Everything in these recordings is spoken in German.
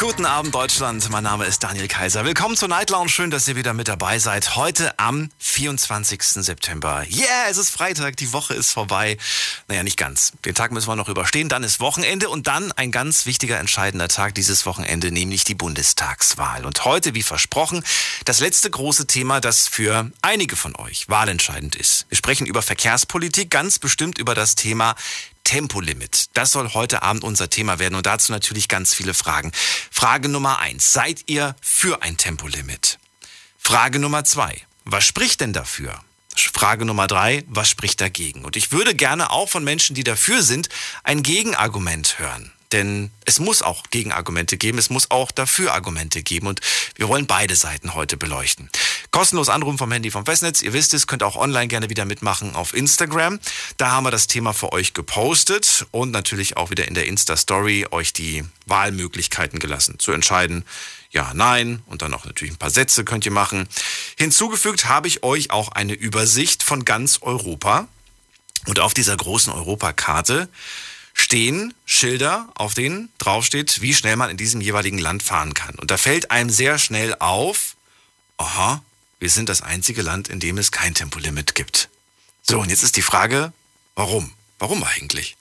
Guten Abend, Deutschland. Mein Name ist Daniel Kaiser. Willkommen zur Night Lounge. Schön, dass ihr wieder mit dabei seid. Heute am 24. September. Yeah, es ist Freitag. Die Woche ist vorbei. Naja, nicht ganz. Den Tag müssen wir noch überstehen. Dann ist Wochenende und dann ein ganz wichtiger, entscheidender Tag dieses Wochenende, nämlich die Bundestagswahl. Und heute, wie versprochen, das letzte große Thema, das für einige von euch wahlentscheidend ist. Wir sprechen über Verkehrspolitik, ganz bestimmt über das Thema Tempolimit. Das soll heute Abend unser Thema werden und dazu natürlich ganz viele Fragen. Frage Nummer eins. Seid ihr für ein Tempolimit? Frage Nummer zwei. Was spricht denn dafür? Frage Nummer drei. Was spricht dagegen? Und ich würde gerne auch von Menschen, die dafür sind, ein Gegenargument hören. Denn es muss auch Gegenargumente geben, es muss auch dafür Argumente geben und wir wollen beide Seiten heute beleuchten. Kostenlos anrufen vom Handy vom Festnetz, ihr wisst es, könnt auch online gerne wieder mitmachen auf Instagram. Da haben wir das Thema für euch gepostet und natürlich auch wieder in der Insta-Story euch die Wahlmöglichkeiten gelassen, zu entscheiden, ja, nein und dann auch natürlich ein paar Sätze könnt ihr machen. Hinzugefügt habe ich euch auch eine Übersicht von ganz Europa und auf dieser großen Europakarte stehen Schilder, auf denen draufsteht, wie schnell man in diesem jeweiligen Land fahren kann. Und da fällt einem sehr schnell auf, aha, wir sind das einzige Land, in dem es kein Tempolimit gibt. So, und jetzt ist die Frage, warum? Warum eigentlich?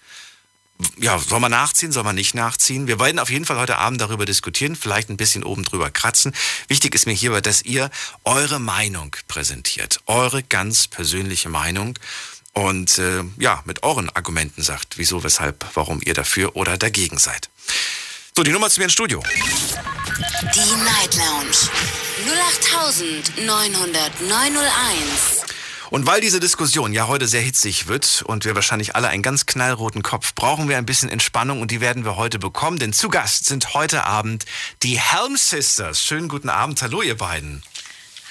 Ja, soll man nachziehen, soll man nicht nachziehen? Wir werden auf jeden Fall heute Abend darüber diskutieren, vielleicht ein bisschen oben drüber kratzen. Wichtig ist mir hierbei, dass ihr eure Meinung präsentiert, eure ganz persönliche Meinung und äh, ja, mit euren Argumenten sagt, wieso, weshalb, warum ihr dafür oder dagegen seid. So, die Nummer zu mir ins Studio. Die Night Lounge. 08901. Und weil diese Diskussion ja heute sehr hitzig wird und wir wahrscheinlich alle einen ganz knallroten Kopf brauchen wir ein bisschen Entspannung und die werden wir heute bekommen, denn zu Gast sind heute Abend die Helm Sisters. Schönen guten Abend, hallo ihr beiden.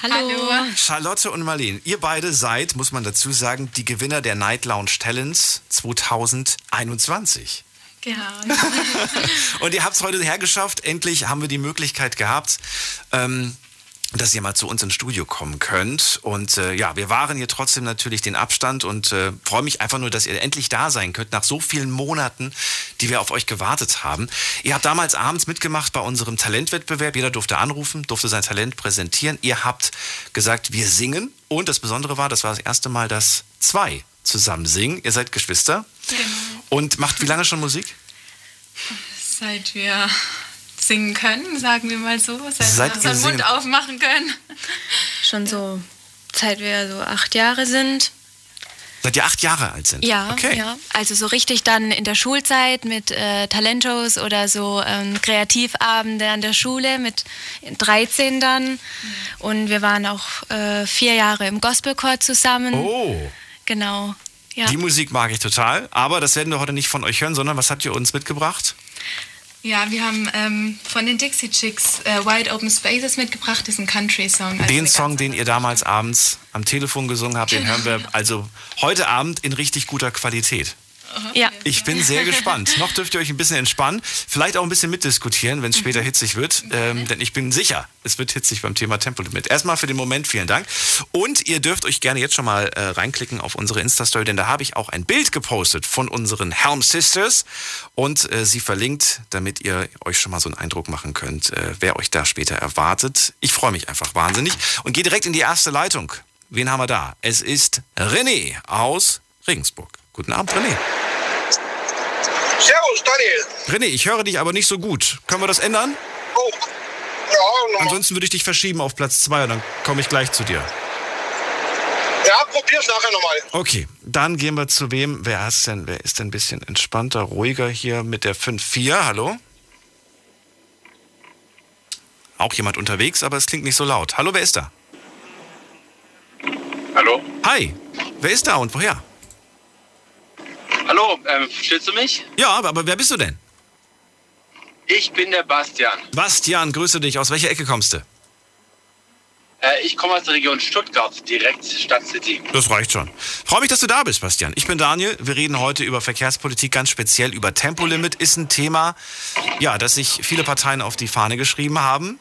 Hallo. Charlotte und Marlene, ihr beide seid, muss man dazu sagen, die Gewinner der Night Lounge Talents 2021. Ja. Und ihr habt es heute hergeschafft. Endlich haben wir die Möglichkeit gehabt, ähm, dass ihr mal zu uns ins Studio kommen könnt. Und äh, ja, wir wahren hier trotzdem natürlich den Abstand und äh, freue mich einfach nur, dass ihr endlich da sein könnt, nach so vielen Monaten, die wir auf euch gewartet haben. Ihr habt damals abends mitgemacht bei unserem Talentwettbewerb. Jeder durfte anrufen, durfte sein Talent präsentieren. Ihr habt gesagt, wir singen. Und das Besondere war, das war das erste Mal, dass zwei zusammen singen. Ihr seid Geschwister. Genau. Und macht wie lange schon Musik? Seit wir singen können, sagen wir mal so. Seit, Seit wir unseren Mund aufmachen können. Schon so, seit wir so acht Jahre sind. Seit ihr acht Jahre alt sind? Ja, Okay. ja. Also so richtig dann in der Schulzeit mit äh, Talentshows oder so ähm, Kreativabende an der Schule mit 13 dann. Und wir waren auch äh, vier Jahre im Gospelchor zusammen. Oh. Genau. Ja. Die Musik mag ich total, aber das werden wir heute nicht von euch hören, sondern was habt ihr uns mitgebracht? Ja, wir haben ähm, von den Dixie Chicks äh, Wide Open Spaces mitgebracht. Ein Country-Song. Also den Song, den ihr damals abends am Telefon gesungen habt, den hören wir also heute Abend in richtig guter Qualität. Ja. Ich bin sehr gespannt. Noch dürft ihr euch ein bisschen entspannen, vielleicht auch ein bisschen mitdiskutieren, wenn es später hitzig wird, ähm, denn ich bin sicher, es wird hitzig beim Thema Tempolimit. Erstmal für den Moment vielen Dank und ihr dürft euch gerne jetzt schon mal äh, reinklicken auf unsere Insta-Story, denn da habe ich auch ein Bild gepostet von unseren Helm Sisters und äh, sie verlinkt, damit ihr euch schon mal so einen Eindruck machen könnt, äh, wer euch da später erwartet. Ich freue mich einfach wahnsinnig und gehe direkt in die erste Leitung. Wen haben wir da? Es ist René aus Regensburg. Guten Abend, René. Servus, Daniel. René, ich höre dich aber nicht so gut. Können wir das ändern? Oh. Ja, no. Ansonsten würde ich dich verschieben auf Platz 2 und dann komme ich gleich zu dir. ja, probier's nachher nochmal. Okay, dann gehen wir zu wem? Wer ist denn, wer ist denn ein bisschen entspannter, ruhiger hier mit der 5-4? Hallo? Auch jemand unterwegs, aber es klingt nicht so laut. Hallo, wer ist da? Hallo? Hi, wer ist da und woher? Hallo, ähm, verstehst du mich? Ja, aber, aber wer bist du denn? Ich bin der Bastian. Bastian, grüße dich. Aus welcher Ecke kommst du? Äh, ich komme aus der Region Stuttgart, direkt Stadtcity. Das reicht schon. Freue mich, dass du da bist, Bastian. Ich bin Daniel. Wir reden heute über Verkehrspolitik, ganz speziell über Tempolimit. Ist ein Thema, ja, das sich viele Parteien auf die Fahne geschrieben haben.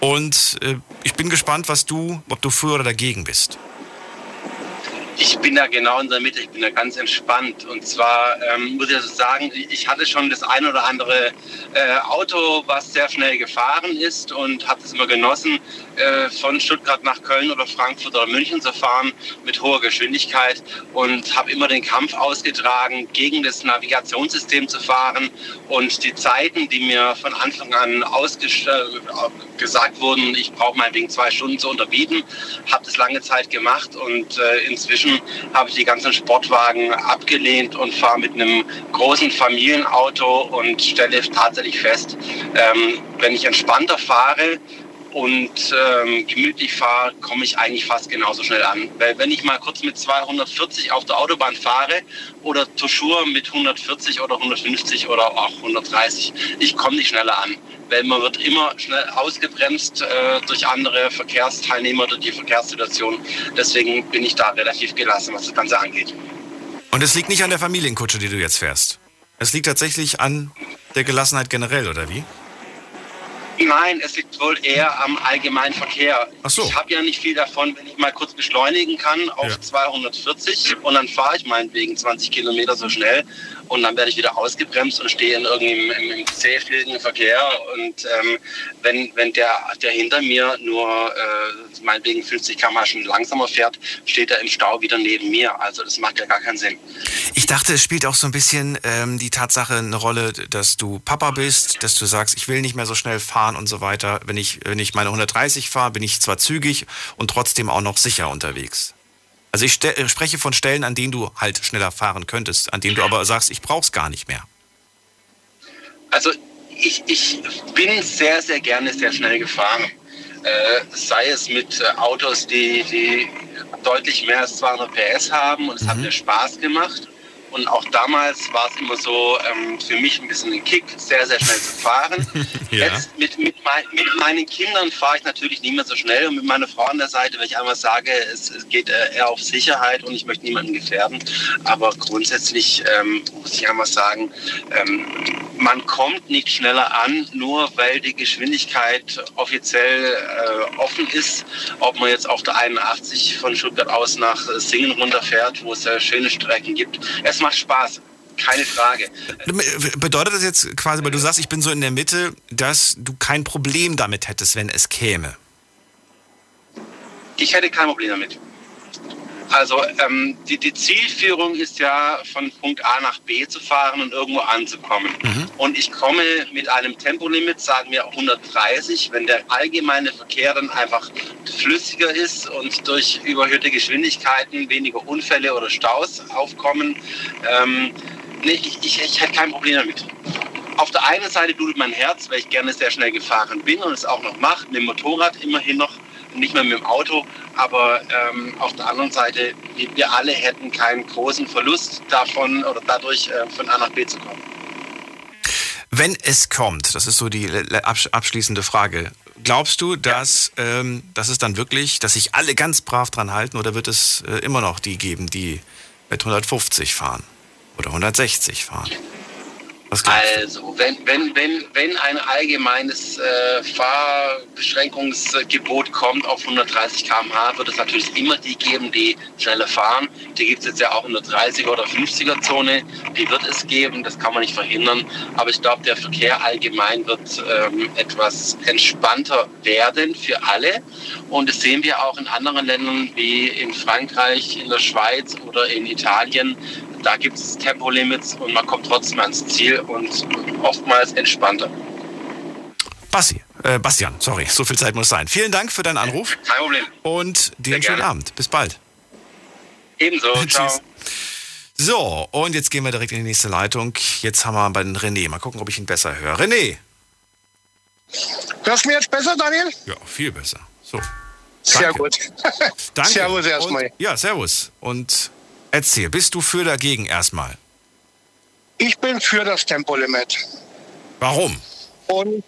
Und äh, ich bin gespannt, was du, ob du für oder dagegen bist. Ich bin da genau in der Mitte, ich bin da ganz entspannt. Und zwar ähm, muss ich also sagen, ich hatte schon das ein oder andere äh, Auto, was sehr schnell gefahren ist und habe es immer genossen, äh, von Stuttgart nach Köln oder Frankfurt oder München zu fahren mit hoher Geschwindigkeit und habe immer den Kampf ausgetragen, gegen das Navigationssystem zu fahren. Und die Zeiten, die mir von Anfang an gesagt wurden, ich brauche meinetwegen zwei Stunden zu unterbieten, habe das lange Zeit gemacht und äh, inzwischen habe ich die ganzen Sportwagen abgelehnt und fahre mit einem großen Familienauto und stelle tatsächlich fest, ähm, wenn ich entspannter fahre, und ähm, gemütlich fahre, komme ich eigentlich fast genauso schnell an. Weil wenn ich mal kurz mit 240 auf der Autobahn fahre oder Tour mit 140 oder 150 oder auch 130, ich komme nicht schneller an. Weil man wird immer schnell ausgebremst äh, durch andere Verkehrsteilnehmer, durch die Verkehrssituation. Deswegen bin ich da relativ gelassen, was das Ganze angeht. Und es liegt nicht an der Familienkutsche, die du jetzt fährst. Es liegt tatsächlich an der Gelassenheit generell, oder wie? Nein, es liegt wohl eher am allgemeinen Verkehr. Ach so. Ich habe ja nicht viel davon, wenn ich mal kurz beschleunigen kann auf ja. 240 und dann fahre ich meinetwegen 20 Kilometer so schnell und dann werde ich wieder ausgebremst und stehe in irgendeinem im, im zähfliegen Verkehr. Und ähm, wenn, wenn der, der hinter mir nur äh, meinetwegen 50 km schon langsamer fährt, steht er im Stau wieder neben mir. Also das macht ja gar keinen Sinn. Ich dachte, es spielt auch so ein bisschen ähm, die Tatsache eine Rolle, dass du Papa bist, dass du sagst, ich will nicht mehr so schnell fahren und so weiter. Wenn ich, wenn ich meine 130 fahre, bin ich zwar zügig und trotzdem auch noch sicher unterwegs. Also ich spreche von Stellen, an denen du halt schneller fahren könntest, an denen du aber sagst, ich brauch's gar nicht mehr. Also ich, ich bin sehr, sehr gerne sehr schnell gefahren. Äh, sei es mit äh, Autos, die, die deutlich mehr als 200 PS haben und es mhm. hat mir Spaß gemacht. Und auch damals war es immer so ähm, für mich ein bisschen ein Kick, sehr, sehr schnell zu fahren. ja. Jetzt mit, mit, mein, mit, meinen Kindern fahre ich natürlich nicht mehr so schnell. Und mit meiner Frau an der Seite, wenn ich einmal sage, es, es geht äh, eher auf Sicherheit und ich möchte niemanden gefährden. Aber grundsätzlich ähm, muss ich einmal sagen, ähm, man kommt nicht schneller an, nur weil die Geschwindigkeit offiziell äh, offen ist. Ob man jetzt auf der 81 von Stuttgart aus nach Singen runterfährt, wo es ja schöne Strecken gibt. Es macht Spaß. Keine Frage. Bedeutet das jetzt quasi, weil du sagst, ich bin so in der Mitte, dass du kein Problem damit hättest, wenn es käme? Ich hätte kein Problem damit. Also ähm, die, die, Zielführung ist ja von Punkt A nach B zu fahren und irgendwo anzukommen. Mhm. Und ich komme mit einem Tempolimit, sagen wir 130, wenn der allgemeine Verkehr dann einfach flüssiger ist und durch überhöhte Geschwindigkeiten weniger Unfälle oder Staus aufkommen. Ähm, nee, ich, ich, ich hätte kein Problem damit. Auf der einen Seite tut mein Herz, weil ich gerne sehr schnell gefahren bin und es auch noch mache, mit dem Motorrad immerhin noch nicht mehr mit dem Auto, aber ähm, auf der anderen Seite, wir alle hätten keinen großen Verlust davon oder dadurch äh, von A nach B zu kommen. Wenn es kommt, das ist so die abschließende Frage, glaubst du, dass, ja. ähm, dass es dann wirklich, dass sich alle ganz brav dran halten oder wird es äh, immer noch die geben, die mit 150 fahren oder 160 fahren? Also, wenn, wenn, wenn, wenn ein allgemeines äh, Fahrbeschränkungsgebot kommt auf 130 km/h, wird es natürlich immer die geben, die schneller fahren. Die gibt es jetzt ja auch in der 30er oder 50er Zone. Die wird es geben, das kann man nicht verhindern. Aber ich glaube, der Verkehr allgemein wird ähm, etwas entspannter werden für alle. Und das sehen wir auch in anderen Ländern wie in Frankreich, in der Schweiz oder in Italien da gibt es Tempolimits und man kommt trotzdem ans Ziel und oftmals entspannter. Basti, äh, Bastian, sorry, so viel Zeit muss sein. Vielen Dank für deinen Anruf. Kein Problem. Und dir einen schönen Abend. Bis bald. Ebenso. Ciao. So, und jetzt gehen wir direkt in die nächste Leitung. Jetzt haben wir bei den René. Mal gucken, ob ich ihn besser höre. René. Hörst du mir jetzt besser, Daniel? Ja, viel besser. So. Sehr gut. Danke. Servus erstmal. Ja, servus. Und Erzähl, bist du für dagegen erstmal? Ich bin für das Tempolimit. Warum? Und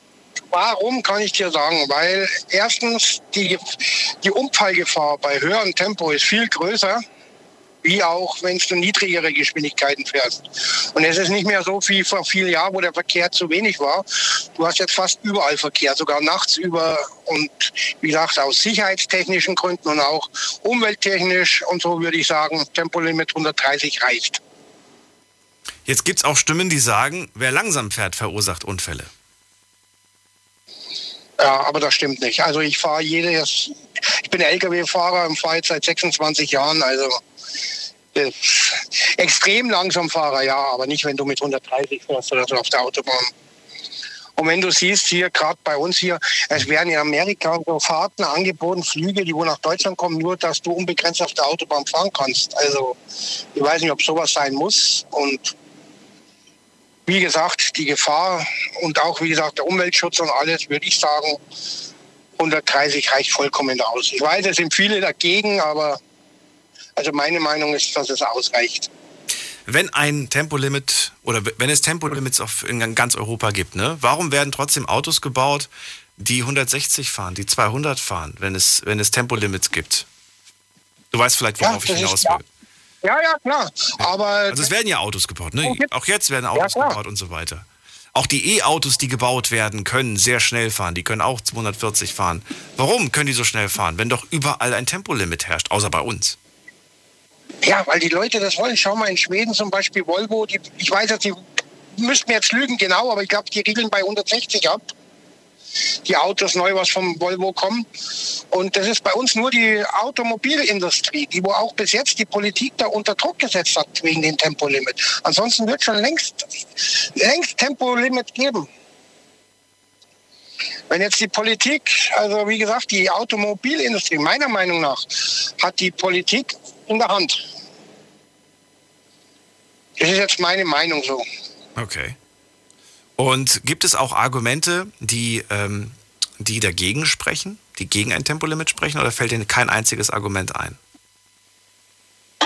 warum kann ich dir sagen? Weil erstens die, die Unfallgefahr bei höherem Tempo ist viel größer. Wie auch wenn du niedrigere Geschwindigkeiten fährst. Und es ist nicht mehr so wie vor vielen Jahren, wo der Verkehr zu wenig war. Du hast jetzt fast überall Verkehr, sogar nachts über. Und wie gesagt, aus sicherheitstechnischen Gründen und auch umwelttechnisch und so würde ich sagen, Tempolimit 130 reicht. Jetzt gibt es auch Stimmen, die sagen, wer langsam fährt, verursacht Unfälle. Ja, aber das stimmt nicht. Also ich fahre jedes, ich bin Lkw-Fahrer und fahre jetzt seit 26 Jahren, also extrem langsam Fahrer, ja, aber nicht, wenn du mit 130 fährst oder so auf der Autobahn. Und wenn du siehst, hier gerade bei uns hier, es werden in Amerika so Fahrten angeboten, Flüge, die wo nach Deutschland kommen, nur dass du unbegrenzt auf der Autobahn fahren kannst. Also ich weiß nicht, ob sowas sein muss. Und wie gesagt, die Gefahr und auch, wie gesagt, der Umweltschutz und alles, würde ich sagen, 130 reicht vollkommen aus. Ich weiß, es sind viele dagegen, aber also meine Meinung ist, dass es ausreicht. Wenn ein Tempolimit oder wenn es Tempolimits auf, in ganz Europa gibt, ne, warum werden trotzdem Autos gebaut, die 160 fahren, die 200 fahren, wenn es, wenn es Tempolimits gibt? Du weißt vielleicht, worauf ja, ich hinaus will. Ja, ja, klar. Aber also es werden ja Autos gebaut, ne? Auch jetzt werden Autos ja, gebaut und so weiter. Auch die E-Autos, die gebaut werden, können sehr schnell fahren. Die können auch 240 fahren. Warum können die so schnell fahren, wenn doch überall ein Tempolimit herrscht, außer bei uns? Ja, weil die Leute das wollen. Schau mal in Schweden zum Beispiel Volvo. Die, ich weiß jetzt, die müssten jetzt lügen genau, aber ich glaube, die regeln bei 160 ab die Autos neu, was vom Volvo kommen. Und das ist bei uns nur die Automobilindustrie, die wo auch bis jetzt die Politik da unter Druck gesetzt hat wegen dem Tempolimit. Ansonsten wird schon längst, längst Tempolimit geben. Wenn jetzt die Politik, also wie gesagt, die Automobilindustrie, meiner Meinung nach, hat die Politik in der Hand. Das ist jetzt meine Meinung so. Okay. Und gibt es auch Argumente, die, ähm, die dagegen sprechen, die gegen ein Tempolimit sprechen, oder fällt Ihnen kein einziges Argument ein?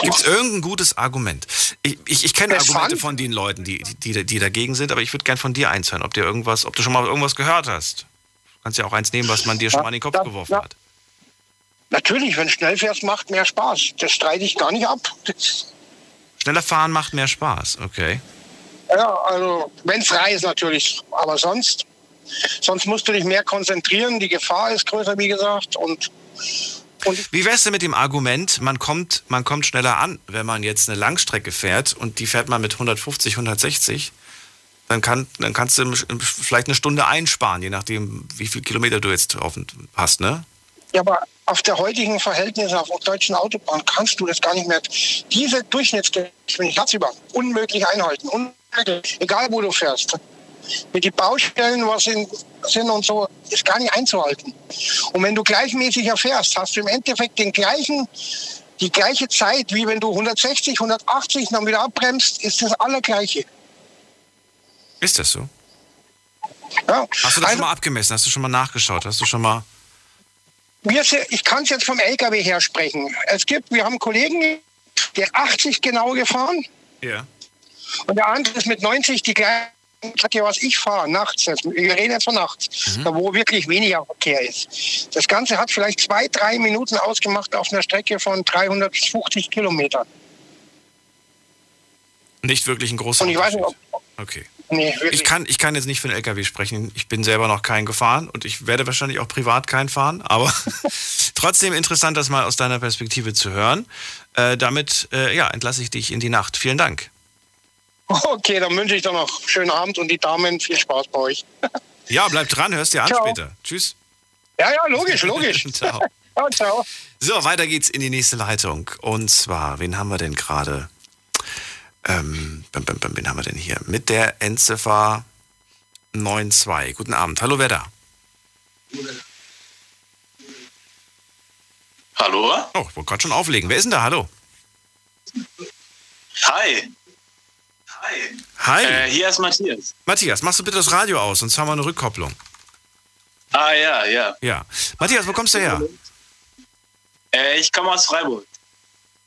Gibt es irgendein gutes Argument? Ich, ich, ich kenne Argumente von den Leuten, die, die, die dagegen sind, aber ich würde gern von dir eins hören, ob, dir irgendwas, ob du schon mal irgendwas gehört hast. Du kannst ja auch eins nehmen, was man dir schon mal in den Kopf geworfen hat. Natürlich, wenn schnell fährst, macht mehr Spaß. Das streite ich gar nicht ab. Schneller fahren macht mehr Spaß, okay. Ja, also wenn frei ist natürlich, aber sonst, sonst musst du dich mehr konzentrieren. Die Gefahr ist größer, wie gesagt. Und, und wie wär's denn mit dem Argument, man kommt, man kommt schneller an, wenn man jetzt eine Langstrecke fährt und die fährt man mit 150, 160? Dann, kann, dann kannst du vielleicht eine Stunde einsparen, je nachdem, wie viele Kilometer du jetzt hast, ne? Ja, aber auf der heutigen Verhältnisse auf deutschen Autobahn kannst du das gar nicht mehr. Diese Durchschnittsgeschwindigkeit über unmöglich einhalten. Un egal wo du fährst. Mit den Baustellen, was in, sind und so, ist gar nicht einzuhalten. Und wenn du gleichmäßiger fährst, hast du im Endeffekt den gleichen, die gleiche Zeit, wie wenn du 160, 180 dann wieder abbremst, ist das allergleiche. Ist das so? Ja. Hast du das also, schon mal abgemessen? Hast du schon mal nachgeschaut? Hast du schon mal. Wir, ich kann es jetzt vom LKW her sprechen. Es gibt, wir haben einen Kollegen, der 80 genau gefahren. Ja. Und der andere ist mit 90 die gleiche Strecke, was ich fahre, nachts. Wir reden jetzt von nachts, mhm. da wo wirklich weniger Verkehr ist. Das Ganze hat vielleicht zwei, drei Minuten ausgemacht auf einer Strecke von 350 Kilometern. Nicht wirklich ein großer Und ich weiß nicht, ob, Okay. Nee, ich, kann, ich kann jetzt nicht für den LKW sprechen. Ich bin selber noch keinen gefahren und ich werde wahrscheinlich auch privat keinen fahren. Aber trotzdem interessant, das mal aus deiner Perspektive zu hören. Äh, damit äh, ja, entlasse ich dich in die Nacht. Vielen Dank. Okay, dann wünsche ich dir noch einen schönen Abend und die Damen viel Spaß bei euch. ja, bleib dran, hörst dir an ciao. später. Tschüss. Ja, ja, logisch, logisch. ciao. ciao, ciao. So, weiter geht's in die nächste Leitung. Und zwar, wen haben wir denn gerade? Ähm, wen haben wir denn hier? Mit der Endziffer 92. Guten Abend. Hallo, wer da? Hallo? Oh, ich wollte gerade schon auflegen. Wer ist denn da? Hallo? Hi. Hi. Hi. Äh, hier ist Matthias. Matthias, machst du bitte das Radio aus, sonst haben wir eine Rückkopplung. Ah, ja, ja. Ja. Matthias, wo kommst du her? Äh, ich komme aus Freiburg.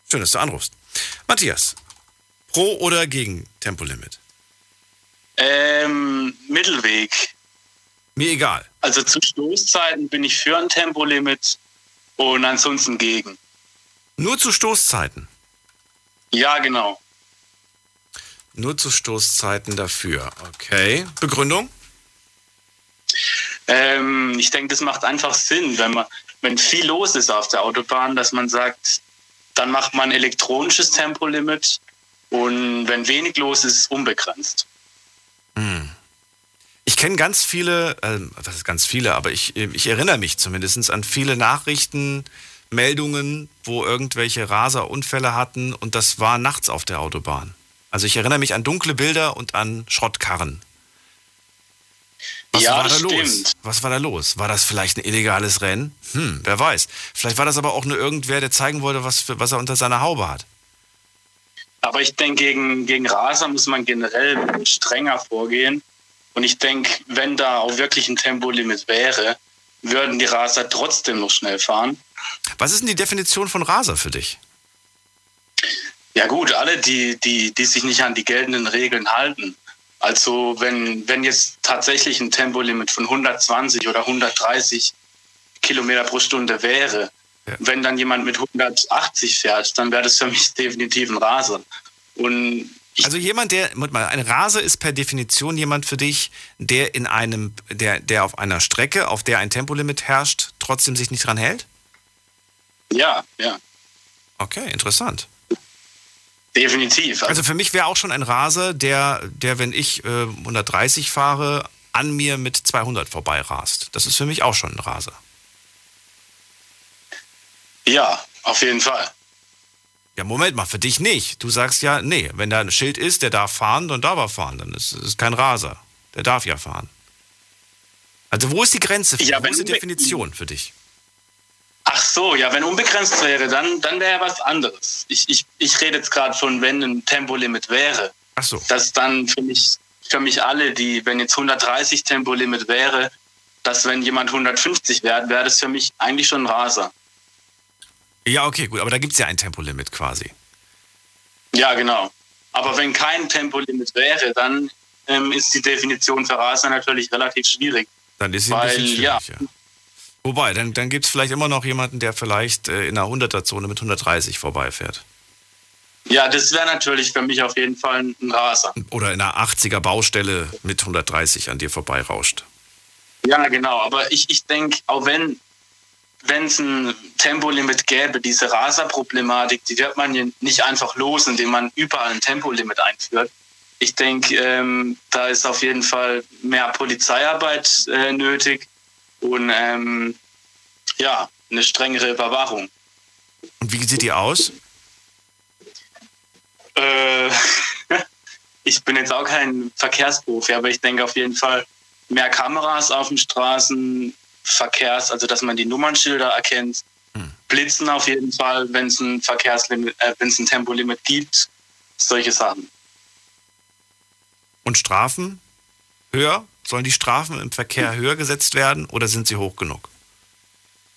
Schön, dass du anrufst. Matthias, pro oder gegen Tempolimit? Ähm, Mittelweg. Mir egal. Also zu Stoßzeiten bin ich für ein Tempolimit und ansonsten gegen. Nur zu Stoßzeiten? Ja, genau. Nur zu Stoßzeiten dafür. Okay. Begründung? Ähm, ich denke, das macht einfach Sinn, wenn man, wenn viel los ist auf der Autobahn, dass man sagt, dann macht man elektronisches Tempolimit und wenn wenig los ist, unbegrenzt. Ich kenne ganz viele, äh, was ist ganz viele, aber ich, ich erinnere mich zumindest an viele Nachrichten, Meldungen, wo irgendwelche Raser Unfälle hatten und das war nachts auf der Autobahn. Also ich erinnere mich an dunkle Bilder und an Schrottkarren. Was Ja, war da das los? stimmt. Was war da los? War das vielleicht ein illegales Rennen? Hm, wer weiß. Vielleicht war das aber auch nur irgendwer, der zeigen wollte, was, für, was er unter seiner Haube hat. Aber ich denke, gegen, gegen Raser muss man generell strenger vorgehen. Und ich denke, wenn da auch wirklich ein Tempolimit wäre, würden die Raser trotzdem noch schnell fahren. Was ist denn die Definition von Raser für dich? Ja gut, alle, die, die, die sich nicht an die geltenden Regeln halten. Also wenn, wenn jetzt tatsächlich ein Tempolimit von 120 oder 130 Kilometer pro Stunde wäre, Ja. wenn dann jemand mit 180 fährt, dann wäre das für mich definitiv ein Raser. Und Also jemand, der, mal, ein Raser ist per Definition jemand für dich, der in einem, der, der auf einer Strecke, auf der ein Tempolimit herrscht, trotzdem sich nicht dran hält? ja, ja, Okay, interessant. definitiv. Also für mich wäre auch schon ein Raser, der, der wenn ich äh, 130 fahre, an mir mit 200 vorbei rast. Das ist für mich auch schon ein Raser. Ja, auf jeden Fall. Ja, Moment mal, für dich nicht. Du sagst ja, nee, wenn da ein Schild ist, der darf fahren, dann darf er fahren. Dann ist es kein Raser. Der darf ja fahren. Also wo ist die Grenze? Für Ja, dich? Wo ist die Definition für dich? Ach so, ja, wenn unbegrenzt wäre, dann, dann wäre ja was anderes. Ich, ich, ich rede jetzt gerade von, wenn ein Tempolimit wäre. Ach so. dass dann für mich, für mich alle, die, wenn jetzt 130 Tempolimit wäre, dass wenn jemand 150 wäre, wäre das für mich eigentlich schon ein Raser. Ja, okay, gut, aber da gibt es ja ein Tempolimit quasi. Ja, genau. Aber wenn kein Tempolimit wäre, dann ähm, ist die Definition für Raser natürlich relativ schwierig. Dann ist sie ein Weil, bisschen ja. schwierig, ja. Wobei, dann, dann gibt es vielleicht immer noch jemanden, der vielleicht äh, in einer 100er-Zone mit 130 vorbeifährt. Ja, das wäre natürlich für mich auf jeden Fall ein Raser. Oder in einer 80er-Baustelle mit 130 an dir vorbeirauscht. Ja, genau. Aber ich, ich denke, auch wenn wenn es ein Tempolimit gäbe, diese Raserproblematik, die wird man nicht einfach los, indem man überall ein Tempolimit einführt. Ich denke, ähm, da ist auf jeden Fall mehr Polizeiarbeit äh, nötig und ähm, ja, eine strengere Überwachung. Und wie sieht die aus? Äh, ich bin jetzt auch kein Verkehrsprofi, aber ich denke auf jeden Fall mehr Kameras auf den Straßen, Verkehrs, also dass man die Nummernschilder erkennt, Blitzen auf jeden Fall, wenn es ein Verkehrslimit, äh, wenn es ein Tempolimit gibt, solche Sachen. Und Strafen? Höher? Sollen die Strafen im Verkehr höher gesetzt werden oder sind sie hoch genug?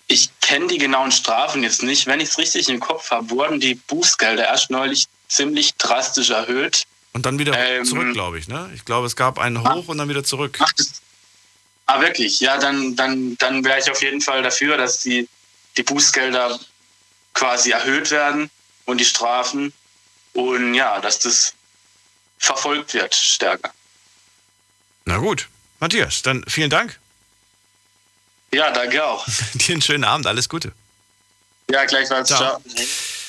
Ich kenne die genauen Strafen jetzt nicht. Wenn ich es richtig im Kopf habe, wurden die Bußgelder erst neulich ziemlich drastisch erhöht. Und dann wieder Ähm. zurück, glaube ich, ne? Ich glaube, es gab einen hoch und dann wieder zurück. Ach, das, ah, wirklich? Ja, dann, dann, dann wäre ich auf jeden Fall dafür, dass die, die Bußgelder quasi erhöht werden und die Strafen. Und ja, dass das verfolgt wird stärker. Na gut. Matthias, dann vielen Dank. Ja, danke auch. Dir einen schönen Abend, alles Gute. Ja, gleichfalls. Ciao. Ciao.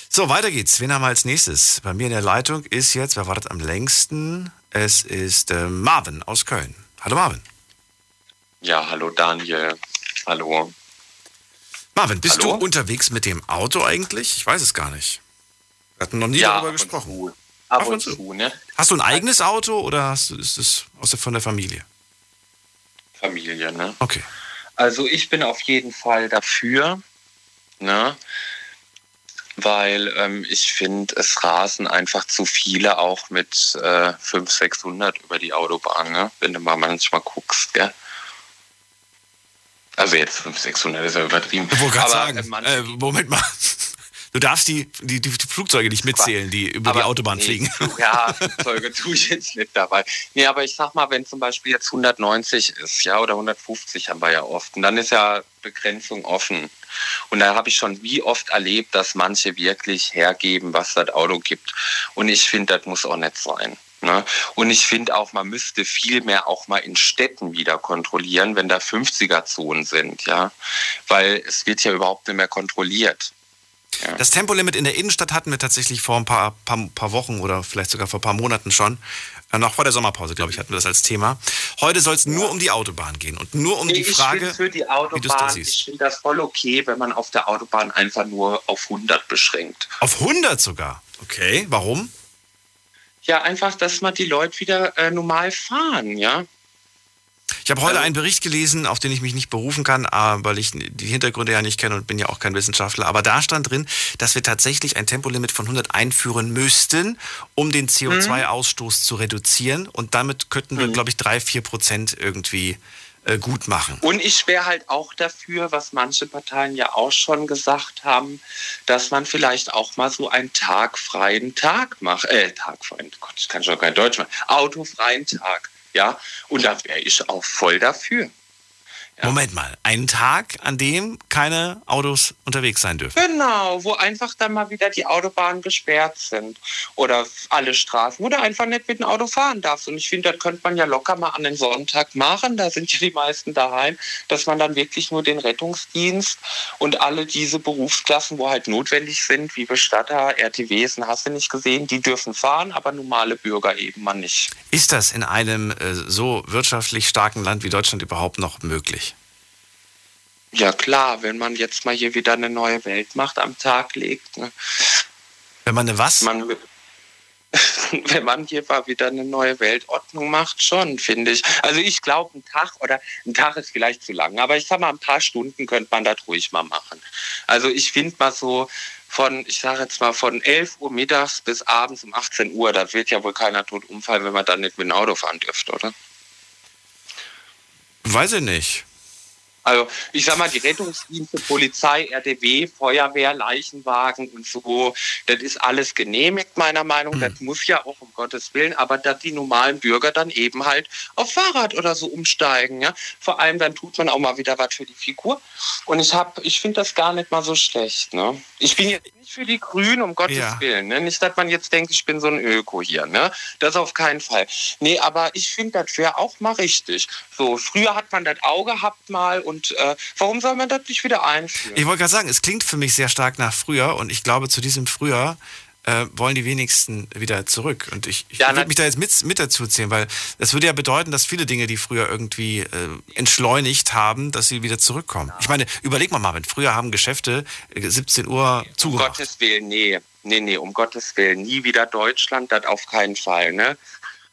So, weiter geht's. Wen haben wir als nächstes? Bei mir in der Leitung ist jetzt, wer wartet am längsten? Es ist äh, Marvin aus Köln. Hallo Marvin. Ja, hallo Daniel. Hallo. Marvin, bist Hallo? du unterwegs mit dem Auto eigentlich? Ich weiß es gar nicht. Wir hatten noch nie ja, darüber gesprochen. zu. Ab Ab und und zu. zu, ne? Hast du ein eigenes Auto oder hast du, ist es aus der, von der Familie? Familie, ne? Okay. Also ich bin auf jeden Fall dafür, ne? Weil ähm, ich finde, es rasen einfach zu viele auch mit äh, 500, 600 über die Autobahn, ne? Wenn du mal manchmal guckst, gell? Also jetzt 500, 600 ist ja übertrieben. Aber, sagen, äh, äh, Moment mal. Du darfst die, die, die Flugzeuge nicht mitzählen, die über die Aber Autobahn nee, fliegen. Ja, Flugzeuge tue ich jetzt nicht dabei. Nee, aber ich sag mal, wenn zum Beispiel jetzt 190 ist, ja, oder 150 haben wir ja oft, und dann ist ja Begrenzung offen. Und da habe ich schon wie oft erlebt, dass manche wirklich hergeben, was das Auto gibt. Und ich finde, das muss auch nicht sein. Ne? Und ich finde auch, man müsste viel mehr auch mal in Städten wieder kontrollieren, wenn da 50er-Zonen sind, ja. Weil es wird ja überhaupt nicht mehr kontrolliert. Ja. Das Tempolimit in der Innenstadt hatten wir tatsächlich vor ein paar, paar, paar Wochen oder vielleicht sogar vor ein paar Monaten schon. Äh, noch vor der Sommerpause, glaube ich, hatten wir das als Thema. Heute soll es nur um die Autobahn gehen und nur um die Frage, ich für die Autobahn, wie du das siehst. Ich finde das voll okay, wenn man auf der Autobahn einfach nur auf 100 beschränkt. Auf 100 sogar? Okay, warum? Ja, einfach, dass man die Leute wieder äh, normal fahren, ja. Ich habe heute also einen Bericht gelesen, auf den ich mich nicht berufen kann, weil ich die Hintergründe ja nicht kenne und bin ja auch kein Wissenschaftler. Aber da stand drin, dass wir tatsächlich ein Tempolimit von 100 einführen müssten, um den CO2-Ausstoß mhm. zu reduzieren. Und damit könnten wir, mhm. glaube ich, drei, vier Prozent irgendwie gut machen. Und ich wäre halt auch dafür, was manche Parteien ja auch schon gesagt haben, dass man vielleicht auch mal so einen tagfreien Tag macht. Äh, tagfreien, Gott, ich kann schon kein Deutsch machen. Autofreien Tag ja, und da wäre ich auch voll dafür. Ja. Moment mal, einen Tag, an dem keine Autos unterwegs sein dürfen. Genau, wo einfach dann mal wieder die Autobahnen gesperrt sind oder alle Straßen, wo du einfach nicht mit dem Auto fahren darfst. Und ich finde, das könnte man ja locker mal an den Sonntag machen, da sind ja die meisten daheim, dass man dann wirklich nur den Rettungsdienst und alle diese Berufsklassen, wo halt notwendig sind, wie Bestatter, RTWs, hast du nicht gesehen, die dürfen fahren, aber normale Bürger eben mal nicht. Ist das in einem äh, so wirtschaftlich starken Land wie Deutschland überhaupt noch möglich? Ja klar, wenn man jetzt mal hier wieder eine neue Weltmacht am Tag legt. Ne? Wenn man eine was? Man, wenn man hier mal wieder eine neue Weltordnung macht, schon, finde ich. Also ich glaube, ein Tag oder ein Tag ist vielleicht zu lang, aber ich sage mal, ein paar Stunden könnte man das ruhig mal machen. Also ich finde mal so von, ich sage jetzt mal, von 11 Uhr mittags bis abends um 18 Uhr, da wird ja wohl keiner tot umfallen, wenn man dann nicht mit dem Auto fahren dürfte, oder? Weiß ich nicht. Also ich sag mal, die Rettungsdienste, Polizei, RDW, Feuerwehr, Leichenwagen und so, das ist alles genehmigt, meiner Meinung. Mhm. Das muss ja auch um Gottes Willen, aber dass die normalen Bürger dann eben halt auf Fahrrad oder so umsteigen. Ja? Vor allem dann tut man auch mal wieder was für die Figur. Und ich habe, ich finde das gar nicht mal so schlecht. Ne? Ich bin jetzt nicht für die Grünen, um Gottes ja. Willen. Ne? Nicht, dass man jetzt denkt, ich bin so ein Öko hier. Ne? Das auf keinen Fall. Nee, aber ich finde, das wäre auch mal richtig. So, früher hat man das Auge gehabt mal und äh, warum soll man das nicht wieder einführen? Ich wollte gerade sagen, es klingt für mich sehr stark nach früher und ich glaube, zu diesem früher äh, wollen die wenigsten wieder zurück. Und ich, ich ja, würde mich da jetzt mit, mit dazu zählen, weil das würde ja bedeuten, dass viele Dinge, die früher irgendwie äh, entschleunigt haben, dass sie wieder zurückkommen. Ja. Ich meine, überleg mal, Marvin, früher haben Geschäfte 17 äh, Uhr nee, zugemacht. Um Gottes Willen, nee. Nee, nee, um Gottes Willen. Nie wieder Deutschland, das auf keinen Fall. Ne?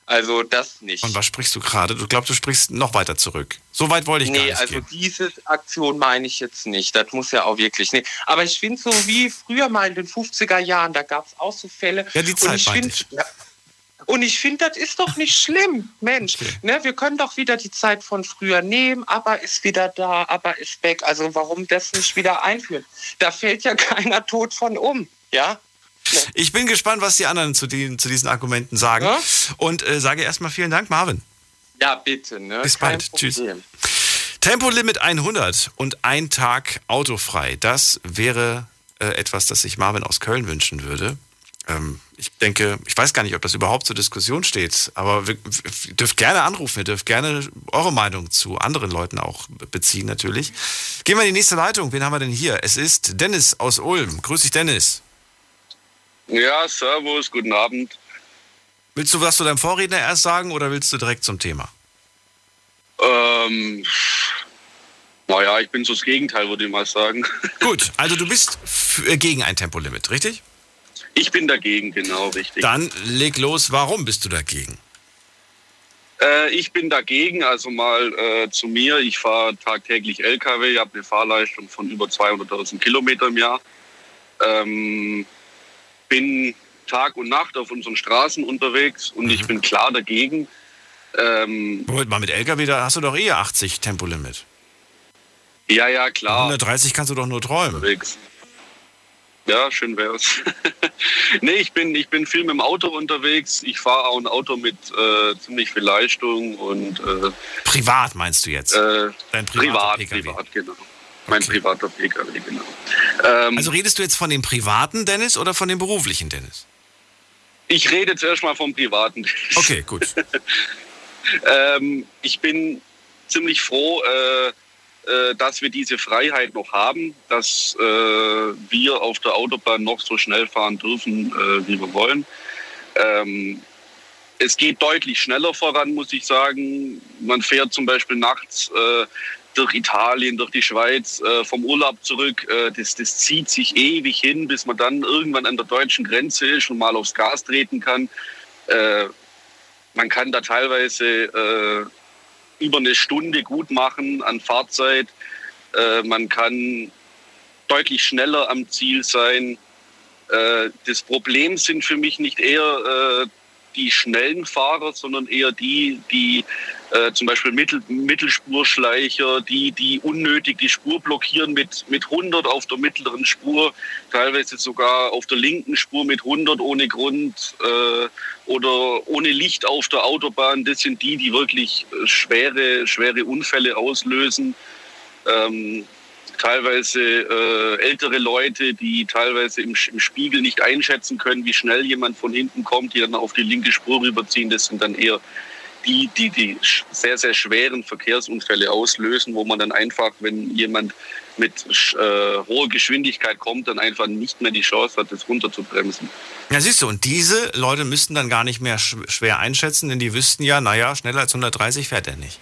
Also das nicht. Und was sprichst du gerade? Du glaubst, du sprichst noch weiter zurück. So weit wollte ich nee, gar nicht also gehen. diese Aktion meine ich jetzt nicht. Das muss ja auch wirklich nicht. Aber ich finde so wie früher mal in den 50er Jahren, da gab es auch so Fälle. Ja, die Zeit und ich find, ja, und ich finde, das ist doch nicht schlimm, Mensch. Okay. Ne, wir können doch wieder die Zeit von früher nehmen, aber ist wieder da, aber ist weg. Also warum das nicht wieder einführen? Da fällt ja keiner tot von um, ja? Ich bin gespannt, was die anderen zu, die, zu diesen Argumenten sagen. Ja? Und äh, sage erstmal vielen Dank, Marvin. Ja, bitte. Ne? Bis Kein bald. Problem. Tschüss. Tempolimit 100 und ein Tag autofrei. Das wäre äh, etwas, das sich Marvin aus Köln wünschen würde. Ähm, ich denke, ich weiß gar nicht, ob das überhaupt zur Diskussion steht, aber wir, wir dürft gerne anrufen, ihr dürft gerne eure Meinung zu anderen Leuten auch beziehen natürlich. Gehen wir in die nächste Leitung. Wen haben wir denn hier? Es ist Dennis aus Ulm. Grüß dich, Dennis. Ja, Servus, guten Abend. Willst du was zu deinem Vorredner erst sagen oder willst du direkt zum Thema? Ähm, naja, ich bin so das Gegenteil, würde ich mal sagen. Gut, also du bist äh, gegen ein Tempolimit, richtig? Ich bin dagegen, genau, richtig. Dann leg los, warum bist du dagegen? Äh, ich bin dagegen, also mal äh, zu mir. Ich fahre tagtäglich LKW, ich habe eine Fahrleistung von über 200.000 Kilometer im Jahr. Ähm, bin Tag und Nacht auf unseren Straßen unterwegs und mhm. ich bin klar dagegen. Ähm, Moment mal, mit LKW, da hast du doch eh 80 Tempolimit. Ja, ja, klar. 130 kannst du doch nur träumen. Unterwegs. Ja, schön wär's. nee, ich bin, ich bin viel mit dem Auto unterwegs. Ich fahre auch ein Auto mit äh, ziemlich viel Leistung und. Äh, privat meinst du jetzt? Äh, Dein privat, PKW. privat, genau. Mein privater Pkw, genau. Ähm, Also redest du jetzt von dem privaten Dennis oder von dem beruflichen Dennis? ich rede jetzt erstmal vom privaten. Okay, gut. ähm, ich bin ziemlich froh, äh, äh, dass wir diese Freiheit noch haben, dass äh, wir auf der Autobahn noch so schnell fahren dürfen, äh, wie wir wollen. Ähm, es geht deutlich schneller voran, muss ich sagen. Man fährt zum Beispiel nachts äh, durch Italien, durch die Schweiz, äh, vom Urlaub zurück. Äh, das, das zieht sich ewig hin, bis man dann irgendwann an der deutschen Grenze und mal aufs Gas treten kann. Äh, man kann da teilweise äh, über eine Stunde gut machen an Fahrzeit. Äh, man kann deutlich schneller am Ziel sein. Äh, das Problem sind für mich nicht eher die schnellen Fahrer, sondern eher die, die äh, zum Beispiel Mittel, Mittelspurschleicher, die, die unnötig die Spur blockieren mit, mit 100 auf der mittleren Spur, teilweise sogar auf der linken Spur mit 100 ohne Grund äh, oder ohne Licht auf der Autobahn. Das sind die, die wirklich äh, schwere, schwere Unfälle auslösen. Ähm, teilweise äh, ältere Leute, die teilweise im, im, Spiegel nicht einschätzen können, wie schnell jemand von hinten kommt, die dann auf die linke Spur rüberziehen. Das sind dann eher die, die die sehr, sehr schweren Verkehrsunfälle auslösen, wo man dann einfach, wenn jemand mit äh, hoher Geschwindigkeit kommt, dann einfach nicht mehr die Chance hat, das runterzubremsen. Ja, siehst du, und diese Leute müssten dann gar nicht mehr schwer einschätzen, denn die wüssten ja, naja, schneller als 130 fährt er nicht.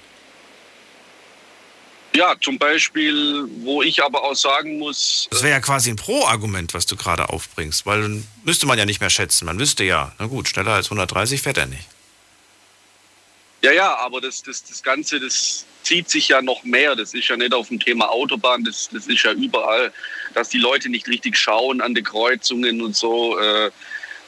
Ja, zum Beispiel, wo ich aber auch sagen muss. Das wäre ja quasi ein Pro-Argument, was du gerade aufbringst, weil dann müsste man ja nicht mehr schätzen. Man wüsste ja, na gut, schneller als 130 fährt er nicht. Ja, ja, aber das, das, das Ganze, das zieht sich ja noch mehr. Das ist ja nicht auf dem Thema Autobahn, das, das ist ja überall, dass die Leute nicht richtig schauen an die Kreuzungen und so. Äh,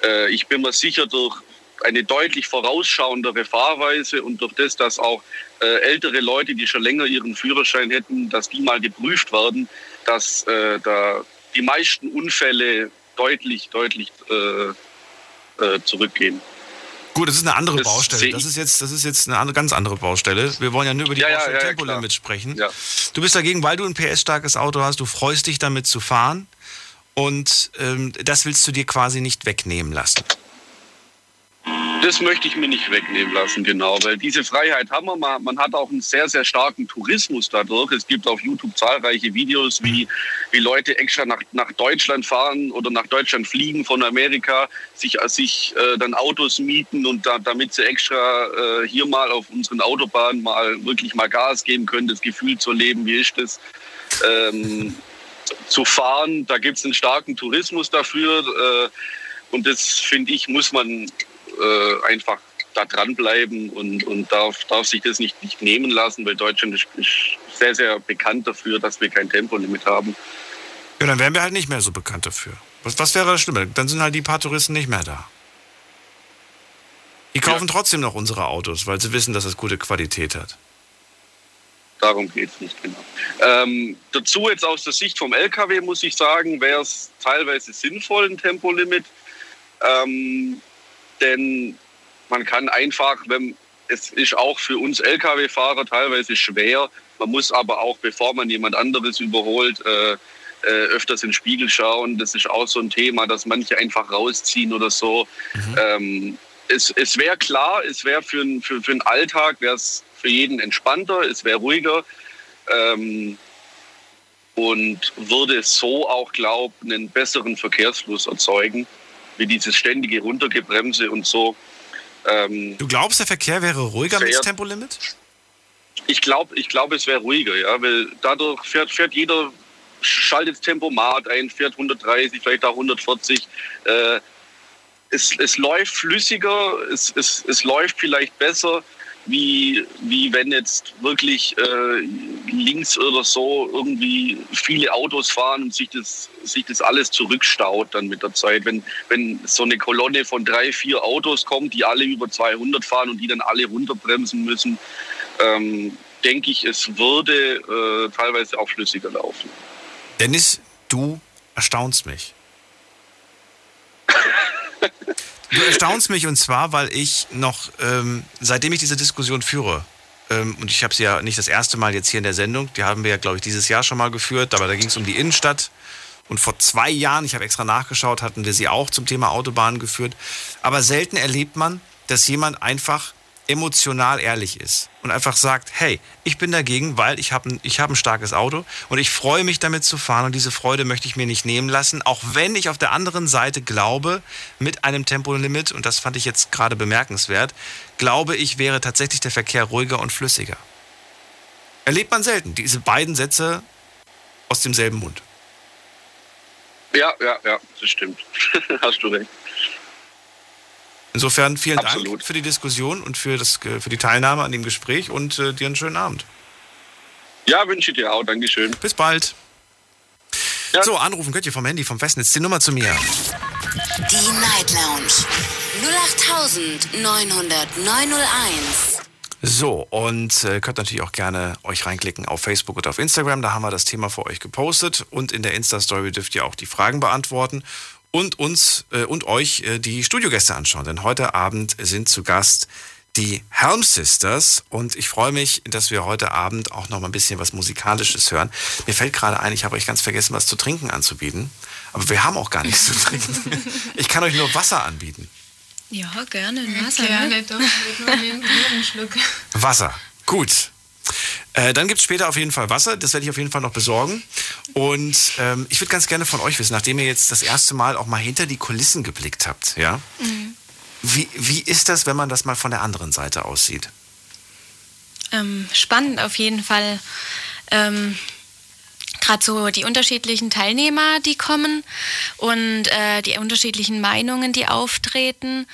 äh, ich bin mir sicher, durch eine deutlich vorausschauendere Fahrweise und durch das, dass auch äh, ältere Leute, die schon länger ihren Führerschein hätten, dass die mal geprüft werden, dass äh, da die meisten Unfälle deutlich, deutlich äh, äh zurückgehen. Gut, das ist eine andere das Baustelle. Das ist jetzt, das ist jetzt eine ganz andere Baustelle. Wir wollen ja nur über die ja, Baustelle ja, ja, Tempolimit sprechen. Du bist dagegen, weil du ein PS-starkes Auto hast, du freust dich damit zu fahren und ähm, das willst du dir quasi nicht wegnehmen lassen. Das möchte ich mir nicht wegnehmen lassen, genau, weil diese Freiheit haben wir mal. Man hat auch einen sehr, sehr starken Tourismus dadurch. Es gibt auf YouTube zahlreiche Videos, wie, wie Leute extra nach, nach Deutschland fahren oder nach Deutschland fliegen von Amerika, sich, sich äh, dann Autos mieten und da, damit sie extra äh, hier mal auf unseren Autobahnen mal wirklich mal Gas geben können, das Gefühl zu erleben, wie ist das. Ähm, zu fahren, da gibt es einen starken Tourismus dafür äh, und das finde ich, muss man äh, einfach da dranbleiben und, und darf, darf sich das nicht, nicht nehmen lassen, weil Deutschland ist, ist sehr, sehr bekannt dafür, dass wir kein Tempolimit haben. Ja, dann wären wir halt nicht mehr so bekannt dafür. Was, was wäre das Schlimme? Dann sind halt die paar Touristen nicht mehr da. Die kaufen ja. trotzdem noch unsere Autos, weil sie wissen, dass es gute Qualität hat. Darum geht es nicht genau. Ähm, dazu jetzt aus der Sicht vom LKW muss ich sagen, wäre es teilweise sinnvoll, ein Tempolimit. Ähm, denn man kann einfach, wenn es ist auch für uns Lkw-Fahrer teilweise schwer. Man muss aber auch, bevor man jemand anderes überholt, äh, äh, öfters in den Spiegel schauen. Das ist auch so ein Thema, dass manche einfach rausziehen oder so. Mhm. Ähm, es es wäre klar, es wäre für, für, für den Alltag, wäre es für jeden entspannter, es wäre ruhiger. Ähm, und würde so auch, glaube ich, einen besseren Verkehrsfluss erzeugen wie dieses ständige Runtergebremse und so. Ähm, du glaubst, der Verkehr wäre ruhiger mit Tempolimit? Ich glaube, ich glaub, es wäre ruhiger, ja, weil dadurch fährt, fährt jeder, schaltet Tempomat ein, fährt 130, vielleicht auch 140. Äh, es, es läuft flüssiger, es, es, es läuft vielleicht besser wie, wie wenn jetzt wirklich äh, links oder so irgendwie viele Autos fahren und sich das, sich das alles zurückstaut dann mit der Zeit. Wenn, wenn so eine Kolonne von drei, vier Autos kommt, die alle über 200 fahren und die dann alle runterbremsen müssen, ähm, denke ich, es würde äh, teilweise auch flüssiger laufen. Dennis, du erstaunst mich. Du erstaunst mich und zwar, weil ich noch, ähm, seitdem ich diese Diskussion führe, ähm, und ich habe sie ja nicht das erste Mal jetzt hier in der Sendung, die haben wir ja, glaube ich, dieses Jahr schon mal geführt, aber da ging es um die Innenstadt. Und vor zwei Jahren, ich habe extra nachgeschaut, hatten wir sie auch zum Thema Autobahnen geführt. Aber selten erlebt man, dass jemand einfach emotional ehrlich ist und einfach sagt, hey, ich bin dagegen, weil ich habe ein, hab ein starkes Auto und ich freue mich damit zu fahren und diese Freude möchte ich mir nicht nehmen lassen, auch wenn ich auf der anderen Seite glaube, mit einem Tempolimit, und das fand ich jetzt gerade bemerkenswert, glaube ich, wäre tatsächlich der Verkehr ruhiger und flüssiger. Erlebt man selten, diese beiden Sätze aus demselben Mund. Ja, ja, ja, das stimmt. Hast du recht. Insofern vielen Absolut. Dank für die Diskussion und für, das, für die Teilnahme an dem Gespräch und äh, dir einen schönen Abend. Ja, wünsche ich dir auch. Dankeschön. Bis bald. So, anrufen könnt ihr vom Handy, vom Festnetz. Die Nummer zu mir. Die Night Lounge 0890901. So, und äh, könnt natürlich auch gerne euch reinklicken auf Facebook oder auf Instagram. Da haben wir das Thema für euch gepostet. Und in der Insta-Story dürft ihr auch die Fragen beantworten und uns äh, und euch äh, die Studiogäste anschauen. Denn heute Abend sind zu Gast die Helm Sisters und ich freue mich, dass wir heute Abend auch noch mal ein bisschen was Musikalisches hören. Mir fällt gerade ein, ich habe euch ganz vergessen, was zu trinken anzubieten. Aber wir haben auch gar nichts zu trinken. Ich kann euch nur Wasser anbieten. Ja, gerne. Wasser, Gerne, ne? doch. Nur einen einen Schluck. Wasser. Gut. Äh, dann gibt es später auf jeden Fall Wasser. Das werde ich auf jeden Fall noch besorgen. Und ähm, ich würde ganz gerne von euch wissen, nachdem ihr jetzt das erste Mal auch mal hinter die Kulissen geblickt habt, ja? Wie, wie ist das, wenn man das mal von der anderen Seite aussieht? Ähm, spannend auf jeden Fall. Ähm, Gerade so die unterschiedlichen Teilnehmer, die kommen und äh, die unterschiedlichen Meinungen, die auftreten.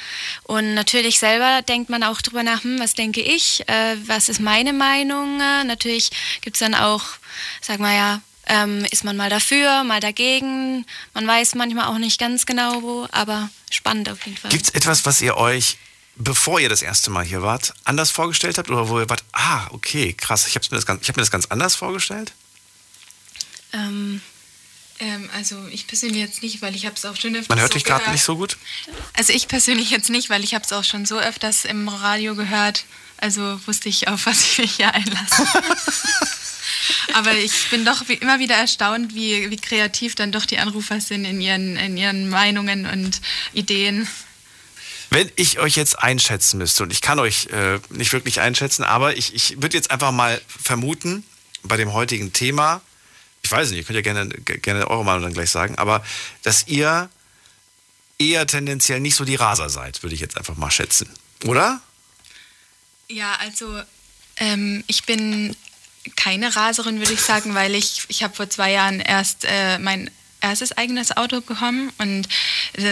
Und natürlich selber denkt man auch drüber nach, hm, was denke ich, äh, was ist meine Meinung. Äh, natürlich gibt es dann auch, sag mal ja, ähm, ist man mal dafür, mal dagegen. Man weiß manchmal auch nicht ganz genau wo, aber spannend auf jeden Fall. Gibt es etwas, was ihr euch, bevor ihr das erste Mal hier wart, anders vorgestellt habt? Oder wo ihr wart, ah, okay, krass, ich habe mir, hab mir das ganz anders vorgestellt? Ähm, Ähm, also ich persönlich jetzt nicht, weil ich habe es auch schon öfters Man hört so dich gerade nicht so gut. Also ich persönlich jetzt nicht, weil ich habe es auch schon so öfters im Radio gehört. Also wusste ich, auf was ich mich hier einlasse. Aber ich bin doch wie immer wieder erstaunt, wie, wie kreativ dann doch die Anrufer sind in ihren, in ihren Meinungen und Ideen. Wenn ich euch jetzt einschätzen müsste, und ich kann euch äh, nicht wirklich einschätzen, aber ich, ich würde jetzt einfach mal vermuten, bei dem heutigen Thema, ich weiß nicht, ihr könnt ja gerne, gerne eure Meinung dann gleich sagen, aber dass ihr eher tendenziell nicht so die Raser seid, würde ich jetzt einfach mal schätzen. Oder? Ja, also ähm, ich bin keine Raserin, würde ich sagen, weil ich, ich habe vor zwei Jahren erst äh, mein erstes eigenes Auto bekommen und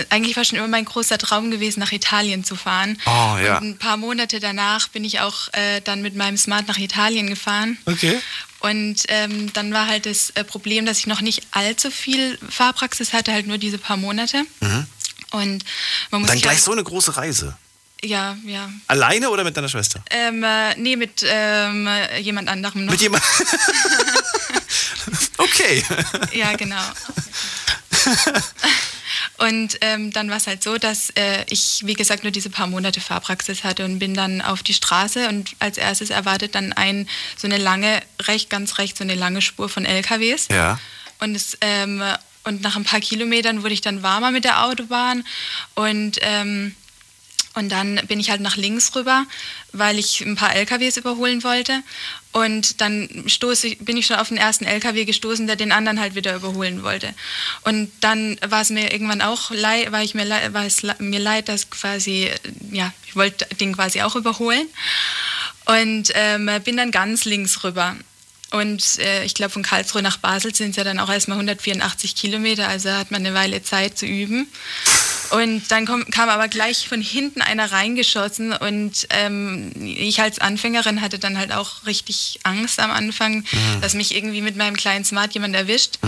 eigentlich war schon immer mein großer Traum gewesen, nach Italien zu fahren. Oh, ja. Und ein paar Monate danach bin ich auch äh, dann mit meinem Smart nach Italien gefahren. Okay. Und ähm, dann war halt das äh, Problem, dass ich noch nicht allzu viel Fahrpraxis hatte, halt nur diese paar Monate. Mhm. Und man muss Dann gleich halt, so eine große Reise. Ja, ja. Alleine oder mit deiner Schwester? Ähm, äh, nee, mit ähm, äh, jemand anderem noch. Mit jemand. okay. Ja, genau. Und ähm, dann war es halt so, dass äh, ich, wie gesagt, nur diese paar Monate Fahrpraxis hatte und bin dann auf die Straße und als erstes erwartet dann ein, so eine lange, recht, ganz rechts, so eine lange Spur von LKWs. Ja. Und, es, ähm, und nach ein paar Kilometern wurde ich dann warmer mit der Autobahn und ähm, und dann bin ich halt nach links rüber, weil ich ein paar LKWs überholen wollte. Und dann stoße ich, bin ich schon auf den ersten LKW gestoßen, der den anderen halt wieder überholen wollte. Und dann war es mir irgendwann auch leid, war ich mir, leid- war es mir leid, dass quasi, ja, ich wollte den quasi auch überholen. Und ähm, bin dann ganz links rüber. Und äh, ich glaube, von Karlsruhe nach Basel sind es ja dann auch erstmal 184 Kilometer, also hat man eine Weile Zeit zu üben. Und dann kom, kam aber gleich von hinten einer reingeschossen und ähm, ich als Anfängerin hatte dann halt auch richtig Angst am Anfang, Mhm. dass mich irgendwie mit meinem kleinen Smart jemand erwischt.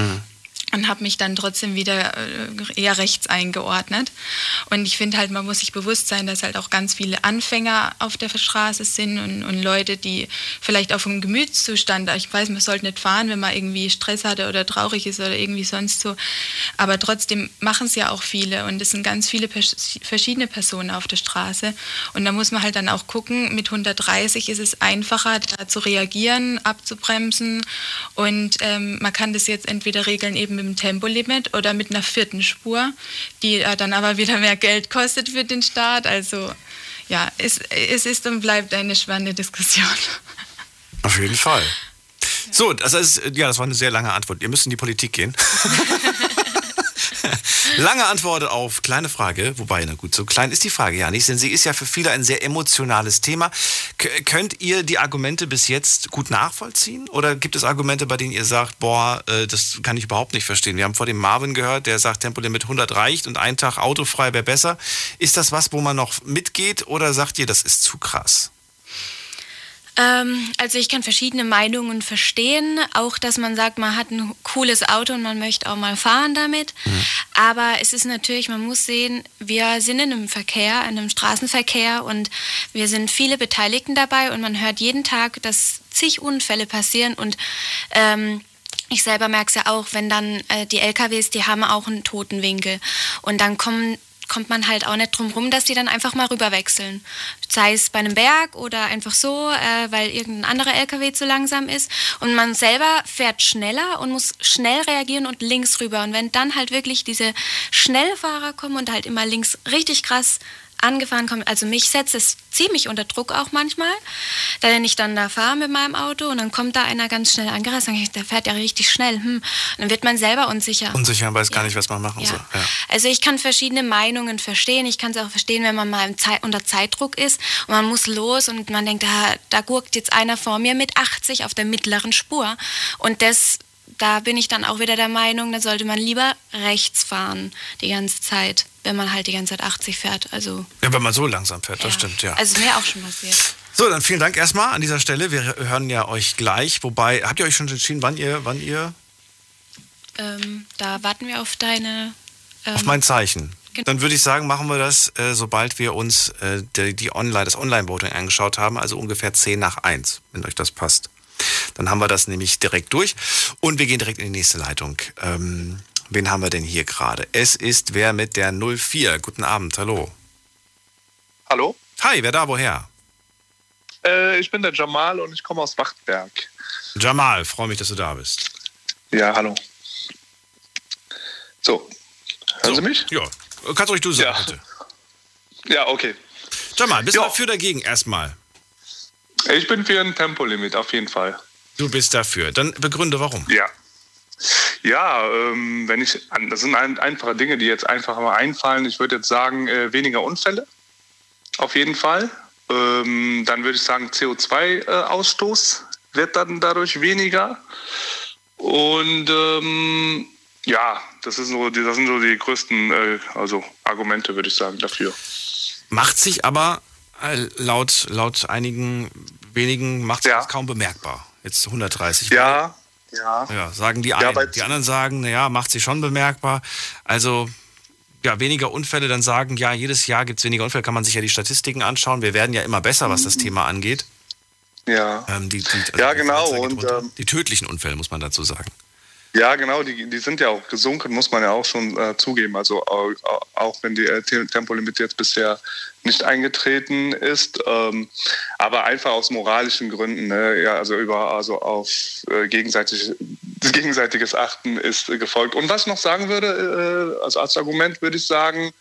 Und habe mich dann trotzdem wieder äh, eher rechts eingeordnet. Und ich finde halt, man muss sich bewusst sein, dass halt auch ganz viele Anfänger auf der Straße sind und, und Leute, die vielleicht auf einem Gemütszustand, ich weiß, man sollte nicht fahren, wenn man irgendwie Stress hatte oder traurig ist oder irgendwie sonst so, aber trotzdem machen es ja auch viele und es sind ganz viele pers verschiedene Personen auf der Straße. Und da muss man halt dann auch gucken, mit 130 ist es einfacher, da zu reagieren, abzubremsen und ähm, man kann das jetzt entweder regeln eben mit dem Tempolimit oder mit einer vierten Spur, die äh, dann aber wieder mehr Geld kostet für den Staat. Also ja, es, es ist und bleibt eine spannende Diskussion. Auf jeden Fall. So, das ist, ja, das war eine sehr lange Antwort. Ihr müsst in die Politik gehen. Lange Antwort auf kleine Frage, wobei, na gut, so klein ist die Frage ja nicht, denn sie ist ja für viele ein sehr emotionales Thema. K könnt ihr die Argumente bis jetzt gut nachvollziehen? Oder gibt es Argumente, bei denen ihr sagt, boah, äh, das kann ich überhaupt nicht verstehen? Wir haben vor dem Marvin gehört, der sagt, Tempolimit 100 reicht und ein Tag autofrei wäre besser. Ist das was, wo man noch mitgeht oder sagt ihr, das ist zu krass? Ähm, also ich kann verschiedene Meinungen verstehen, auch dass man sagt, man hat ein cooles Auto und man möchte auch mal fahren damit. Mhm. Aber es ist natürlich, man muss sehen, wir sind in einem Verkehr, in einem Straßenverkehr und wir sind viele Beteiligten dabei und man hört jeden Tag, dass zig Unfälle passieren und ähm, ich selber merke es ja auch, wenn dann äh, die LKWs, die haben auch einen Totenwinkel und dann kommen kommt man halt auch nicht drum rum, dass die dann einfach mal rüberwechseln. Sei es bei einem Berg oder einfach so, äh, weil irgendein anderer LKW zu langsam ist. Und man selber fährt schneller und muss schnell reagieren und links rüber. Und wenn dann halt wirklich diese Schnellfahrer kommen und halt immer links richtig krass angefahren kommt. Also mich setzt es ziemlich unter Druck auch manchmal, da wenn ich dann da fahre mit meinem Auto und dann kommt da einer ganz schnell angereist, dann ich, der fährt ja richtig schnell. Hm. dann wird man selber unsicher. Unsicher und weiß ja. gar nicht, was man machen ja. soll. Ja. Also ich kann verschiedene Meinungen verstehen. Ich kann es auch verstehen, wenn man mal Zeit, unter Zeitdruck ist und man muss los und man denkt, da, da gurkt jetzt einer vor mir mit 80 auf der mittleren Spur. Und das da bin ich dann auch wieder der Meinung, da sollte man lieber rechts fahren die ganze Zeit, wenn man halt die ganze Zeit 80 fährt. Also, ja, wenn man so langsam fährt, ja. das stimmt, ja. Also mir auch schon passiert. So, dann vielen Dank erstmal an dieser Stelle. Wir hören ja euch gleich. Wobei, habt ihr euch schon entschieden, wann ihr, wann ihr? Ähm, da warten wir auf deine. Ähm, auf mein Zeichen. Genau. Dann würde ich sagen, machen wir das, äh, sobald wir uns äh, die, die Online, das Online-Voting angeschaut haben, also ungefähr 10 nach 1, wenn euch das passt. Dann haben wir das nämlich direkt durch und wir gehen direkt in die nächste Leitung. Ähm, wen haben wir denn hier gerade? Es ist wer mit der 04. Guten Abend, hallo. Hallo. Hi, wer da, woher? Äh, ich bin der Jamal und ich komme aus Wachtberg. Jamal, freue mich, dass du da bist. Ja, hallo. So, hören so. Sie mich? Ja, kannst ruhig du sagen, ja. bitte. Ja, okay. Jamal, bist du dafür dagegen erstmal? Ich bin für ein Tempolimit, auf jeden Fall. Du bist dafür. Dann begründe warum. Ja. Ja, ähm, wenn ich, das sind ein, einfache Dinge, die jetzt einfach mal einfallen. Ich würde jetzt sagen, äh, weniger Unfälle. Auf jeden Fall. Ähm, dann würde ich sagen, CO2-Ausstoß äh, wird dann dadurch weniger. Und ähm, ja, das, ist so, das sind so die größten äh, also Argumente, würde ich sagen, dafür. Macht sich aber laut, laut einigen wenigen macht es ja. kaum bemerkbar. Jetzt 130. Ja, ja. ja sagen die einen. Ja, die anderen sagen, naja, macht sie schon bemerkbar. Also ja, weniger Unfälle, dann sagen, ja, jedes Jahr gibt es weniger Unfälle, kann man sich ja die Statistiken anschauen. Wir werden ja immer besser, was das Thema angeht. Ja. Ähm, die, die, also ja, genau. Und, ähm, die tödlichen Unfälle, muss man dazu sagen. Ja, genau, die, die sind ja auch gesunken, muss man ja auch schon äh, zugeben. Also auch, auch wenn die äh, Tempolimit jetzt bisher nicht eingetreten ist, ähm, aber einfach aus moralischen Gründen, ne? ja, also über also auf äh, gegenseitig, gegenseitiges Achten ist äh, gefolgt. Und was ich noch sagen würde, äh, also als Argument würde ich sagen,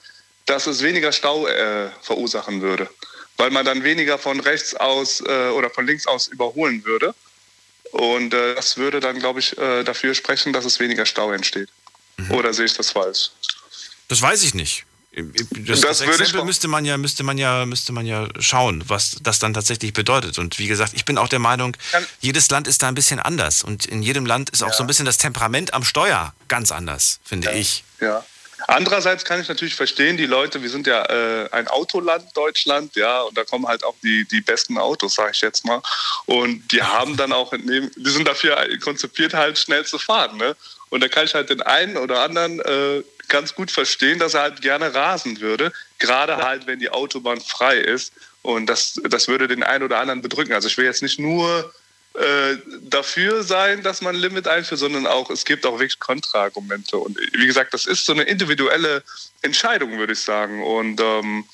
dass es weniger Stau äh, verursachen würde, weil man dann weniger von rechts aus äh, oder von links aus überholen würde. Und äh, das würde dann, glaube ich, äh, dafür sprechen, dass es weniger Stau entsteht. Mhm. Oder sehe ich das falsch? Das weiß ich nicht. Das, das, das Exempel müsste man ja, müsste man ja, müsste man ja schauen, was das dann tatsächlich bedeutet. Und wie gesagt, ich bin auch der Meinung, jedes Land ist da ein bisschen anders. Und in jedem Land ist auch ja. so ein bisschen das Temperament am Steuer ganz anders, finde ja. ich. Ja. Andererseits kann ich natürlich verstehen, die Leute, wir sind ja äh, ein Autoland, Deutschland, ja, und da kommen halt auch die, die besten Autos, sage ich jetzt mal. Und die haben dann auch, die sind dafür konzipiert, halt schnell zu fahren. Ne? Und da kann ich halt den einen oder anderen äh, ganz gut verstehen, dass er halt gerne rasen würde, gerade halt, wenn die Autobahn frei ist. Und das, das würde den einen oder anderen bedrücken. Also ich will jetzt nicht nur äh, dafür sein, dass man ein Limit einführt, sondern auch, es gibt auch wirklich Kontraargumente. Und wie gesagt, das ist so eine individuelle Entscheidung, würde ich sagen. Und ähm,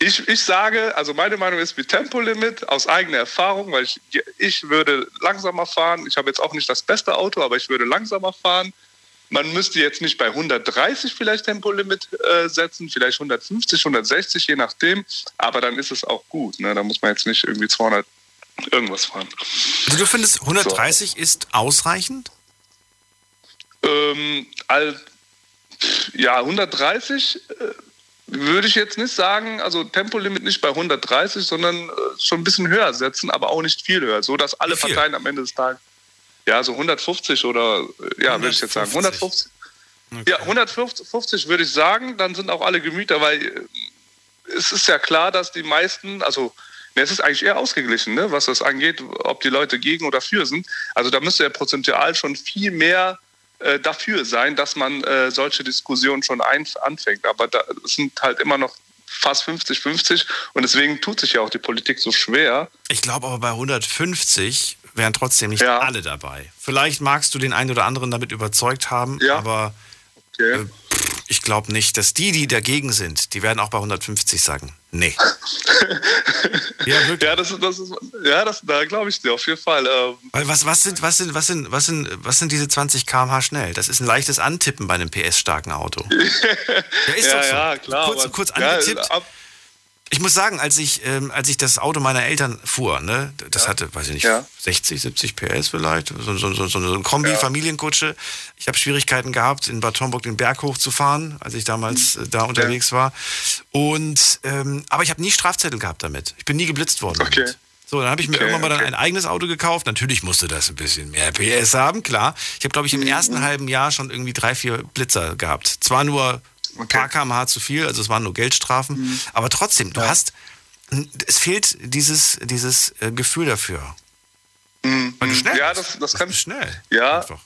ich, ich sage, also meine Meinung ist wie Tempolimit aus eigener Erfahrung, weil ich, ich würde langsamer fahren. Ich habe jetzt auch nicht das beste Auto, aber ich würde langsamer fahren. Man müsste jetzt nicht bei 130 vielleicht Tempolimit äh, setzen, vielleicht 150, 160, je nachdem. Aber dann ist es auch gut. Ne? Da muss man jetzt nicht irgendwie 200 irgendwas fahren. Also du findest 130 so. ist ausreichend? Ähm, all, ja, 130 äh, würde ich jetzt nicht sagen, also Tempolimit nicht bei 130, sondern äh, schon ein bisschen höher setzen, aber auch nicht viel höher, so dass alle Parteien am Ende des Tages, ja, so 150 oder, ja, würde ich jetzt sagen, 150. Okay. Ja, 150 würde ich sagen, dann sind auch alle Gemüter, weil äh, es ist ja klar, dass die meisten, also es ist eigentlich eher ausgeglichen, ne, was das angeht, ob die Leute gegen oder für sind. Also da müsste ja prozentual schon viel mehr äh, dafür sein, dass man äh, solche Diskussionen schon ein, anfängt. Aber da sind halt immer noch fast 50-50 und deswegen tut sich ja auch die Politik so schwer. Ich glaube aber bei 150 wären trotzdem nicht ja. alle dabei. Vielleicht magst du den einen oder anderen damit überzeugt haben, ja. aber okay. äh, ich glaube nicht, dass die, die dagegen sind, die werden auch bei 150 sagen. Nee. ja, wirklich. Ja, das, das ist, ja das, da glaube ich dir auf jeden Fall. Ähm. Weil was, was, sind, was, sind, was, sind, was, sind, was sind diese 20 km/h schnell? Das ist ein leichtes Antippen bei einem PS-starken Auto. ja, ist ja, doch so. Ja, klar. Kurz, kurz angetippt. Ja, ich muss sagen, als ich, ähm, als ich das Auto meiner Eltern fuhr, ne, das ja. hatte, weiß ich nicht, ja. 60, 70 PS vielleicht, so, so, so, so eine Kombi-Familienkutsche. Ich habe Schwierigkeiten gehabt, in Bad Homburg den Berg hochzufahren, als ich damals mhm. da unterwegs ja. war. Und, ähm, aber ich habe nie Strafzettel gehabt damit. Ich bin nie geblitzt worden. Okay. Damit. So, dann habe ich mir okay, irgendwann mal okay. dann ein eigenes Auto gekauft. Natürlich musste das ein bisschen mehr PS haben, klar. Ich habe, glaube ich, im mhm. ersten halben Jahr schon irgendwie drei, vier Blitzer gehabt. Zwar nur ein paar kmh zu viel, also es waren nur Geldstrafen. Mhm. Aber trotzdem, du ja. hast, es fehlt dieses, dieses äh, Gefühl dafür. Mhm. Weil du schnell ja, das, das kann schnell. Ja. Einfach.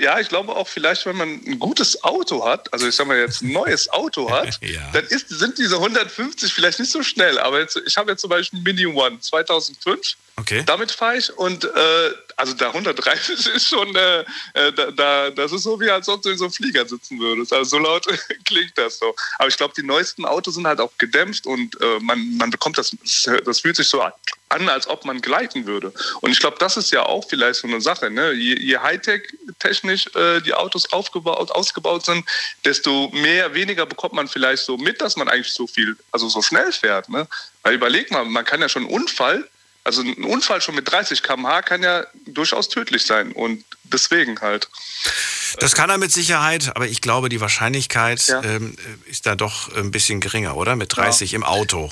Ja, ich glaube auch vielleicht, wenn man ein gutes Auto hat, also ich sag mal jetzt ein neues Auto hat, ja. dann ist, sind diese 150 vielleicht nicht so schnell. Aber jetzt, ich habe jetzt zum Beispiel ein Mini One 2005. Okay. Damit fahre ich und äh, also da 130 ist schon, äh, äh, da, da, das ist so wie als ob du in so einem Flieger sitzen würdest. Also so laut klingt das so. Aber ich glaube, die neuesten Autos sind halt auch gedämpft und äh, man, man bekommt das, das fühlt sich so an, als ob man gleiten würde. Und ich glaube, das ist ja auch vielleicht so eine Sache. Ne? Je, je Hightech-technisch äh, die Autos aufgebaut, ausgebaut sind, desto mehr, weniger bekommt man vielleicht so mit, dass man eigentlich so viel, also so schnell fährt. Ne? Weil überleg mal, man kann ja schon einen Unfall also ein Unfall schon mit 30 km/h kann ja durchaus tödlich sein und deswegen halt. Das kann er mit Sicherheit, aber ich glaube, die Wahrscheinlichkeit ja. ähm, ist da doch ein bisschen geringer, oder? Mit 30 ja. im Auto.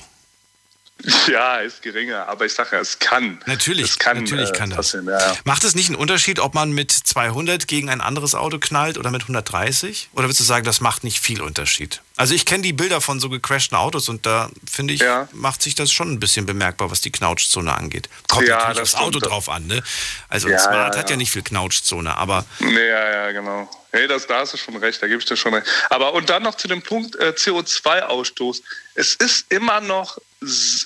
Ja, ist geringer, aber ich sage ja, es kann. Natürlich, es kann, natürlich äh, kann das. Ja. Macht es nicht einen Unterschied, ob man mit 200 gegen ein anderes Auto knallt oder mit 130? Oder würdest du sagen, das macht nicht viel Unterschied? Also ich kenne die Bilder von so gecrashten Autos und da finde ich, ja. macht sich das schon ein bisschen bemerkbar, was die Knautschzone angeht. Kommt ja, natürlich das aufs Auto drauf an, ne? Also ein Smart hat ja nicht viel Knautschzone, aber... Nee, ja, ja, genau. Hey, das, da hast du schon recht, da gebe ich dir schon recht. Aber und dann noch zu dem Punkt äh, CO2-Ausstoß. Es ist immer noch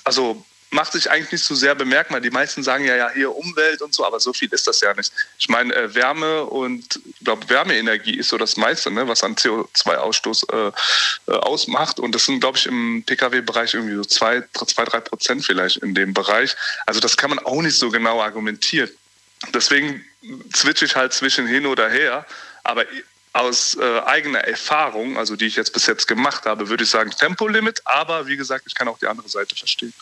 also macht sich eigentlich nicht so sehr bemerkbar. Die meisten sagen ja, ja, hier Umwelt und so, aber so viel ist das ja nicht. Ich meine, äh, Wärme und ich glaube, Wärmeenergie ist so das meiste, ne, was an CO2-Ausstoß äh, äh, ausmacht. Und das sind, glaube ich, im Pkw-Bereich irgendwie so zwei, zwei, drei Prozent vielleicht in dem Bereich. Also das kann man auch nicht so genau argumentieren. Deswegen switche ich halt zwischen hin oder her. Aber aus äh, eigener Erfahrung, also die ich jetzt bis jetzt gemacht habe, würde ich sagen Tempolimit. Aber wie gesagt, ich kann auch die andere Seite verstehen.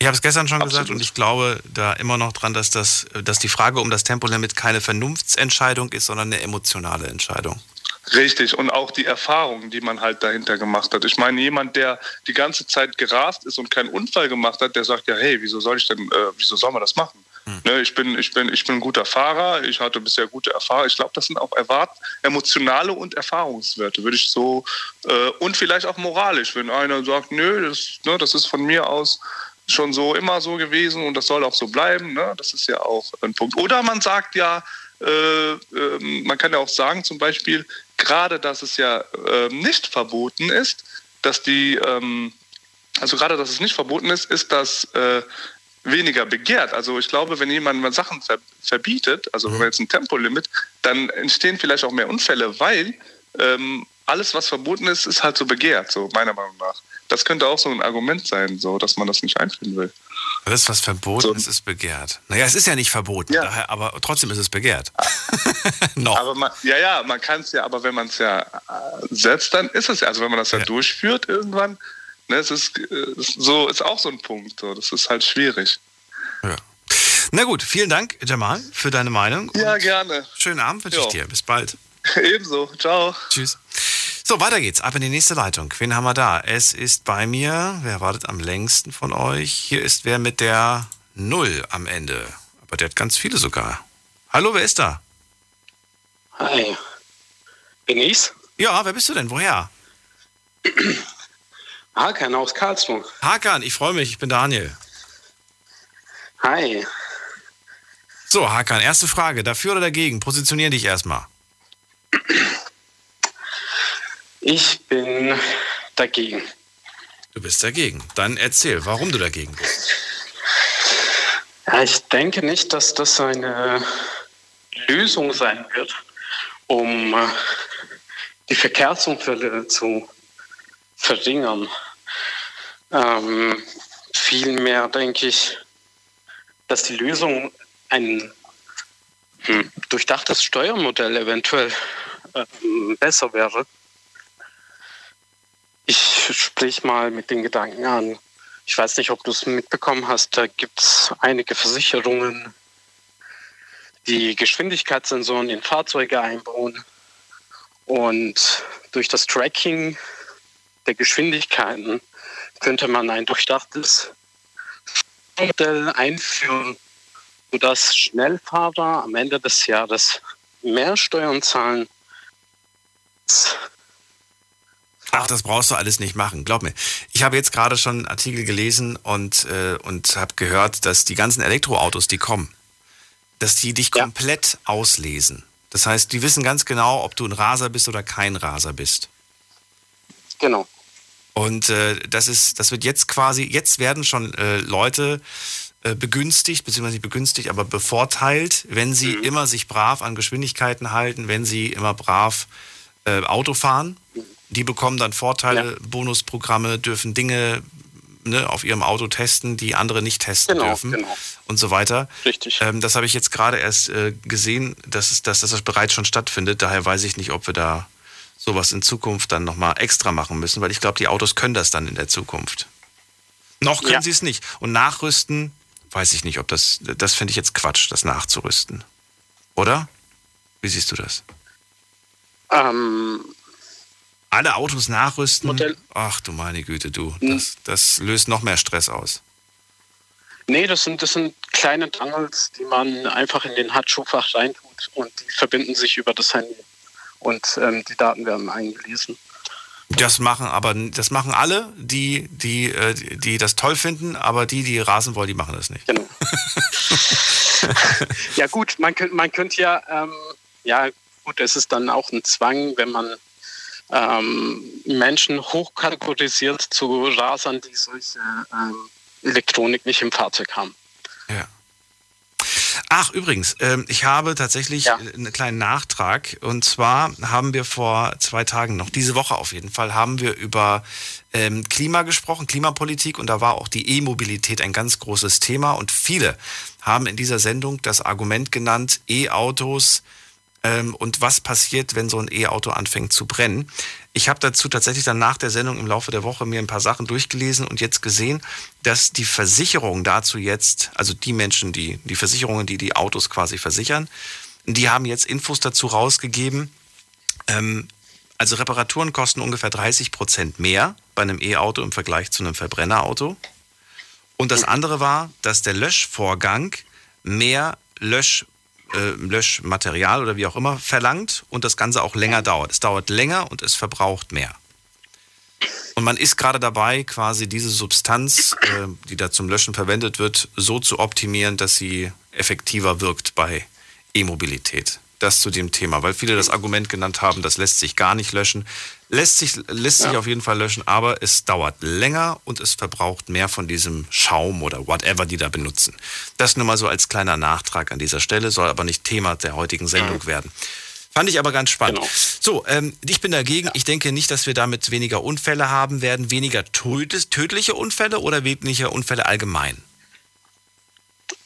Ich habe es gestern schon Absolut. gesagt und ich glaube da immer noch dran, dass, das, dass die Frage um das Tempolimit keine Vernunftsentscheidung ist, sondern eine emotionale Entscheidung. Richtig, und auch die Erfahrungen, die man halt dahinter gemacht hat. Ich meine, jemand, der die ganze Zeit gerast ist und keinen Unfall gemacht hat, der sagt ja, hey, wieso soll ich denn, äh, wieso soll man das machen? Ne, ich, bin, ich, bin, ich bin ein guter Fahrer, ich hatte bisher gute Erfahrungen. Ich glaube, das sind auch erwart emotionale und Erfahrungswerte, würde ich so. Äh, und vielleicht auch moralisch, wenn einer sagt, nö, das, ne, das ist von mir aus schon so immer so gewesen und das soll auch so bleiben. Ne? Das ist ja auch ein Punkt. Oder man sagt ja, äh, äh, man kann ja auch sagen, zum Beispiel, gerade dass es ja äh, nicht verboten ist, dass die, ähm, also gerade dass es nicht verboten ist, ist das äh, weniger begehrt. Also ich glaube, wenn jemand mal Sachen ver verbietet, also wenn man jetzt ein Tempolimit, dann entstehen vielleicht auch mehr Unfälle, weil ähm, alles, was verboten ist, ist halt so begehrt, so meiner Meinung nach. Das könnte auch so ein Argument sein, so dass man das nicht einführen will. Alles, was verboten so. ist, ist begehrt. Naja, es ist ja nicht verboten, ja. Daher, aber trotzdem ist es begehrt. Noch. Aber man, ja, ja, man kann es ja, aber wenn man es ja äh, setzt, dann ist es ja. Also wenn man das ja, ja durchführt irgendwann, ne, es ist äh, so, ist auch so ein Punkt. So. Das ist halt schwierig. Ja. Na gut, vielen Dank, Jamal, für deine Meinung. Ja, gerne. Schönen Abend wünsche ich dir. Bis bald. Ebenso. Ciao. Tschüss. So, weiter geht's. Ab in die nächste Leitung. Wen haben wir da? Es ist bei mir, wer wartet am längsten von euch? Hier ist wer mit der Null am Ende. Aber der hat ganz viele sogar. Hallo, wer ist da? Hi. Bin ich's? Ja, wer bist du denn? Woher? Hakan aus Karlsruhe. Hakan, ich freue mich. Ich bin Daniel. Hi. So, Hakan, erste Frage. Dafür oder dagegen? Positionier dich erstmal. Ich bin dagegen. Du bist dagegen. Dann erzähl, warum du dagegen bist. Ja, ich denke nicht, dass das eine Lösung sein wird, um äh, die Verkehrsunfälle zu verringern. Ähm, vielmehr denke ich, dass die Lösung ein hm, durchdachtes Steuermodell eventuell äh, besser wäre. Ich sprich mal mit den Gedanken an. Ich weiß nicht, ob du es mitbekommen hast, da gibt es einige Versicherungen, die Geschwindigkeitssensoren in Fahrzeuge einbauen. Und durch das Tracking der Geschwindigkeiten könnte man ein durchdachtes Modell einführen, sodass Schnellfahrer am Ende des Jahres mehr Steuern zahlen Ach, das brauchst du alles nicht machen, glaub mir. Ich habe jetzt gerade schon einen Artikel gelesen und, äh, und habe gehört, dass die ganzen Elektroautos, die kommen, dass die dich ja. komplett auslesen. Das heißt, die wissen ganz genau, ob du ein Raser bist oder kein Raser bist. Genau. Und äh, das ist, das wird jetzt quasi, jetzt werden schon äh, Leute äh, begünstigt, beziehungsweise nicht begünstigt, aber bevorteilt, wenn sie mhm. immer sich brav an Geschwindigkeiten halten, wenn sie immer brav äh, Auto fahren. Die bekommen dann Vorteile, ja. Bonusprogramme, dürfen Dinge ne, auf ihrem Auto testen, die andere nicht testen genau, dürfen genau. und so weiter. Richtig. Ähm, das habe ich jetzt gerade erst äh, gesehen, dass, es, dass das bereits schon stattfindet. Daher weiß ich nicht, ob wir da sowas in Zukunft dann nochmal extra machen müssen, weil ich glaube, die Autos können das dann in der Zukunft. Noch können ja. sie es nicht. Und nachrüsten, weiß ich nicht, ob das, das finde ich jetzt Quatsch, das nachzurüsten. Oder? Wie siehst du das? Ähm, alle Autos nachrüsten. Modell. Ach du meine Güte, du. Hm. Das, das löst noch mehr Stress aus. Nee, das sind, das sind kleine Dangles, die man einfach in den Handschuhfach reintut und die verbinden sich über das Handy. Und ähm, die Daten werden eingelesen. Das machen aber das machen alle, die, die, äh, die das toll finden, aber die, die rasen wollen, die machen das nicht. Genau. ja gut, man könnte man könnt ja, ähm, ja gut, es ist dann auch ein Zwang, wenn man ähm, Menschen hochkategorisiert zu Rasern, die solche ähm, Elektronik nicht im Fahrzeug haben. Ja. Ach, übrigens, ähm, ich habe tatsächlich ja. einen kleinen Nachtrag. Und zwar haben wir vor zwei Tagen, noch diese Woche auf jeden Fall, haben wir über ähm, Klima gesprochen, Klimapolitik. Und da war auch die E-Mobilität ein ganz großes Thema. Und viele haben in dieser Sendung das Argument genannt, E-Autos ähm, und was passiert, wenn so ein E-Auto anfängt zu brennen. Ich habe dazu tatsächlich dann nach der Sendung im Laufe der Woche mir ein paar Sachen durchgelesen und jetzt gesehen, dass die Versicherung dazu jetzt, also die Menschen, die die Versicherungen, die die Autos quasi versichern, die haben jetzt Infos dazu rausgegeben. Ähm, also Reparaturen kosten ungefähr 30 Prozent mehr bei einem E-Auto im Vergleich zu einem Verbrennerauto. Und das andere war, dass der Löschvorgang mehr Lösch, äh, Löschmaterial oder wie auch immer verlangt und das Ganze auch länger dauert. Es dauert länger und es verbraucht mehr. Und man ist gerade dabei, quasi diese Substanz, äh, die da zum Löschen verwendet wird, so zu optimieren, dass sie effektiver wirkt bei E-Mobilität. Das zu dem Thema, weil viele das Argument genannt haben, das lässt sich gar nicht löschen. Lässt sich, lässt sich auf jeden Fall löschen, aber es dauert länger und es verbraucht mehr von diesem Schaum oder whatever die da benutzen. Das nur mal so als kleiner Nachtrag an dieser Stelle, soll aber nicht Thema der heutigen Sendung werden. Fand ich aber ganz spannend. Genau. So, ähm, ich bin dagegen. Ich denke nicht, dass wir damit weniger Unfälle haben werden. Weniger töd- tödliche Unfälle oder weniger Unfälle allgemein?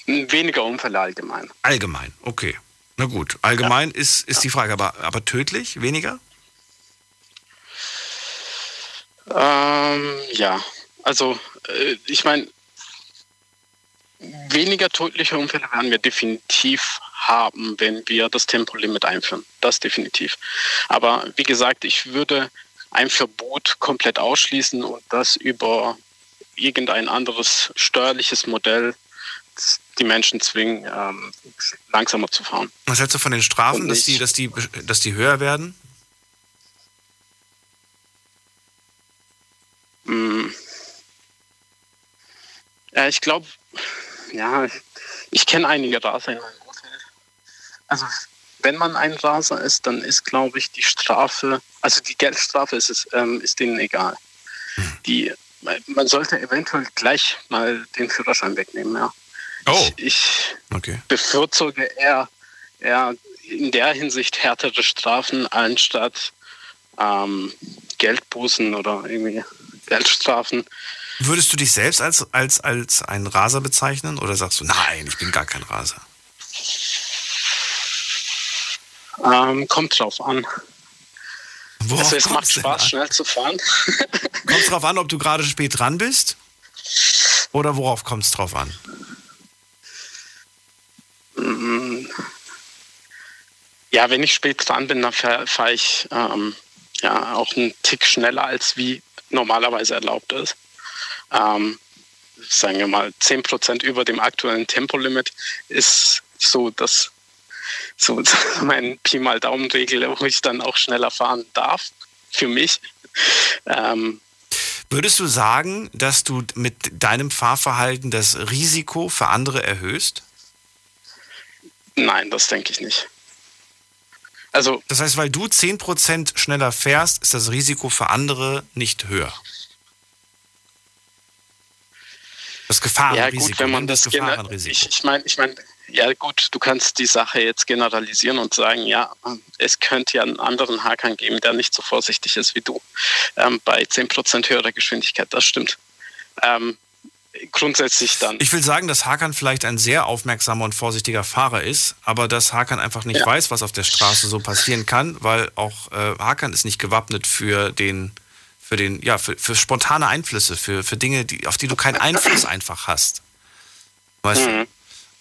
Weniger Unfälle allgemein. Allgemein, okay. Na gut, allgemein ist, ist die Frage, aber, aber tödlich? Weniger? Ähm, ja, also äh, ich meine, weniger tödliche Unfälle werden wir definitiv haben, wenn wir das Tempolimit einführen. Das definitiv. Aber wie gesagt, ich würde ein Verbot komplett ausschließen und das über irgendein anderes steuerliches Modell die Menschen zwingen, ähm, langsamer zu fahren. Was hältst du von den Strafen, dass die, dass, die, dass die höher werden? Mm. Ja, ich glaube, ja, ich kenne einige Raser in meinem Umfeld. Also, wenn man ein Raser ist, dann ist, glaube ich, die Strafe, also die Geldstrafe ist, es, ähm, ist denen egal. Die, man sollte eventuell gleich mal den Führerschein wegnehmen, ja. Oh. Ich, ich Okay. bevorzuge eher, eher in der Hinsicht härtere Strafen anstatt ähm, Geldbußen oder irgendwie Geldstrafen. Würdest du dich selbst als, als, als einen Raser bezeichnen oder sagst du, nein, ich bin gar kein Raser? Ähm, kommt drauf an. Worauf also es macht Spaß, schnell zu fahren. Kommt drauf an, ob du gerade spät dran bist? Oder worauf kommt es drauf an? Ja, wenn ich spät dran bin, dann fahre fahr ich ähm, ja auch einen Tick schneller, als wie normalerweise erlaubt ist. Ähm, sagen wir mal, 10% über dem aktuellen Tempolimit ist so das so mein Pi mal Daumen-Regel, wo ich dann auch schneller fahren darf, für mich. Ähm, Würdest du sagen, dass du mit deinem Fahrverhalten das Risiko für andere erhöhst? Nein, das denke ich nicht. Also Das heißt, weil du 10% schneller fährst, ist das Risiko für andere nicht höher. Das Gefahrenrisiko. Ja gut, wenn man nenn das das Gefahrenrisiko. ich, ich meine, ich meine, ja gut, du kannst die Sache jetzt generalisieren und sagen, ja, es könnte ja einen anderen Hakan geben, der nicht so vorsichtig ist wie du. Ähm, bei 10% höherer Geschwindigkeit, das stimmt. Ähm, grundsätzlich dann. Ich will sagen, dass Hakan vielleicht ein sehr aufmerksamer und vorsichtiger Fahrer ist, aber dass Hakan einfach nicht Ja. weiß, was auf der Straße so passieren kann, weil auch äh, Hakan ist nicht gewappnet für den, für den, ja, für, für spontane Einflüsse, für, für Dinge, die, auf die du keinen Einfluss einfach hast. Weißt du?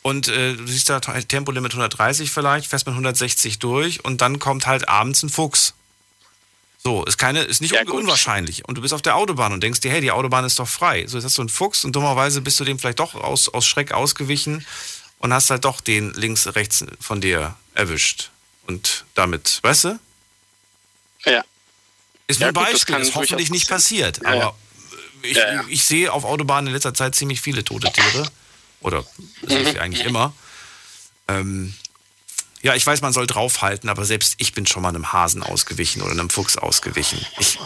Und äh, du siehst da Tempolimit 130 vielleicht, fährst mit 160 durch und dann kommt halt abends ein Fuchs. So, ist keine, ist nicht un unwahrscheinlich. Und du bist auf der Autobahn und denkst dir, hey, die Autobahn ist doch frei. So, jetzt hast du einen Fuchs und dummerweise bist du dem vielleicht doch aus, aus Schreck ausgewichen und hast halt doch den links, rechts von dir erwischt. Und damit, weißt du? Ja. Ist Ja, ein gut, das Beispiel, kann das, hoffentlich nicht passiert. Ja, ja. Aber ich, Ja, ja. ich sehe auf Autobahnen in letzter Zeit ziemlich viele tote Tiere. Oder das ist Mhm. eigentlich immer. Ähm, ja, ich weiß, man soll draufhalten, aber selbst ich bin schon mal einem Hasen ausgewichen oder einem Fuchs ausgewichen. Ich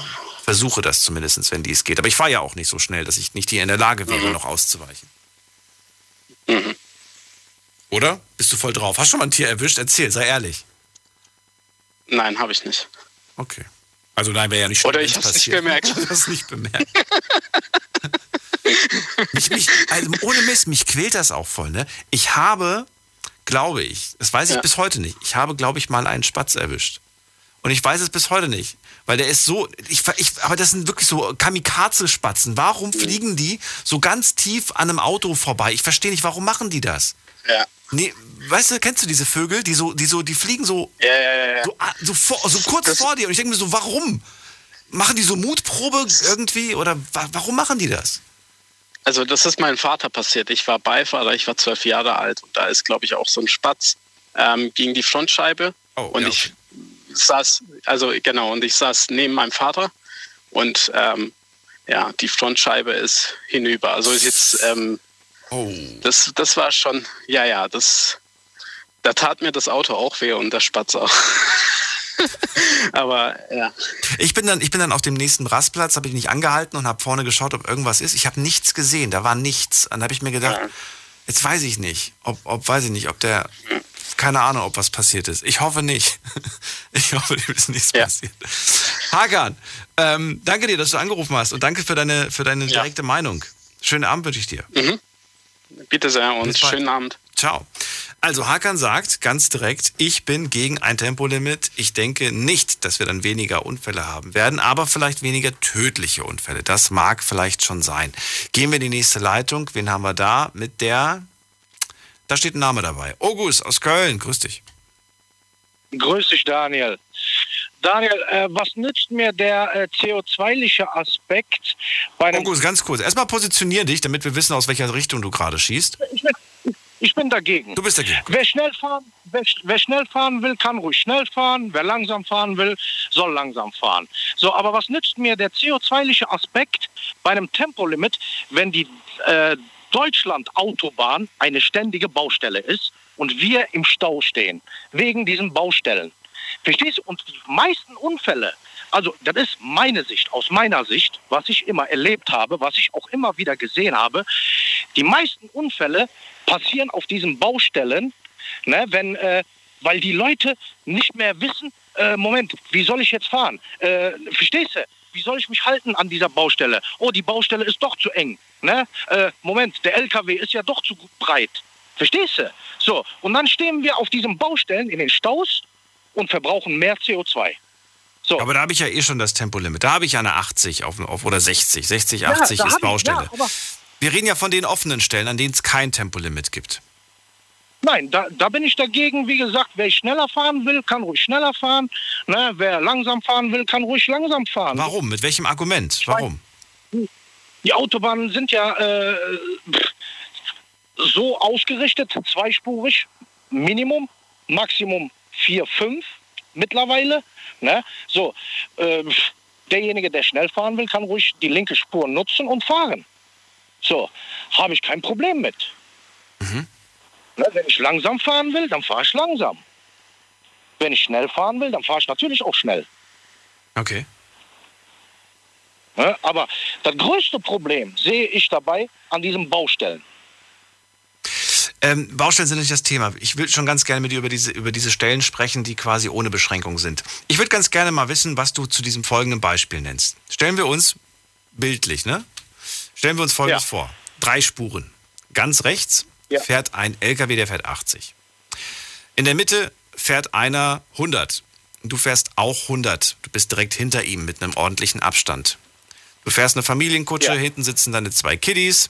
versuche das zumindest, wenn dies geht. Aber ich fahre ja auch nicht so schnell, dass ich nicht hier in der Lage wäre, Mhm. noch auszuweichen. Oder? Bist du voll drauf? Hast du schon mal ein Tier erwischt? Erzähl, sei ehrlich. Nein, habe ich nicht. Okay. Also nein, wäre ja nicht schlimm, Oder ich wenn's hab's nicht bemerkt. Hast es nicht bemerkt. mich, mich, also ohne Mist, mich quält das auch voll. Ne? Ich habe, glaube ich, das weiß ich Ja. bis heute nicht, ich habe, glaube ich, mal einen Spatz erwischt. Und ich weiß es bis heute nicht. Weil der ist so, ich, ich, aber das sind wirklich so Kamikaze-Spatzen. Warum fliegen die so ganz tief an einem Auto vorbei? Ich verstehe nicht, warum machen die das? Ja. Nee, weißt du, kennst du diese Vögel, die so, die so, die fliegen so, Ja, ja, so, ah, so, vor, so kurz vor dir. Und ich denke mir so, warum? Machen die so Mutprobe irgendwie? Oder wa warum machen die das? Also das ist meinem Vater passiert. Ich war Beifahrer, ich war zwölf Jahre alt und da ist, glaube ich, auch so ein Spatz ähm, gegen die Frontscheibe. Oh, und ja, ich saß, also genau, und ich saß neben meinem Vater und ähm, ja, die Frontscheibe ist hinüber. Also ist jetzt, ähm, Oh. das, das war schon, ja, ja, das, da tat mir das Auto auch weh und der Spatz auch. Aber ja. Ich bin dann, ich bin dann auf dem nächsten Rastplatz, habe ich nicht angehalten und habe vorne geschaut, ob irgendwas ist. Ich habe nichts gesehen, da war nichts. Dann habe ich mir gedacht, jetzt weiß ich nicht, ob, ob, weiß ich nicht, ob der, keine Ahnung, ob was passiert ist. Ich hoffe nicht. Ich hoffe, dem ist nichts passiert. Hakan, ähm, danke dir, dass du angerufen hast und danke für deine, für deine direkte Meinung. Schönen Abend wünsche ich dir. Mhm. Bitte sehr und schönen Abend. Ciao. Also Hakan sagt ganz direkt, ich bin gegen ein Tempolimit. Ich denke nicht, dass wir dann weniger Unfälle haben werden, aber vielleicht weniger tödliche Unfälle. Das mag vielleicht schon sein. Gehen wir in die nächste Leitung. Wen haben wir da? Mit der, da steht ein Name dabei. August aus Köln. Grüß dich. Grüß dich, Daniel. Daniel, äh, was nützt mir der äh, CO2-liche Aspekt bei einem... August, ganz kurz. Erstmal positionier dich, damit wir wissen, aus welcher Richtung du gerade schießt. Ich bin, ich bin dagegen. Du bist dagegen. Wer schnell, fahren, wer, wer schnell fahren will, kann ruhig schnell fahren. Wer langsam fahren will, soll langsam fahren. So, aber was nützt mir der CO2-liche Aspekt bei einem Tempolimit, wenn die äh, Deutschland-Autobahn eine ständige Baustelle ist und wir im Stau stehen, wegen diesen Baustellen? Verstehst du? Und die meisten Unfälle, also das ist meine Sicht, aus meiner Sicht, was ich immer erlebt habe, was ich auch immer wieder gesehen habe, die meisten Unfälle passieren auf diesen Baustellen, ne, wenn, äh, weil die Leute nicht mehr wissen, äh, Moment, wie soll ich jetzt fahren? Äh, verstehst du? Wie soll ich mich halten an dieser Baustelle? Oh, die Baustelle ist doch zu eng. Ne? Äh, Moment, der LKW ist ja doch zu breit. Verstehst du? So, und dann stehen wir auf diesen Baustellen in den Staus und verbrauchen mehr CO2. So. Aber da habe ich ja eh schon das Tempolimit. Da habe ich ja eine 80 auf, auf oder 60. 60, Ja, 80 da hab ist ich- Baustelle. ja, aber- wir reden ja von den offenen Stellen, an denen es kein Tempolimit gibt. Nein, da, da bin ich dagegen. Wie gesagt, wer schneller fahren will, kann ruhig schneller fahren. Ne, wer langsam fahren will, kann ruhig langsam fahren. Warum? Mit welchem Argument? Warum? Die Autobahnen sind ja äh, so ausgerichtet, zweispurig, Minimum, Maximum vier, fünf mittlerweile. Ne? So, äh, derjenige, der schnell fahren will, kann ruhig die linke Spur nutzen und fahren. So, habe ich kein Problem mit. Ne, wenn ich langsam fahren will, dann fahre ich langsam. Wenn ich schnell fahren will, dann fahre ich natürlich auch schnell. Okay. Ne? Aber das größte Problem sehe ich dabei an diesen Baustellen. Ähm, Baustellen sind nicht das Thema. Ich will schon ganz gerne mit dir über diese, über diese Stellen sprechen, die quasi ohne Beschränkung sind. Ich würde ganz gerne mal wissen, was du zu diesem folgenden Beispiel nennst. Stellen wir uns bildlich, ne? Stellen wir uns folgendes vor. Drei Spuren. Ganz rechts fährt ein LKW, der fährt 80. In der Mitte fährt einer 100. Und du fährst auch 100. Du bist direkt hinter ihm mit einem ordentlichen Abstand. Du fährst eine Familienkutsche, hinten sitzen deine zwei Kiddies.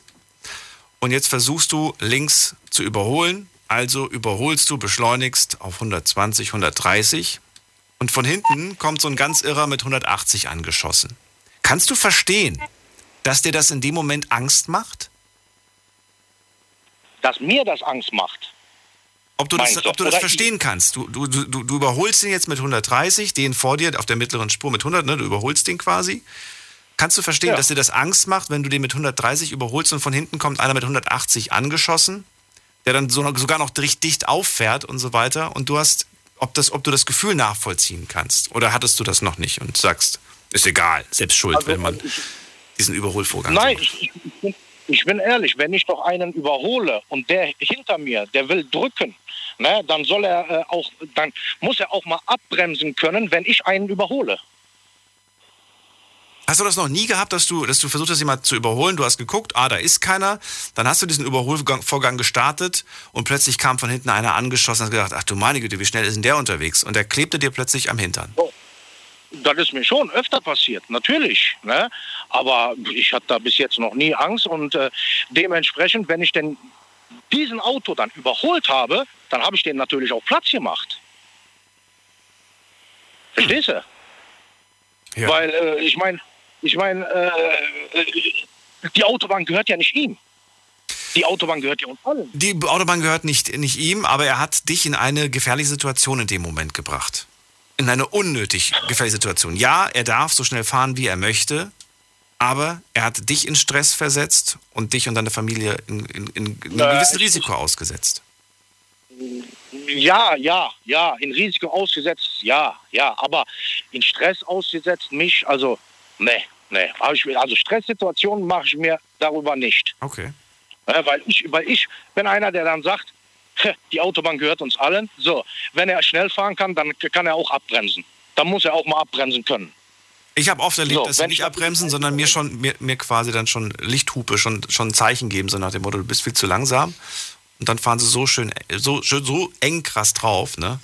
Und jetzt versuchst du links zu überholen. Also überholst du, beschleunigst auf 120, 130. Und von hinten kommt so ein ganz Irrer mit 180 angeschossen. Kannst du verstehen, dass dir das in dem Moment Angst macht? Dass mir das Angst macht. Ob du das, Meinst du? ob du das verstehen kannst. Du, du, du, du überholst den jetzt mit 130, den vor dir auf der mittleren Spur mit 100, ne? du überholst den quasi. Kannst du verstehen, Ja. dass dir das Angst macht, wenn du den mit 130 überholst und von hinten kommt einer mit 180 angeschossen, der dann so, sogar noch dicht, dicht auffährt und so weiter und du hast, ob, das, ob du das Gefühl nachvollziehen kannst oder hattest du das noch nicht und sagst, ist egal, selbst schuld, Also, wenn man diesen Überholvorgang Nein, so macht. ich, ich, ich bin ehrlich, wenn ich doch einen überhole und der hinter mir, der will drücken, ne, dann soll er äh, auch, dann muss er auch mal abbremsen können, wenn ich einen überhole. Hast du das noch nie gehabt, dass du, dass du versucht hast, jemanden zu überholen? Du hast geguckt, ah, da ist keiner. Dann hast du diesen Überholvorgang gestartet und plötzlich kam von hinten einer angeschossen und hast gedacht, ach du meine Güte, wie schnell ist denn der unterwegs? Und der klebte dir plötzlich am Hintern. Das ist mir schon öfter passiert, natürlich. Ne? Aber ich hatte da bis jetzt noch nie Angst und äh, dementsprechend, wenn ich denn diesen Auto dann überholt habe, dann habe ich den natürlich auch Platz gemacht. Verstehst du? Weil äh, ich meine, ich meine, äh, Die Autobahn gehört ja nicht ihm. Die Autobahn gehört ja uns allen. Die Autobahn gehört nicht, nicht ihm, aber er hat dich in eine gefährliche Situation in dem Moment gebracht. In eine unnötig gefährliche Situation. Ja, er darf so schnell fahren, wie er möchte, aber er hat dich in Stress versetzt und dich und deine Familie in, in, in einem Äh, gewissen Risiko ausgesetzt. Ja, ja, ja, in Risiko ausgesetzt, ja, ja, aber in Stress ausgesetzt mich, also, ne, ne, ich, mir- also Stresssituationen mache ich mir darüber nicht. Okay. Ja, weil, ich, weil ich bin einer, der dann sagt, "Hä, die Autobahn gehört uns allen. So, wenn er schnell fahren kann, dann kann er auch abbremsen. Dann muss er auch mal abbremsen können. Ich habe oft erlebt, So, dass sie nicht ich- abbremsen, sondern mir schon mir, mir quasi dann schon Lichthupe, schon schon ein Zeichen geben, so nach dem Motto, du bist viel zu langsam. Und dann fahren sie so schön, so, schön, so eng krass drauf, ne?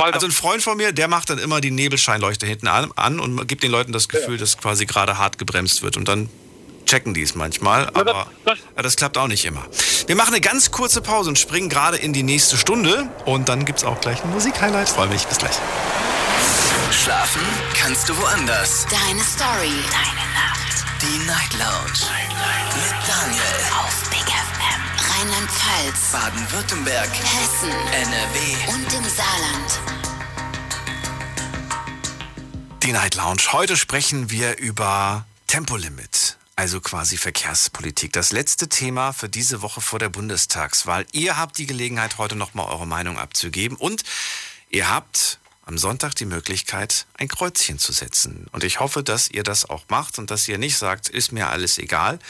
Also ein Freund von mir, der macht dann immer die Nebelscheinleuchte hinten an, an und gibt den Leuten das Gefühl, dass quasi gerade hart gebremst wird. Und dann checken die es manchmal, aber ja, das klappt auch nicht immer. Wir machen eine ganz kurze Pause und springen gerade in die nächste Stunde. Und dann gibt es auch gleich ein Musikhighlight. Freue mich, bis gleich. Schlafen kannst du woanders. Deine Story. Deine Nacht. Die Night Lounge. Mit Daniel. Rheinland-Pfalz. Baden-Württemberg. Hessen. NRW. Und im Saarland. Die Night Lounge. Heute sprechen wir über Tempolimit, also quasi Verkehrspolitik. Das letzte Thema für diese Woche vor der Bundestagswahl. Ihr habt die Gelegenheit, heute nochmal eure Meinung abzugeben und ihr habt am Sonntag die Möglichkeit, ein Kreuzchen zu setzen. Und ich hoffe, dass ihr das auch macht und dass ihr nicht sagt, ist mir alles egal.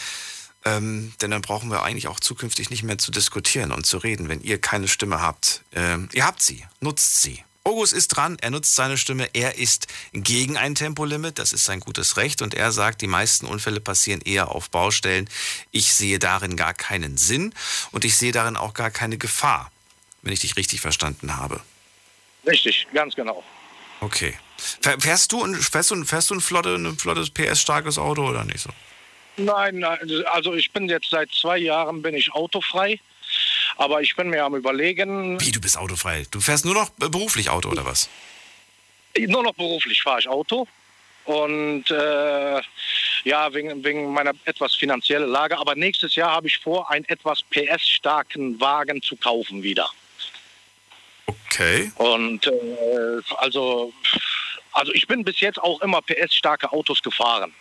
Ähm, denn dann brauchen wir eigentlich auch zukünftig nicht mehr zu diskutieren und zu reden, wenn ihr keine Stimme habt. Ähm, ihr habt sie, nutzt sie. August ist dran, er nutzt seine Stimme, er ist gegen ein Tempolimit, das ist sein gutes Recht und er sagt, die meisten Unfälle passieren eher auf Baustellen. Ich sehe darin gar keinen Sinn und ich sehe darin auch gar keine Gefahr, wenn ich dich richtig verstanden habe. Richtig, ganz genau. Okay. Fähr- Fährst du, fährst du, fährst du ein, flotte, ein flottes PS-starkes Auto oder nicht so? Nein, nein, also ich bin jetzt seit zwei Jahren bin ich autofrei, aber ich bin mir am überlegen. Wie, du bist autofrei? Du fährst nur noch beruflich Auto oder was? Nur noch beruflich fahre ich Auto und äh, ja wegen, wegen meiner etwas finanziellen Lage. Aber nächstes Jahr habe ich vor, einen etwas PS-starken Wagen zu kaufen wieder. Okay. Und äh, also, also ich bin bis jetzt auch immer PS-starke Autos gefahren.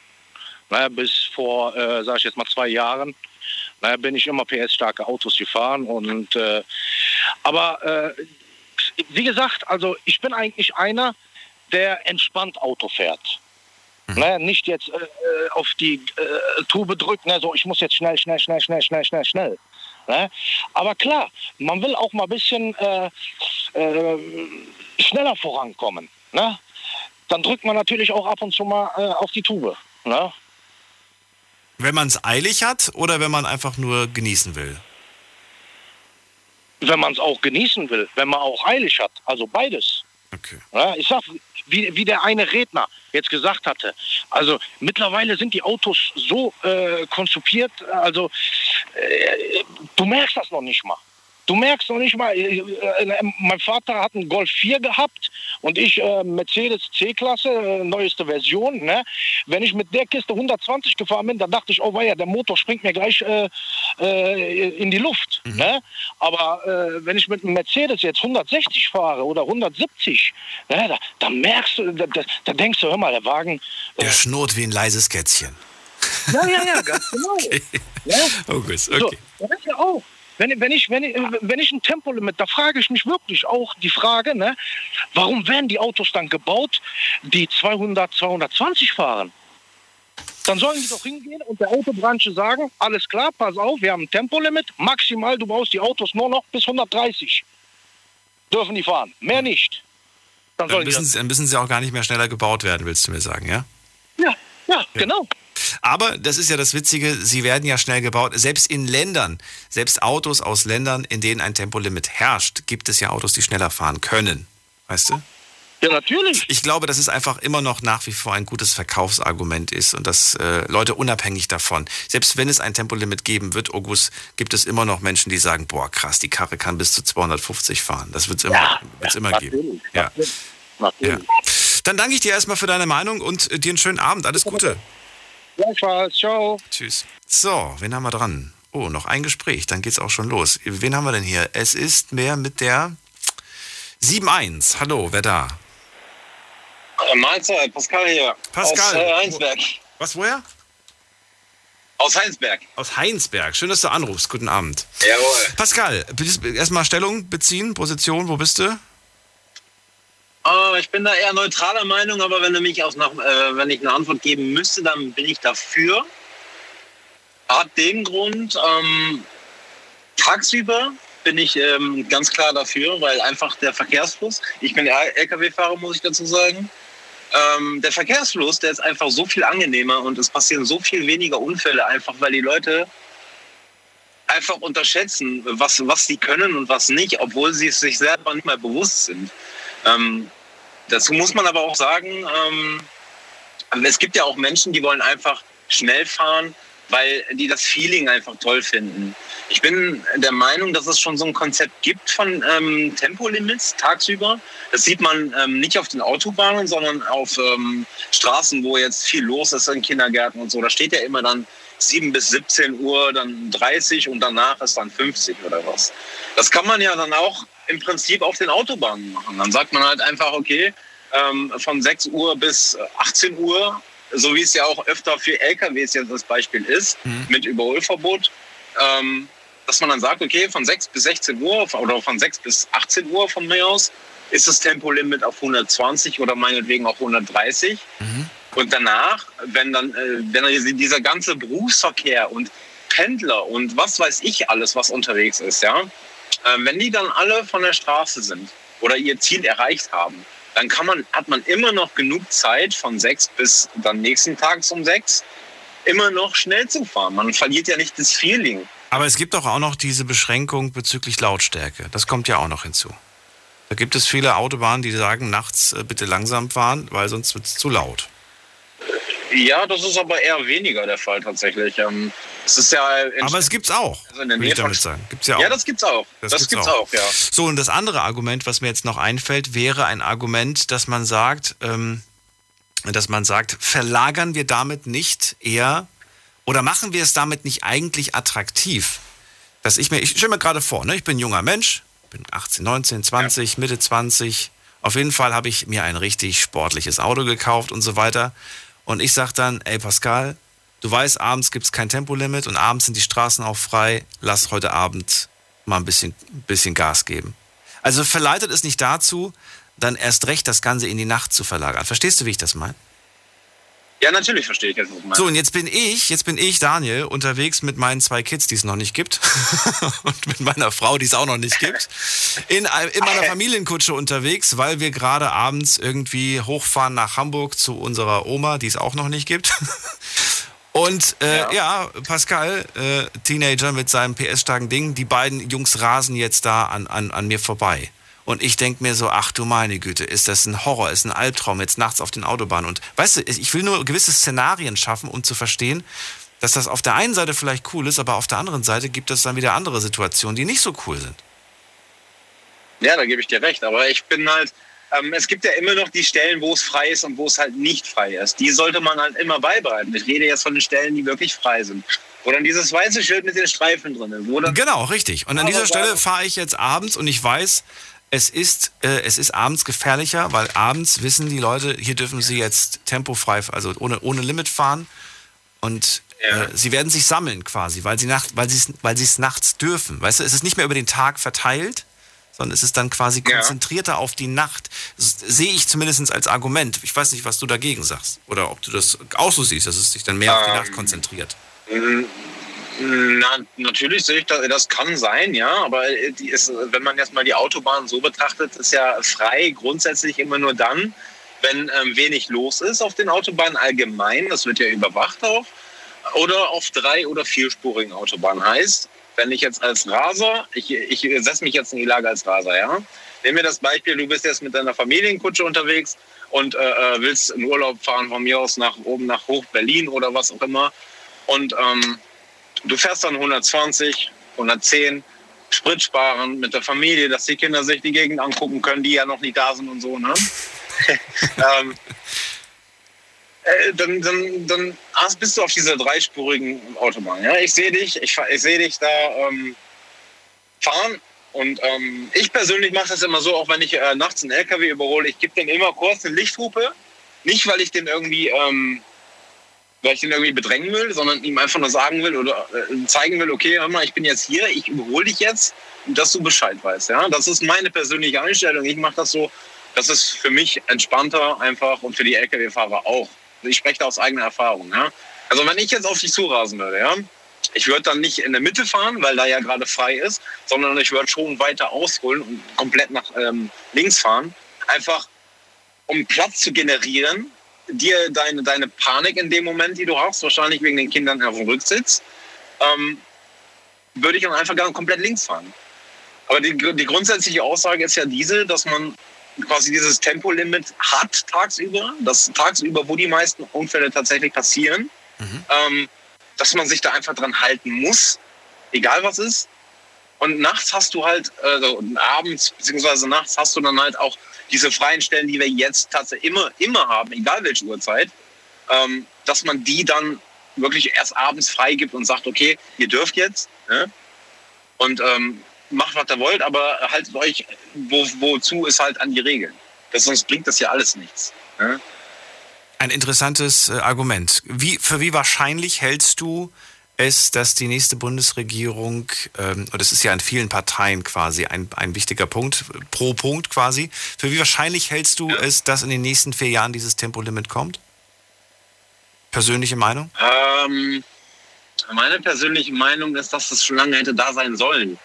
Naja, bis vor, äh, sage ich jetzt mal, zwei Jahren naja, bin ich immer PS-starke Autos gefahren. Und äh, aber äh, wie gesagt, also ich bin eigentlich einer, der entspannt Auto fährt. Ne, nicht jetzt äh, äh, auf die äh, Tube drückt, ne, so ich muss jetzt schnell, schnell, schnell, schnell, schnell, schnell, schnell. Ne? Aber klar, man will auch mal ein bisschen äh, schneller vorankommen. Ne? Dann drückt man natürlich auch ab und zu mal auf die Tube. Ne? Wenn man es eilig hat oder wenn man einfach nur genießen will? Wenn man es auch genießen will, wenn man auch eilig hat. Also beides. Okay. Ja, ich sag, wie, wie der eine Redner jetzt gesagt hatte, also mittlerweile sind die Autos so äh, konzipiert, also äh, du merkst das noch nicht mal. Du merkst noch nicht mal, äh, äh, mein Vater hat einen Golf 4 gehabt und ich äh, Mercedes C-Klasse, äh, neueste Version. Ne? Wenn ich mit der Kiste 120 gefahren bin, dann dachte ich, oh weia, der Motor springt mir gleich äh, äh, in die Luft. Ne? Aber äh, wenn ich mit einem Mercedes jetzt 160 fahre oder 170, ne, da, da merkst du, da, da, denkst du, hör mal, der Wagen, Der schnurrt wie ein leises Kätzchen. ja, ja, ja, ganz genau. Ja? August, So, okay. das ist ja auch. Wenn, wenn, ich, wenn, ich, wenn ich ein Tempolimit, da frage ich mich wirklich auch die Frage, ne, warum werden die Autos dann gebaut, die 200, 220 fahren? Dann sollen die doch hingehen und der Autobranche sagen, alles klar, pass auf, wir haben ein Tempolimit, maximal, du brauchst die Autos nur noch bis 130. Dürfen die fahren, mehr nicht. Dann Dann müssen, dann müssen sie auch gar nicht mehr schneller gebaut werden, willst du mir sagen, ja? Ja, ja, genau. Aber das ist ja das Witzige, sie werden ja schnell gebaut. Selbst in Ländern, selbst Autos aus Ländern, in denen ein Tempolimit herrscht, gibt es ja Autos, die schneller fahren können. Weißt du? Ja, natürlich. Ich glaube, dass es einfach immer noch nach wie vor ein gutes Verkaufsargument ist und dass äh, Leute unabhängig davon, selbst wenn es ein Tempolimit geben wird, August, gibt es immer noch Menschen, die sagen, boah, krass, die Karre kann bis zu 250 fahren. Das wird es immer, Ja, wird's ja, immer natürlich, geben. Ja. ja. Dann danke ich dir erstmal für deine Meinung und äh, dir einen schönen Abend. Alles Gute. Gleichfalls, ciao. Tschüss. So, wen haben wir dran? Oh, noch ein Gespräch, dann geht's auch schon los. Wen haben wir denn hier? Es ist mehr mit der 7-1. Hallo, wer da? Äh, Mahlzeit, Pascal hier. Pascal. Aus äh, Heinsberg. Was, woher? Aus Heinsberg. Aus Heinsberg. Schön, dass du anrufst. Guten Abend. Jawohl. Pascal, erstmal Stellung beziehen, Position, wo bist du? Äh, ich bin da eher neutraler Meinung, aber wenn du mich aus nach, äh, wenn ich eine Antwort geben müsste, dann bin ich dafür. Hat den Grund, ähm, tagsüber bin ich ähm, ganz klar dafür, weil einfach der Verkehrsfluss, ich bin LKW-Fahrer, muss ich dazu sagen, ähm, der Verkehrsfluss, der ist einfach so viel angenehmer und es passieren so viel weniger Unfälle, einfach weil die Leute einfach unterschätzen, was, was sie können und was nicht, obwohl sie es sich selber nicht mal bewusst sind. Ähm, dazu muss man aber auch sagen, ähm, es gibt ja auch Menschen, die wollen einfach schnell fahren, weil die das Feeling einfach toll finden. Ich bin der Meinung, dass es schon so ein Konzept gibt von ähm, Tempolimits tagsüber. Das sieht man ähm, nicht auf den Autobahnen, sondern auf ähm, Straßen, wo jetzt viel los ist in Kindergärten und so. Da steht ja immer dann 7 bis 17 Uhr, dann 30 und danach ist dann 50 oder was. Das kann man ja dann auch im Prinzip auf den Autobahnen machen. Dann sagt man halt einfach, okay, ähm, von 6 Uhr bis 18 Uhr so wie es ja auch öfter für LKWs jetzt das Beispiel ist, mhm. mit Überholverbot, ähm, dass man dann sagt, okay, von 6 bis 16 Uhr oder von 6 bis 18 Uhr von mir aus ist das Tempolimit auf 120 oder meinetwegen auch 130. Mhm. Und danach, wenn dann, äh, wenn dieser ganze Berufsverkehr und Pendler und was weiß ich alles, was unterwegs ist, ja, wenn die dann alle von der Straße sind oder ihr Ziel erreicht haben, dann kann man, hat man immer noch genug Zeit von sechs bis dann nächsten Tags um sechs immer noch schnell zu fahren. Man verliert ja nicht das Feeling. Aber es gibt doch auch noch diese Beschränkung bezüglich Lautstärke. Das kommt ja auch noch hinzu. Da gibt es viele Autobahnen, die sagen, nachts äh, bitte langsam fahren, weil sonst wird es zu laut. Ja, das ist aber eher weniger der Fall tatsächlich. Ähm, es ist ja aber es gibt's auch, also in der Nähe ich damit sagen. Gibt's ja, auch. ja, das gibt's auch. Das, das gibt's, gibt's auch. auch. ja. So, und das andere Argument, was mir jetzt noch einfällt, wäre ein Argument, dass man sagt, ähm, dass man sagt, verlagern wir damit nicht eher oder machen wir es damit nicht eigentlich attraktiv? Dass ich mir, ich stelle mir gerade vor, ne, ich bin ein junger Mensch, bin 18, 19, 20, ja. Mitte 20. Auf jeden Fall habe ich mir ein richtig sportliches Auto gekauft und so weiter. Und ich sage dann, ey Pascal, du weißt, abends gibt es kein Tempolimit und abends sind die Straßen auch frei. Lass heute Abend mal ein bisschen, bisschen Gas geben. Also verleitet es nicht dazu, dann erst recht das Ganze in die Nacht zu verlagern. Verstehst du, wie ich das meine? Ja, natürlich verstehe ich das. So, und jetzt bin ich, jetzt bin ich, Daniel, unterwegs mit meinen zwei Kids, die es noch nicht gibt. und mit meiner Frau, die es auch noch nicht gibt. In, in meiner Familienkutsche unterwegs, weil wir gerade abends irgendwie hochfahren nach Hamburg zu unserer Oma, die es auch noch nicht gibt. Und äh, ja. ja. Pascal, äh, Teenager mit seinem PS-starken Ding, die beiden Jungs rasen jetzt da an, an, an mir vorbei. Und ich denke mir so, ach du meine Güte, ist das ein Horror, ist ein Albtraum jetzt nachts auf den Autobahnen. Und weißt du, ich will nur gewisse Szenarien schaffen, um zu verstehen, dass das auf der einen Seite vielleicht cool ist, aber auf der anderen Seite gibt es dann wieder andere Situationen, die nicht so cool sind. Ja, da gebe ich dir recht. Aber ich bin halt, ähm, es gibt ja immer noch die Stellen, wo es frei ist und wo es halt nicht frei ist. Die sollte man halt immer beibehalten. Ich rede jetzt von den Stellen, die wirklich frei sind. Wo dann dieses weiße Schild mit den Streifen drin ist. Genau, richtig. Und an dieser Stelle fahre ich jetzt abends und ich weiß, es ist, äh, es ist abends gefährlicher, weil abends wissen die Leute, hier dürfen sie jetzt tempofrei, also ohne, ohne Limit fahren. Und ja. äh, sie werden sich sammeln quasi, weil sie nacht, weil sie weil es nachts dürfen. Weißt du, es ist nicht mehr über den Tag verteilt, sondern es ist dann quasi konzentrierter ja. auf die Nacht. Das sehe ich zumindest als Argument. Ich weiß nicht, was du dagegen sagst. Oder ob du das auch so siehst, dass es sich dann mehr ähm, auf die Nacht ähm, konzentriert. Na, natürlich sehe ich, das, das kann sein, ja, aber ist, wenn man jetzt mal die Autobahn so betrachtet, ist ja frei grundsätzlich immer nur dann, wenn ähm, wenig los ist auf den Autobahnen allgemein, das wird ja überwacht auch, oder auf drei- oder vierspurigen Autobahnen. Heißt, wenn ich jetzt als Raser, ich, ich setze mich jetzt in die Lage als Raser, ja, nehmen wir das Beispiel, du bist jetzt mit deiner Familienkutsche unterwegs und äh, äh willst in Urlaub fahren von mir aus nach oben nach Hoch Berlin oder was auch immer. Und ähm, Du fährst dann 120, 110, Sprit sparen mit der Familie, dass die Kinder sich die Gegend angucken können, die ja noch nicht da sind und so. Ne? ähm, äh, dann, dann, dann bist du auf dieser dreispurigen Autobahn. Ja? Ich sehe dich, ich, ich sehe dich da ähm, fahren. Und ähm, ich persönlich mache das immer so, auch wenn ich äh, nachts einen LKW überhole, ich gebe dem immer kurz eine Lichthupe. Nicht, weil ich den irgendwie, ähm, weil ich den irgendwie bedrängen will, sondern ihm einfach nur sagen will oder äh, zeigen will, okay, hör mal, ich bin jetzt hier, ich überhole dich jetzt, dass du Bescheid weißt. Ja? Das ist meine persönliche Einstellung. Ich mache das so, das ist für mich entspannter einfach und für die LKW-Fahrer auch. Ich spreche da aus eigener Erfahrung. Ja? Also wenn ich jetzt auf dich zurasen würde, ja, ich würde dann nicht in der Mitte fahren, weil da ja gerade frei ist, sondern ich würde schon weiter ausholen und komplett nach ähm, links fahren. Einfach um Platz zu generieren, dir deine, deine Panik in dem Moment, die du hast, wahrscheinlich wegen den Kindern auf dem Rücksitz, ähm, würde ich dann einfach gerne komplett links fahren. Aber die, die grundsätzliche Aussage ist ja diese, dass man quasi dieses Tempolimit hat tagsüber, dass tagsüber, wo die meisten Unfälle tatsächlich passieren, ähm, dass man sich da einfach dran halten muss, egal was ist. Und nachts hast du halt, also abends beziehungsweise nachts hast du dann halt auch diese freien Stellen, die wir jetzt tatsächlich immer, immer haben, egal welche Uhrzeit, ähm, dass man die dann wirklich erst abends freigibt und sagt, okay, ihr dürft jetzt ne? und ähm, macht, was ihr wollt, aber haltet euch, wo, wozu ist halt an die Regeln. Das, sonst bringt das ja alles nichts. Ne? Ein interessantes äh, Argument. Wie, für wie wahrscheinlich hältst du es, dass die nächste Bundesregierung, ähm, und das ist ja in vielen Parteien quasi ein, ein wichtiger Punkt, pro Punkt quasi, für wie wahrscheinlich hältst du es, dass in den nächsten vier Jahren dieses Tempolimit kommt? Persönliche Meinung? Ähm, meine persönliche Meinung ist, dass es schon lange hätte da sein sollen.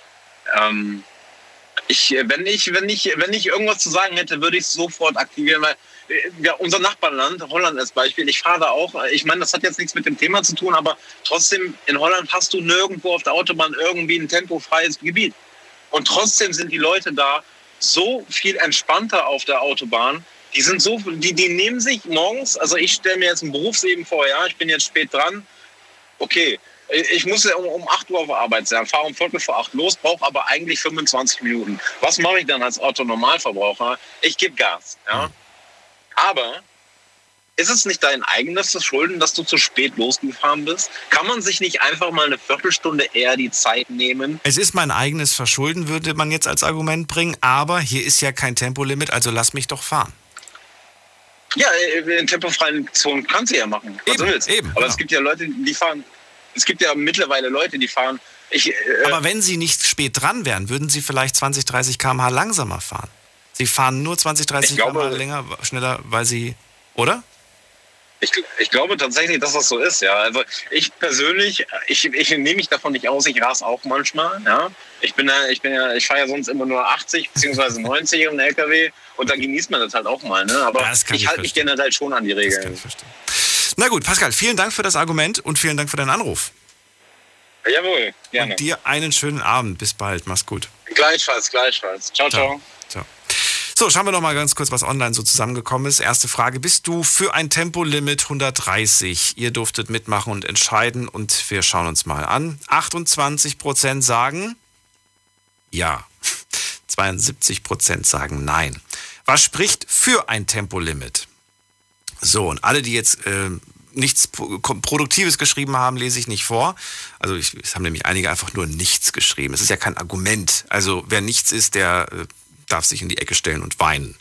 Ähm, ich, wenn, ich, wenn, ich, wenn ich irgendwas zu sagen hätte, würde ich es sofort aktivieren, weil ja, unser Nachbarland, Holland als Beispiel, ich fahre da auch, ich meine, das hat jetzt nichts mit dem Thema zu tun, aber trotzdem, in Holland hast du nirgendwo auf der Autobahn irgendwie ein tempofreies Gebiet. Und trotzdem sind die Leute da so viel entspannter auf der Autobahn. Die sind so, die, die nehmen sich morgens, also ich stelle mir jetzt ein Berufsleben vor, ja, ich bin jetzt spät dran. Okay, ich muss ja um, um 8 Uhr auf Arbeit sein, fahre um Viertel vor 8 los, brauche aber eigentlich 25 Minuten. Was mache ich dann als Autonormalverbraucher? Ich gebe Gas. Ja? Aber ist es nicht dein eigenes Verschulden, dass du zu spät losgefahren bist? Kann man sich nicht einfach mal eine Viertelstunde eher die Zeit nehmen? Es ist mein eigenes Verschulden, würde man jetzt als Argument bringen, aber hier ist ja kein Tempolimit, also lass mich doch fahren. Ja, in tempofreien Zonen kannst du ja machen, was du willst. eben, Aber es gibt ja Leute, die fahren, es gibt ja mittlerweile Leute, die fahren. Ich, äh, Aber wenn Sie nicht spät dran wären, würden Sie vielleicht 20, 30 km/h langsamer fahren. Sie fahren nur 20, 30 Ich glaube- km/h länger, schneller, weil Sie, oder? Ich, ich glaube tatsächlich, dass das so ist, ja. Also ich persönlich, ich, ich nehme mich davon nicht aus, ich ras auch manchmal, ja. Ich bin ja, ich bin ja, ich fahre ja sonst immer nur 80 bzw. 90 im LKW und da genießt man das halt auch mal, ne? Aber Das kann ich ich halte mich generell schon an die Regeln. Na gut, Pascal, vielen Dank für das Argument und vielen Dank für deinen Anruf. Jawohl, gerne. Und dir einen schönen Abend. Bis bald. Mach's gut. Gleichfalls, gleichfalls. Ciao, ciao. Ciao. So, schauen wir noch mal ganz kurz, was online so zusammengekommen ist. Erste Frage, bist du für ein Tempolimit 130? Ihr durftet mitmachen und entscheiden und wir schauen uns mal an. 28% sagen ja. 72% sagen nein. Was spricht für ein Tempolimit? So, und alle, die jetzt äh, nichts Pro- Produktives geschrieben haben, lese ich nicht vor. Also ich, es haben nämlich einige einfach nur nichts geschrieben. Es ist ja kein Argument. Also wer nichts ist, der äh, darf sich in die Ecke stellen und weinen.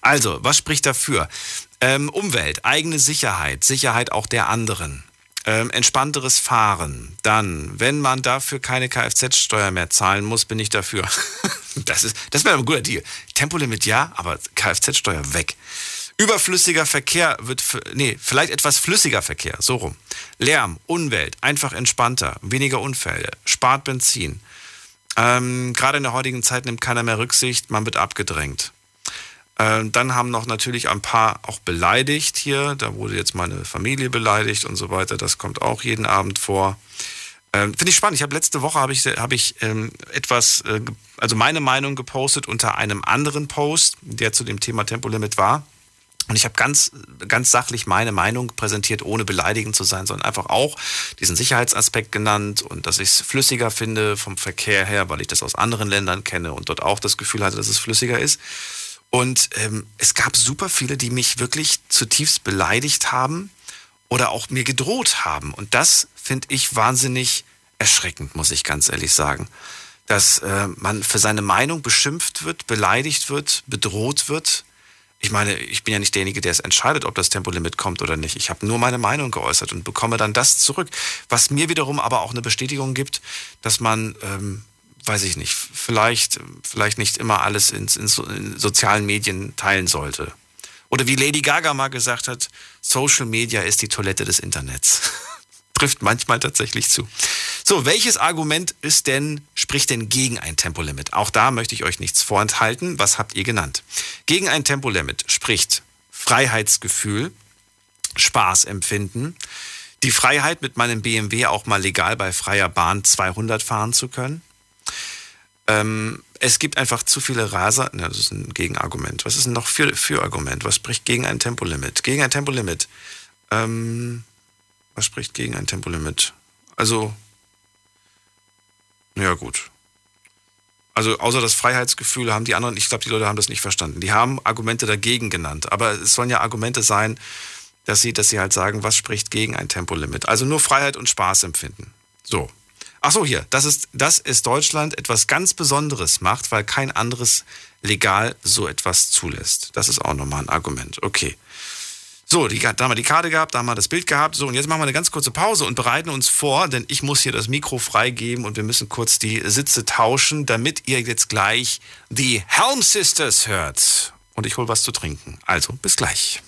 Also, was spricht dafür? Ähm, Umwelt, eigene Sicherheit, Sicherheit auch der anderen. Ähm, entspannteres Fahren. Dann, wenn man dafür keine Kfz-Steuer mehr zahlen muss, bin ich dafür. das das wäre ein guter Deal. Tempolimit ja, aber Kfz-Steuer weg. Überflüssiger Verkehr wird, nee, vielleicht etwas flüssiger Verkehr, so rum. Lärm, Umwelt, einfach entspannter, weniger Unfälle, spart Benzin. Ähm, Gerade in der heutigen Zeit nimmt keiner mehr Rücksicht, man wird abgedrängt. Ähm, dann haben noch natürlich ein paar auch beleidigt hier. Da wurde jetzt meine Familie beleidigt und so weiter. Das kommt auch jeden Abend vor. Ähm, Finde ich spannend. Ich habe letzte Woche habe ich, hab ich ähm, etwas, äh, also meine Meinung gepostet unter einem anderen Post, der zu dem Thema Tempolimit war. Und ich habe ganz, ganz sachlich meine Meinung präsentiert, ohne beleidigend zu sein, sondern einfach auch diesen Sicherheitsaspekt genannt und dass ich es flüssiger finde vom Verkehr her, weil ich das aus anderen Ländern kenne und dort auch das Gefühl hatte, dass es flüssiger ist. Und ähm, es gab super viele, die mich wirklich zutiefst beleidigt haben oder auch mir gedroht haben. Und das finde ich wahnsinnig erschreckend, muss ich ganz ehrlich sagen. Dass äh, man für seine Meinung beschimpft wird, beleidigt wird, bedroht wird. Ich meine, ich bin ja nicht derjenige, der es entscheidet, ob das Tempolimit kommt oder nicht. Ich habe nur meine Meinung geäußert und bekomme dann das zurück. Was mir wiederum aber auch eine Bestätigung gibt, dass man ähm, weiß ich nicht, vielleicht, vielleicht nicht immer alles in, in, so, in sozialen Medien teilen sollte. Oder wie Lady Gaga mal gesagt hat, Social Media ist die Toilette des Internets. Trifft manchmal tatsächlich zu. So, welches Argument ist denn, spricht denn gegen ein Tempolimit? Auch da möchte ich euch nichts vorenthalten. Was habt ihr genannt? Gegen ein Tempolimit spricht Freiheitsgefühl, Spaßempfinden, die Freiheit, mit meinem BMW auch mal legal bei freier Bahn 200 fahren zu können, ähm, es gibt einfach zu viele Raser. Ne, das ist ein Gegenargument. Was ist denn noch für, für Argument? Was spricht gegen ein Tempolimit? Gegen ein Tempolimit. Ähm, was spricht gegen ein Tempolimit? Also, ja gut. Also außer das Freiheitsgefühl haben die anderen, ich glaube, die Leute haben das nicht verstanden. Die haben Argumente dagegen genannt. Aber es sollen ja Argumente sein, dass sie, dass sie halt sagen, was spricht gegen ein Tempolimit. Also nur Freiheit und Spaß empfinden. So. Ach so, hier, das ist, das ist Deutschland etwas ganz Besonderes macht, weil kein anderes legal so etwas zulässt. Das ist auch nochmal ein Argument. Okay. So, die, da haben wir die Karte gehabt, da haben wir das Bild gehabt. So, und jetzt machen wir eine ganz kurze Pause und bereiten uns vor, denn ich muss hier das Mikro freigeben und wir müssen kurz die Sitze tauschen, damit ihr jetzt gleich die Helm Sisters hört. Und ich hole was zu trinken. Also, bis gleich.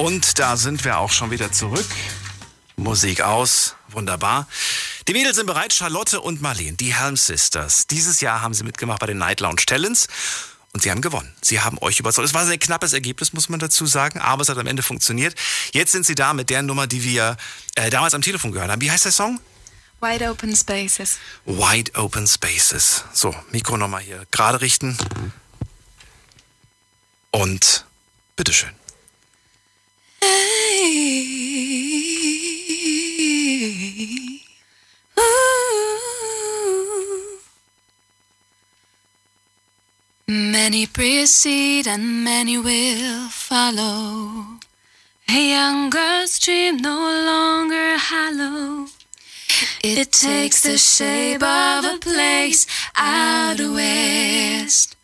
Und da sind wir auch schon wieder zurück. Musik aus, wunderbar. Die Mädels sind bereit, Charlotte und Marlene, die Helm Sisters. Dieses Jahr haben sie mitgemacht bei den Night Lounge Talents und sie haben gewonnen. Sie haben euch überzeugt. Es war ein sehr knappes Ergebnis, muss man dazu sagen, aber es hat am Ende funktioniert. Jetzt sind sie da mit der Nummer, die wir äh, damals am Telefon gehört haben. Wie heißt der Song? Wide Open Spaces. Wide Open Spaces. So, Mikro nochmal hier gerade richten. Und bitteschön. Many precede and many will follow. A young girl's dream no longer hollow. It takes the shape of a place out west.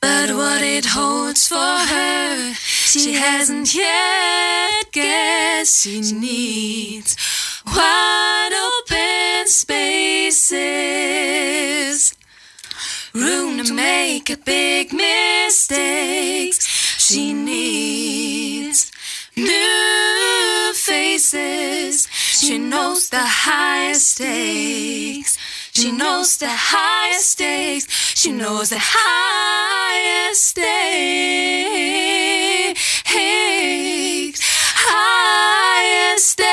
But what it holds for her, she hasn't yet guessed. She needs wide open spaces, room to make a big mistakes. She needs new faces. She knows the highest stakes. She knows the highest stakes. She knows the highest stakes. Highest stakes.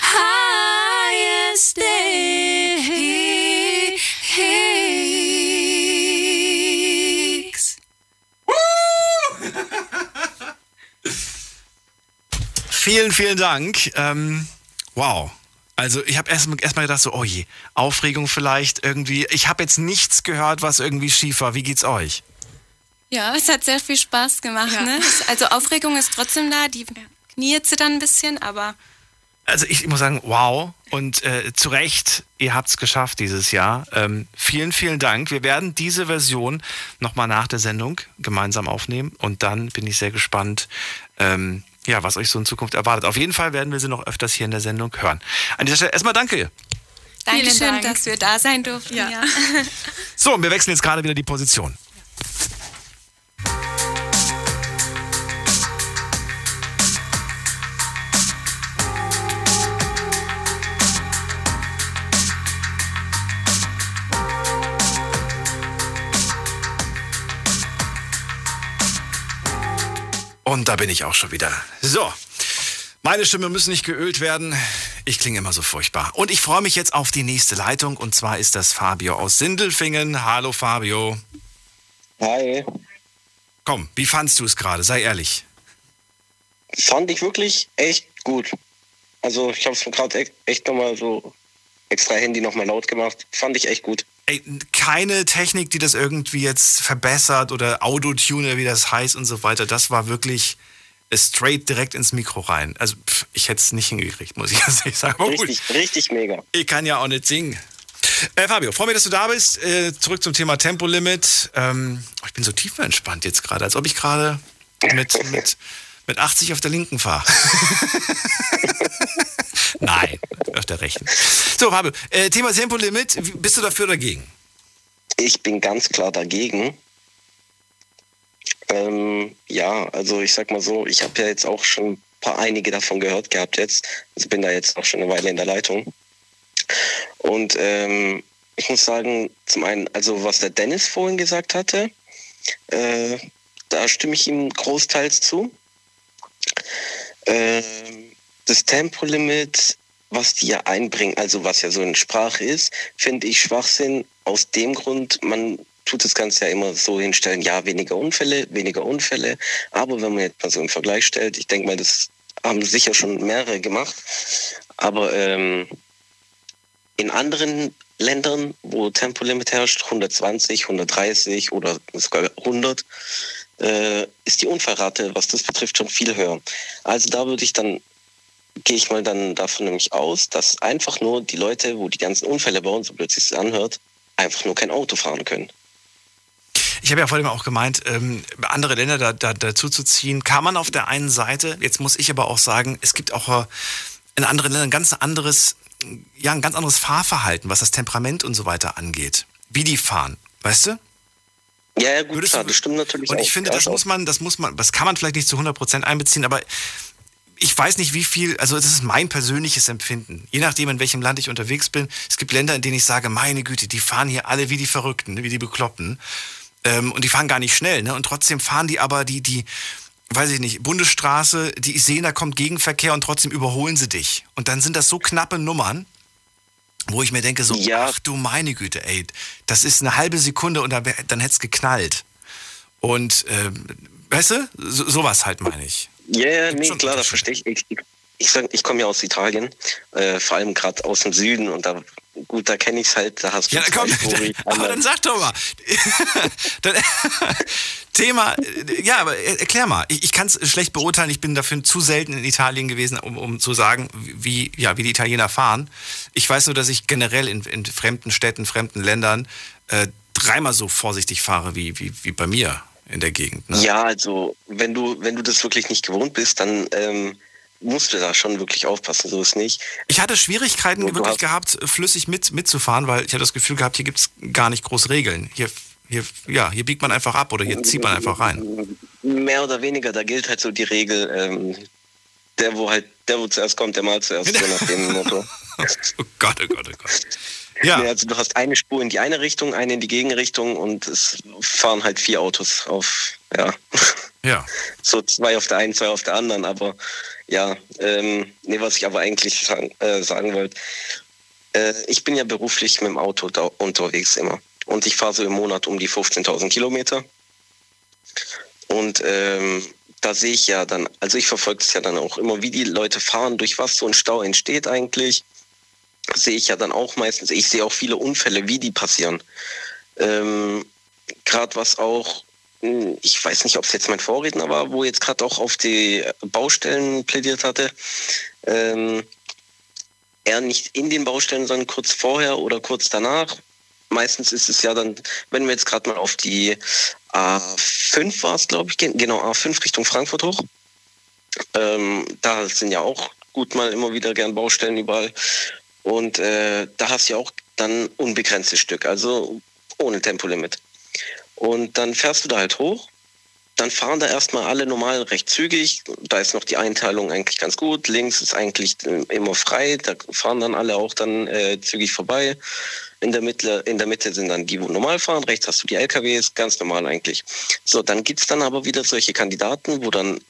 Highest stakes. Vielen, vielen Dank. Ähm, wow. Also ich habe erst, erst gedacht, so, oh je, Aufregung vielleicht irgendwie. Ich habe jetzt nichts gehört, was irgendwie schief war. Wie geht's euch? Ja, es hat sehr viel Spaß gemacht. Ne? Es- Also Aufregung ist trotzdem da, die Knie zittern ein bisschen, aber Also ich muss sagen, wow. Und äh, zu Recht, ihr habt es geschafft dieses Jahr. Ähm, vielen, vielen Dank. Wir werden diese Version nochmal nach der Sendung gemeinsam aufnehmen. Und dann bin ich sehr gespannt, ähm, ja, was euch so in Zukunft erwartet. Auf jeden Fall werden wir sie noch öfters hier in der Sendung hören. An dieser Stelle erstmal danke. Dankeschön, Dank. dass wir da sein durften. Ja. So, und wir wechseln jetzt gerade wieder die Position. Und da bin ich auch schon wieder. So. Meine Stimme muss nicht geölt werden. Ich klinge immer so furchtbar. Und ich freue mich jetzt auf die nächste Leitung. Und zwar ist das Fabio aus Sindelfingen. Hallo Fabio. Hi. Komm, wie fandst du es gerade? Sei ehrlich. Fand ich wirklich echt gut. Also ich habe es gerade echt, echt nochmal so extra Handy nochmal laut gemacht. Fand ich echt gut. Ey, keine Technik, die das irgendwie jetzt verbessert oder Autotune, wie das heißt und so weiter. Das war wirklich straight direkt ins Mikro rein. Also pff, ich hätte es nicht hingekriegt, muss ich ganz ehrlich sagen. Aber gut. Richtig, richtig mega. Ich kann ja auch nicht singen. Äh, Fabio, freue mich, dass du da bist. Äh, zurück zum Thema Tempolimit. Ähm, oh, ich bin so tiefenentspannt jetzt gerade, als ob ich gerade mit, mit, mit 80 auf der linken fahre. Nein, auf der rechten. So, Fabio, äh, Thema Tempolimit. Bist du dafür oder dagegen? Ich bin ganz klar dagegen. Ähm, ja, also ich sag mal so, ich habe ja jetzt auch schon ein paar einige davon gehört gehabt jetzt. Also bin da jetzt auch schon eine Weile in der Leitung. Und ähm, ich muss sagen, zum einen, also was der Dennis vorhin gesagt hatte, äh, da stimme ich ihm großteils zu. Ähm, das Tempolimit, was die ja einbringen, also was ja so in Sprache ist, finde ich Schwachsinn aus dem Grund, man tut das Ganze ja immer so hinstellen, ja, weniger Unfälle, weniger Unfälle. Aber wenn man jetzt mal so einen Vergleich stellt, ich denke mal, das haben sicher schon mehrere gemacht. Aber ähm, in anderen Ländern, wo Tempolimit herrscht, 120, 130 oder sogar 100, äh, ist die Unfallrate, was das betrifft, schon viel höher. Also da würde ich dann, gehe ich mal dann davon nämlich aus, dass einfach nur die Leute, wo die ganzen Unfälle bauen, so plötzlich es anhört, einfach nur kein Auto fahren können. Ich habe ja vorhin auch gemeint, ähm, andere Länder da, da, dazu zu ziehen, kann man auf der einen Seite, jetzt muss ich aber auch sagen, es gibt auch äh, in anderen Ländern ein ganz anderes, ja, ein ganz anderes Fahrverhalten, was das Temperament und so weiter angeht. Wie die fahren, weißt du? Ja, ja, gut, klar, das stimmt natürlich Und auch. ich finde, das muss man, das muss man, das kann man vielleicht nicht zu 100% einbeziehen, aber ich weiß nicht, wie viel, also das ist mein persönliches Empfinden. Je nachdem, in welchem Land ich unterwegs bin. Es gibt Länder, in denen ich sage, meine Güte, die fahren hier alle wie die Verrückten, wie die Bekloppten. Ähm, und die fahren gar nicht schnell, ne? Und trotzdem fahren die aber die, die, weiß ich nicht, Bundesstraße, die sehen, da kommt Gegenverkehr und trotzdem überholen sie dich. Und dann sind das so knappe Nummern, wo ich mir denke, so, ach du meine Güte, ey, das ist eine halbe Sekunde und dann, dann hätte es geknallt. Und, ähm, weißt du, so, sowas halt meine ich. Ja, ja, nee, klar, das verstehe ich. Ich, ich, ich, ich komme ja aus Italien, äh, vor allem gerade aus dem Süden und da, gut, da kenne ich es halt, da hast du Ja, komm, Spuri, aber dann sag doch mal. dann, Thema, äh, ja, aber er- erklär mal. Ich, ich kann es schlecht beurteilen. Ich bin dafür zu selten in Italien gewesen, um, um zu sagen, wie, ja, wie die Italiener fahren. Ich weiß nur, dass ich generell in, in fremden Städten, fremden Ländern äh, dreimal so vorsichtig fahre wie, wie, wie bei mir in der Gegend. Ne? Ja, also wenn du, wenn du das wirklich nicht gewohnt bist, dann ähm, musst du da schon wirklich aufpassen, so ist nicht. Ich hatte Schwierigkeiten du wirklich gehabt, flüssig mit, mitzufahren, weil ich hatte das Gefühl gehabt, hier gibt's gar nicht groß Regeln. Hier, hier, ja, hier biegt man einfach ab oder hier zieht man einfach rein. Mehr oder weniger, da gilt halt so die Regel, ähm, der, wo halt, der, wo zuerst kommt, der mal zuerst, so nach dem Motto. Oh Gott, oh Gott, oh Gott. Ja. also du hast eine Spur in die eine Richtung, eine in die Gegenrichtung und es fahren halt vier Autos auf, ja. Ja. So zwei auf der einen, zwei auf der anderen, aber ja, ähm, nee, was ich aber eigentlich sagen, äh, sagen wollte, äh, ich bin ja beruflich mit dem Auto unterwegs immer und ich fahre so im Monat um die 15.000 Kilometer und ähm, da sehe ich ja dann, also ich verfolge es ja dann auch immer, wie die Leute fahren, durch was so ein Stau entsteht eigentlich. Sehe ich ja dann auch meistens. Ich sehe auch viele Unfälle, wie die passieren. Ähm, gerade was auch, hm, ich weiß nicht, ob es jetzt mein Vorredner war, wo jetzt gerade auch auf die Baustellen plädiert hatte. Ähm, er nicht in den Baustellen, sondern kurz vorher oder kurz danach. Meistens ist es ja dann, wenn wir jetzt gerade mal auf die A5 war es, glaube ich, genau, A5 Richtung Frankfurt hoch. Ähm, da sind ja auch gut mal immer wieder gern Baustellen überall. Und äh, da hast du ja auch dann unbegrenztes Stück, also ohne Tempolimit. Und dann fährst du da halt hoch dann fahren da erstmal alle normal recht zügig. Da ist noch die Einteilung eigentlich ganz gut. Links ist eigentlich äh, immer frei. Da fahren dann alle auch dann äh, zügig vorbei. In der, Mitte, in der Mitte sind dann die, wo normal fahren. Rechts hast du die LKWs. Ganz normal eigentlich. So, dann gibt's dann aber wieder solche Kandidaten, wo dann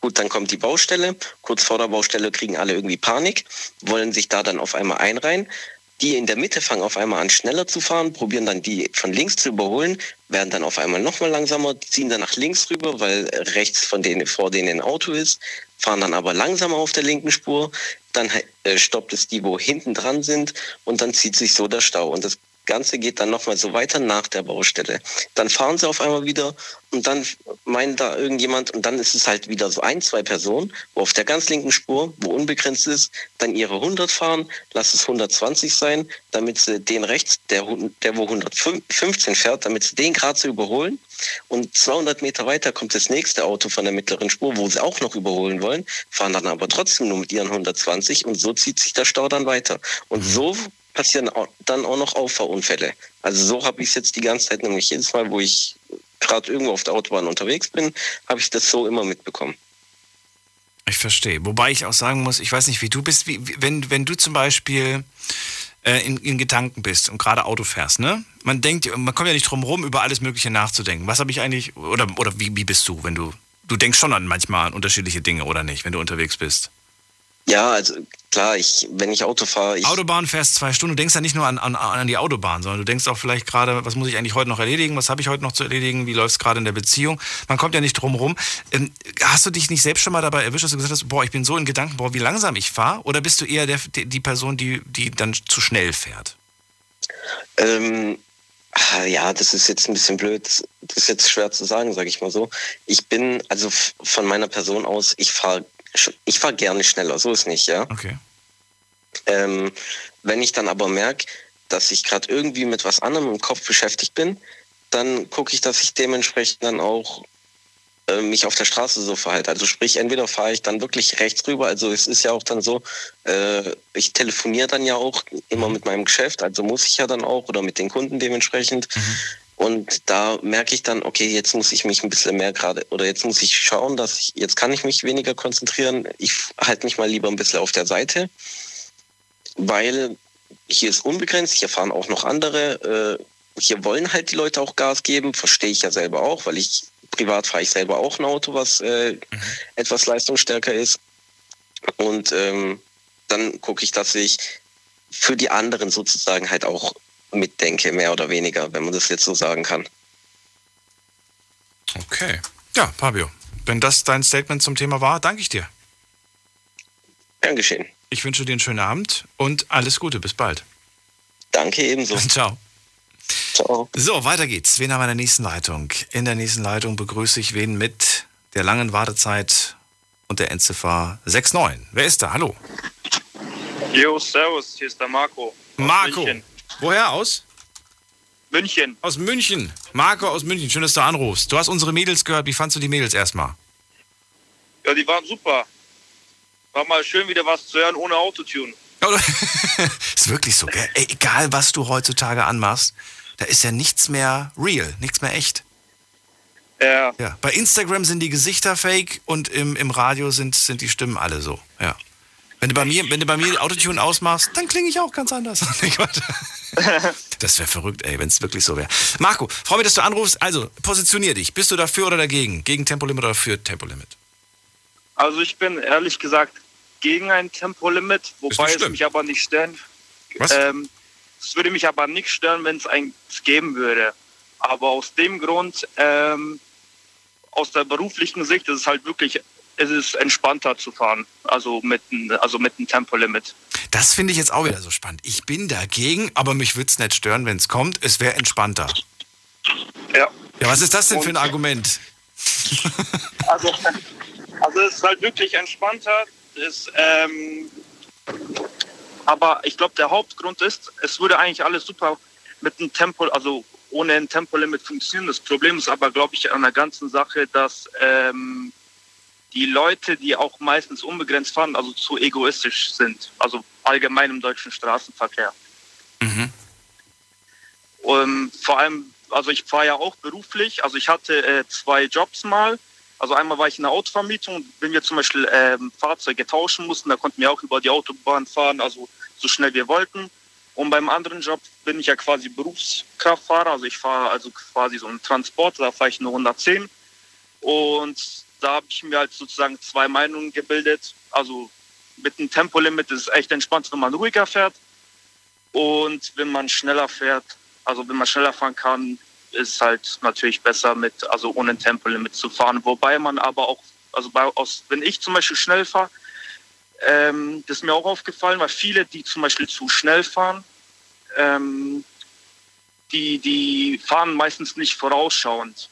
Gut, dann kommt die Baustelle. Kurz vor der Baustelle kriegen alle irgendwie Panik, wollen sich da dann auf einmal einreihen. Die in der Mitte fangen auf einmal an, schneller zu fahren, probieren dann die von links zu überholen, werden dann auf einmal nochmal langsamer, ziehen dann nach links rüber, weil rechts von denen, vor denen ein Auto ist, fahren dann aber langsamer auf der linken Spur, dann äh, stoppt es die, wo hinten dran sind und dann zieht sich so der Stau. Und das Ganze geht dann nochmal so weiter nach der Baustelle. Dann fahren sie auf einmal wieder und dann meint da irgendjemand und dann ist es halt wieder so ein, zwei Personen, wo auf der ganz linken Spur, wo unbegrenzt ist, dann ihre 100 fahren, lass es 120 sein, damit sie den rechts, der, der wo 115 fährt, damit sie den gerade so überholen. Und 200 Meter weiter kommt das nächste Auto von der mittleren Spur, wo sie auch noch überholen wollen, fahren dann aber trotzdem nur mit ihren 120 und so zieht sich der Stau dann weiter. Und so passieren dann auch noch Auffahrunfälle. Also so habe ich es jetzt die ganze Zeit, nämlich jedes Mal, wo ich gerade irgendwo auf der Autobahn unterwegs bin, habe ich das so immer mitbekommen. Ich verstehe. Wobei ich auch sagen muss, ich weiß nicht, wie du bist, wie, wenn, wenn du zum Beispiel äh, in, in Gedanken bist und gerade Auto fährst, ne? Man denkt, man kommt ja nicht drum rum, über alles Mögliche nachzudenken. Was habe ich eigentlich, oder, oder wie, wie bist du, wenn du, du denkst schon an manchmal an unterschiedliche Dinge oder nicht, wenn du unterwegs bist? Ja, also klar, ich, wenn ich Auto fahre. Ich Autobahn fährst zwei Stunden, du denkst ja nicht nur an, an, an die Autobahn, sondern du denkst auch vielleicht gerade, was muss ich eigentlich heute noch erledigen, was habe ich heute noch zu erledigen, wie läuft es gerade in der Beziehung. Man kommt ja nicht drum rum. Ähm, hast du dich nicht selbst schon mal dabei erwischt, dass du gesagt hast, boah, ich bin so in Gedanken, boah, wie langsam ich fahre? Oder bist du eher der, die Person, die, die dann zu schnell fährt? Ähm, ja, das ist jetzt ein bisschen blöd. Das ist jetzt schwer zu sagen, sage ich mal so. Ich bin, also von meiner Person aus, ich fahre ich fahre gerne schneller, so ist nicht, ja. Okay. Ähm, wenn ich dann aber merke, dass ich gerade irgendwie mit was anderem im Kopf beschäftigt bin, dann gucke ich, dass ich dementsprechend dann auch äh, mich auf der Straße so verhalte. Also sprich, entweder fahre ich dann wirklich rechts rüber, also es ist ja auch dann so, äh, ich telefoniere dann ja auch immer mit meinem Geschäft, also muss ich ja dann auch oder mit den Kunden dementsprechend. Mhm. Und da merke ich dann, okay, jetzt muss ich mich ein bisschen mehr gerade, oder jetzt muss ich schauen, dass ich, jetzt kann ich mich weniger konzentrieren. Ich halte mich mal lieber ein bisschen auf der Seite, weil hier ist unbegrenzt, hier fahren auch noch andere. Äh, hier wollen halt die Leute auch Gas geben, verstehe ich ja selber auch, weil ich privat fahre ich selber auch ein Auto, was äh, mhm. etwas leistungsstärker ist. Und ähm, dann gucke ich, dass ich für die anderen sozusagen halt auch mitdenke, mehr oder weniger, wenn man das jetzt so sagen kann. Okay. Ja, Fabio, wenn das dein Statement zum Thema war, danke ich dir. Gern geschehen. Ich wünsche dir einen schönen Abend und alles Gute. Bis bald. Danke ebenso. Ciao. Ciao. So, weiter geht's. Wen haben wir in der nächsten Leitung? In der nächsten Leitung begrüße ich wen mit der langen Wartezeit und der Endziffer 69. Wer ist da? Hallo. Jo, servus, hier ist der Marco. Marco. München. Woher aus? München. Aus München. Marco aus München. Schön, dass du anrufst. Du hast unsere Mädels gehört. Wie fandst du die Mädels erstmal? Ja, die waren super. War mal schön wieder was zu hören ohne Autotune. ist wirklich so, gell? Ey, egal, was du heutzutage anmachst, da ist ja nichts mehr real, nichts mehr echt. Ja. ja. Bei Instagram sind die Gesichter fake und im, im Radio sind, sind die Stimmen alle so. Ja. Wenn du bei mir, wenn du bei mir Autotune ausmachst, dann klinge ich auch ganz anders. das wäre verrückt, ey, wenn es wirklich so wäre. Marco, freue mich, dass du anrufst. Also, positionier dich. Bist du dafür oder dagegen? Gegen Tempolimit oder für Tempolimit? Also ich bin ehrlich gesagt gegen ein Tempolimit, wobei es mich aber nicht stören. Was? Ähm, es würde mich aber nicht stören, wenn es eins geben würde. Aber aus dem Grund, ähm, aus der beruflichen Sicht ist es halt wirklich, es ist entspannter zu fahren, also mit, also mit einem Tempolimit. Das finde ich jetzt auch wieder so spannend. Ich bin dagegen, aber mich würde es nicht stören, wenn es kommt. Es wäre entspannter. Ja. Ja, was ist das denn für ein Argument? Also, also es ist halt wirklich entspannter. Ist, ähm, aber ich glaube, der Hauptgrund ist, es würde eigentlich alles super mit einem Tempo, also ohne ein Tempolimit funktionieren. Das Problem ist aber, glaube ich, an der ganzen Sache, dass ähm, die Leute, die auch meistens unbegrenzt fahren, also zu egoistisch sind. Also allgemein im deutschen Straßenverkehr. Mhm. Und vor allem, also ich fahre ja auch beruflich. Also ich hatte äh, zwei Jobs mal. Also einmal war ich in der Autovermietung, wenn wir zum Beispiel ähm, Fahrzeuge tauschen mussten, da konnten wir auch über die Autobahn fahren, also so schnell wir wollten. Und beim anderen Job bin ich ja quasi Berufskraftfahrer, also ich fahre also quasi so einen Transport, da fahre ich nur 110. Und da habe ich mir halt sozusagen zwei Meinungen gebildet. Also mit einem Tempolimit ist es echt entspannt, wenn man ruhiger fährt. Und wenn man schneller fährt, also wenn man schneller fahren kann, ist halt natürlich besser mit, also ohne Tempolimit zu fahren. Wobei man aber auch, also bei, aus, wenn ich zum Beispiel schnell fahre, ähm, das ist mir auch aufgefallen, weil viele, die zum Beispiel zu schnell fahren, ähm, die, die fahren meistens nicht vorausschauend.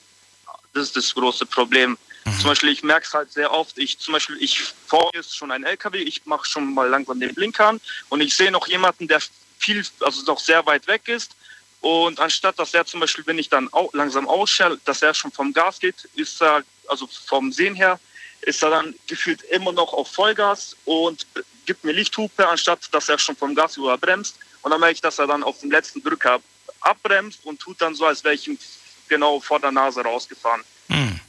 Das ist das große Problem. Mhm. Zum Beispiel, ich merke es halt sehr oft, ich zum Beispiel, ich fahre jetzt schon einen LKW, ich mache schon mal langsam den Blinker an und ich sehe noch jemanden, der viel, also noch sehr weit weg ist und anstatt, dass er zum Beispiel, wenn ich dann auch langsam ausschalte, dass er schon vom Gas geht, ist er, also vom Sehen her, ist er dann gefühlt immer noch auf Vollgas und gibt mir Lichthupe, anstatt dass er schon vom Gas überbremst. Und dann merke ich, dass er dann auf dem letzten Drücker abbremst und tut dann so, als wäre ich ihm genau vor der Nase rausgefahren. Hm.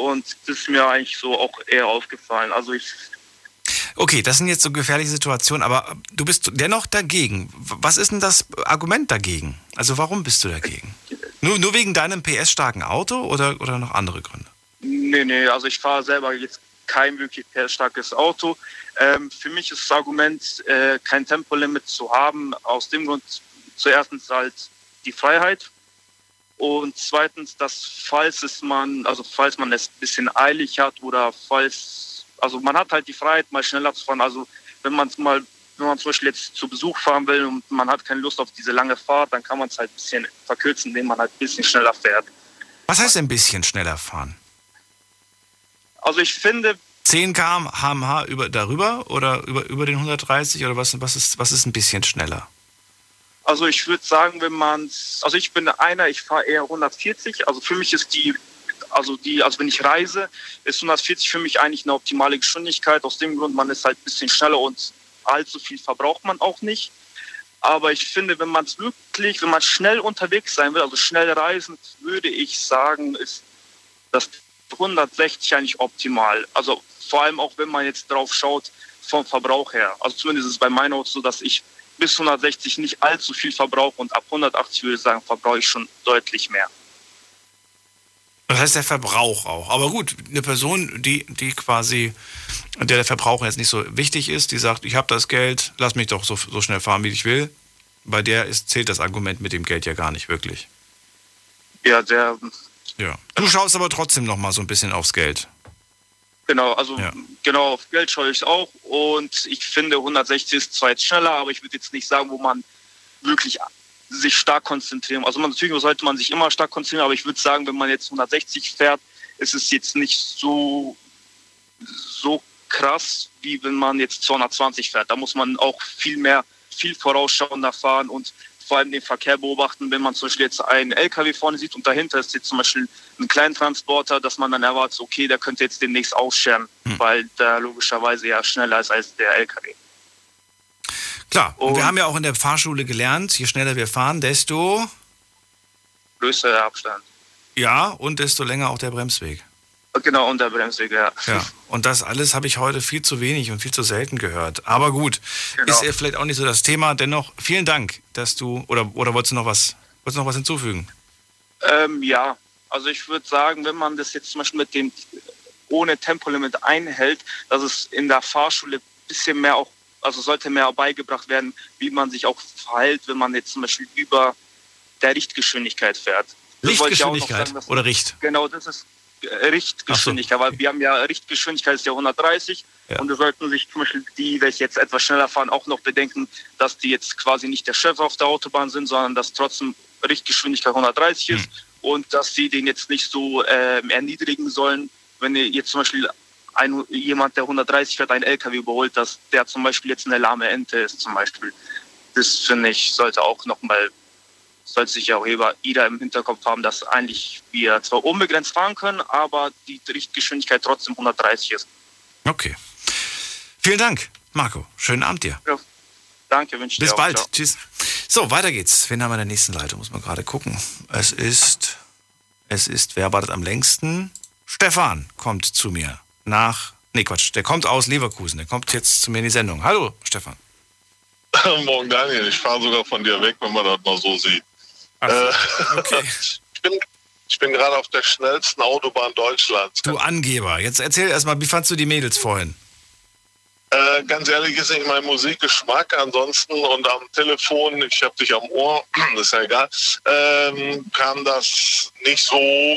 Und das ist mir eigentlich so auch eher aufgefallen. Also ich Okay, das sind jetzt so gefährliche Situationen, aber du bist dennoch dagegen. Was ist denn das Argument dagegen? Also warum bist du dagegen? Nur, nur wegen deinem PS-starken Auto oder, oder noch andere Gründe? Nee, nee, also ich fahre selber jetzt kein wirklich PS-starkes Auto. Ähm, für mich ist das Argument, äh, kein Tempolimit zu haben, aus dem Grund zuerst halt die Freiheit und zweitens, dass falls es man, also falls man es ein bisschen eilig hat oder falls also man hat halt die Freiheit, mal schneller zu fahren. Also wenn man mal, wenn man zum Beispiel jetzt zu Besuch fahren will und man hat keine Lust auf diese lange Fahrt, dann kann man es halt ein bisschen verkürzen, indem man halt ein bisschen schneller fährt. Was heißt ein bisschen schneller fahren? Also ich finde. 10 km/h über, darüber oder über, über den 130 oder was, was, ist, was ist ein bisschen schneller? Also ich würde sagen, wenn man, also ich bin einer, ich fahre eher 140. Also für mich ist die also die, also wenn ich reise, ist 140 für mich eigentlich eine optimale Geschwindigkeit. Aus dem Grund, man ist halt ein bisschen schneller und allzu viel verbraucht man auch nicht. Aber ich finde, wenn man es wirklich, wenn man schnell unterwegs sein will, also schnell reisen, würde ich sagen, ist das 160 eigentlich optimal. Also vor allem auch, wenn man jetzt drauf schaut, vom Verbrauch her. Also zumindest ist es bei meinem Auto so, dass ich bis 160 nicht allzu viel verbrauche und ab 180 würde ich sagen, verbrauche ich schon deutlich mehr. Das heißt der Verbrauch auch. Aber gut, eine Person, die, die quasi, der der Verbrauch jetzt nicht so wichtig ist, die sagt, ich habe das Geld, lass mich doch so, so schnell fahren, wie ich will. Bei der ist, zählt das Argument mit dem Geld ja gar nicht wirklich. Ja, der. Ja. Du schaust aber trotzdem noch mal so ein bisschen aufs Geld. Genau, also ja. genau auf Geld schaue ich auch. Und ich finde 160 ist zwar jetzt schneller, aber ich würde jetzt nicht sagen, wo man wirklich sich stark konzentrieren. Also man, natürlich sollte man sich immer stark konzentrieren, aber ich würde sagen, wenn man jetzt 160 fährt, ist es jetzt nicht so, so krass, wie wenn man jetzt 220 fährt. Da muss man auch viel mehr, viel vorausschauender fahren und vor allem den Verkehr beobachten, wenn man zum Beispiel jetzt einen LKW vorne sieht und dahinter ist jetzt zum Beispiel ein Kleintransporter, dass man dann erwartet, okay, der könnte jetzt demnächst ausscheren, hm. weil der logischerweise ja schneller ist als der LKW. Klar, und, und wir haben ja auch in der Fahrschule gelernt, je schneller wir fahren, desto größer der Abstand. Ja, und desto länger auch der Bremsweg. Genau, und der Bremsweg, ja. Ja, und das alles habe ich heute viel zu wenig und viel zu selten gehört. Aber gut, genau. ist vielleicht auch nicht so das Thema. Dennoch, vielen Dank, dass du, oder, oder wolltest du noch was, wolltest du noch was hinzufügen? Ähm, ja, also ich würde sagen, wenn man das jetzt zum Beispiel mit dem ohne Tempolimit einhält, dass es in der Fahrschule ein bisschen mehr auch also sollte mehr beigebracht werden, wie man sich auch verhält, wenn man jetzt zum Beispiel über der Richtgeschwindigkeit fährt. das Lichtgeschwindigkeit sagen, dass- oder Richt? Genau, das ist äh, Richtgeschwindigkeit, weil wir haben ja Richtgeschwindigkeit ist ja 130 und da sollten sich zum Beispiel die, welche jetzt etwas schneller fahren, auch noch bedenken, dass die jetzt quasi nicht der Chef auf der Autobahn sind, sondern dass trotzdem Richtgeschwindigkeit 130 ist und dass sie den jetzt nicht so ähm, erniedrigen sollen, wenn jetzt zum Beispiel ein, jemand, der 130 fährt, einen LKW überholt, dass der zum Beispiel jetzt eine lahme Ente ist zum Beispiel. Das finde ich, sollte auch nochmal sollte sich ja auch jeder im Hinterkopf haben, dass eigentlich wir zwar unbegrenzt fahren können, aber die Richtgeschwindigkeit trotzdem 130 ist. Okay. Vielen Dank, Marco. Schönen Abend dir. Danke, wünsche Bis dir auch. bald. Ciao. Tschüss. So, weiter geht's. Wen haben wir in der nächsten Leitung? Muss man gerade gucken. Es ist, es ist, wer wartet am längsten? Stefan kommt zu mir nach, nee Quatsch, der kommt aus Leverkusen. Der kommt jetzt zu mir in die Sendung. Hallo, Stefan. Morgen Daniel, ich fahre sogar von dir weg, wenn man das mal so sieht. Äh, ich bin, ich bin gerade auf der schnellsten Autobahn Deutschlands. Du Angeber. Jetzt erzähl erstmal, wie fandst du die Mädels vorhin? Äh, ganz ehrlich ist nicht mein Musikgeschmack. Ansonsten und am Telefon, ich habe dich am Ohr, ist ja egal, ähm, kam das nicht so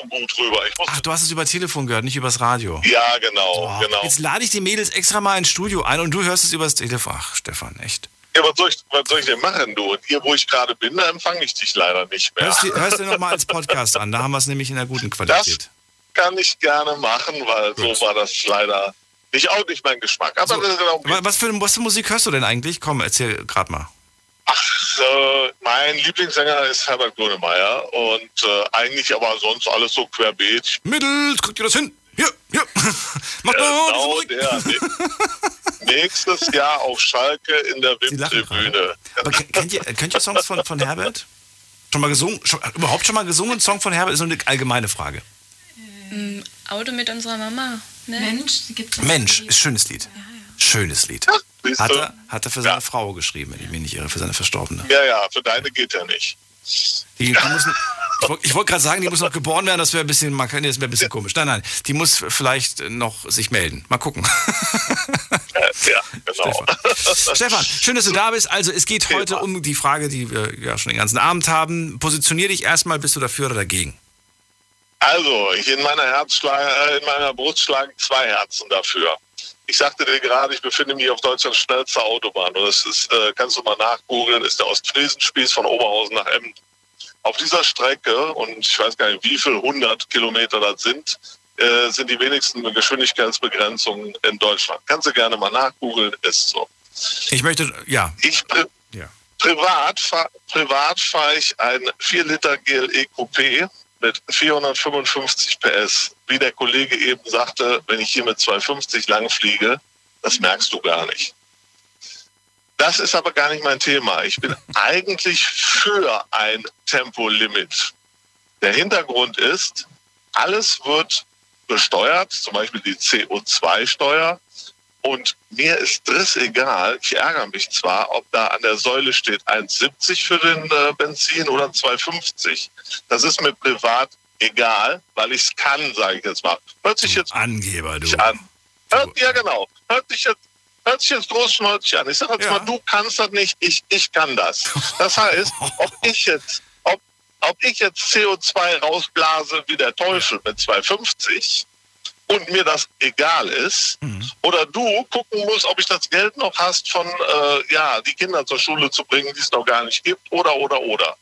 gut rüber. Ach, du hast es über Telefon gehört, nicht übers Radio. ja, genau, Boah, genau. Jetzt lade ich die Mädels extra mal ins Studio ein und du hörst es übers Telefon. Ach, Stefan, echt. Ja, was soll, ich, was soll ich denn machen, du? Und hier, wo ich gerade bin, da empfange ich dich leider nicht mehr. Hörst du, hörst du noch mal als Podcast an, da haben wir es nämlich in einer guten Qualität. Kann ich gerne machen, weil so war das leider nicht auch nicht mein Geschmack. Aber das ist genau Wa- Was für, was für Musik hörst du denn eigentlich? Komm, erzähl gerade mal. Äh, mein Lieblingssänger ist Herbert Grönemeyer und äh, eigentlich aber sonst alles so querbeet. Mittels, guck dir das hin. Hier, hier. Mach genau der. Nächstes Jahr auf Schalke in der. Aber ke- kennt ihr, kennt ihr Songs von, von Herbert? Schon mal gesungen? Schon, überhaupt schon mal gesungen? Ein Song von Herbert ist so eine allgemeine Frage. Ein Auto mit unserer Mama. Ne? Mensch, gibt's Mensch, ist schönes Lied. Schönes Lied. Hat er, hat er für seine Frau geschrieben, wenn ich mich nicht irre, für seine Verstorbene. Ja, ja, für deine geht ja nicht. Die, die müssen, ich wollte ich wollte gerade sagen, die muss noch geboren werden, das wäre ein bisschen, man kann, das wäre ein bisschen komisch. Nein, nein, die muss vielleicht noch sich melden. Mal gucken. ja, genau. Stefan. Stefan, schön, dass du da bist. Also es geht heute um die Frage, die wir ja schon den ganzen Abend haben. Positionier dich erstmal, bist du dafür oder dagegen? Also, ich in meiner Herzschlag, äh, in meiner Brust schlagen zwei Herzen dafür. Ich sagte dir gerade, ich befinde mich auf Deutschlands schnellster Autobahn. Und das ist, äh, kannst du mal nachgoogeln, ist der Ostfriesenspieß von Oberhausen nach Emden. Auf dieser Strecke, und ich weiß gar nicht, wie viel hundert Kilometer das sind, äh, sind die wenigsten Geschwindigkeitsbegrenzungen in Deutschland. Kannst du gerne mal nachgoogeln, ist so. Ich möchte, ja. Ich pri Ja. privat, privat fahre ich ein 4 Liter GLE Coupé mit 455 PS. Wie der Kollege eben sagte, wenn ich hier mit 250 lang fliege, das merkst du gar nicht. Das ist aber gar nicht mein Thema. Ich bin eigentlich für ein Tempolimit. Der Hintergrund ist, alles wird besteuert, zum Beispiel die CO2-Steuer. Und mir ist das egal. Ich ärgere mich zwar, ob da an der Säule steht 1,70 für den äh, Benzin oder 2,50. Das ist mir privat egal, weil ich es kann, sage ich jetzt mal. Hört sich jetzt Angeber, du. an. Hört, ja, genau. Hört sich jetzt, hört sich jetzt großschnäuzig an. Ich sage jetzt mal, du kannst das nicht, ich, ich kann das. Das heißt, ob ich jetzt, ob, ob ich jetzt CO2 rausblase wie der Teufel mit 2,50 und mir das egal ist, oder du gucken musst, ob ich das Geld noch hast, von äh, ja, die Kinder zur Schule zu bringen, die es noch gar nicht gibt, oder, oder, oder.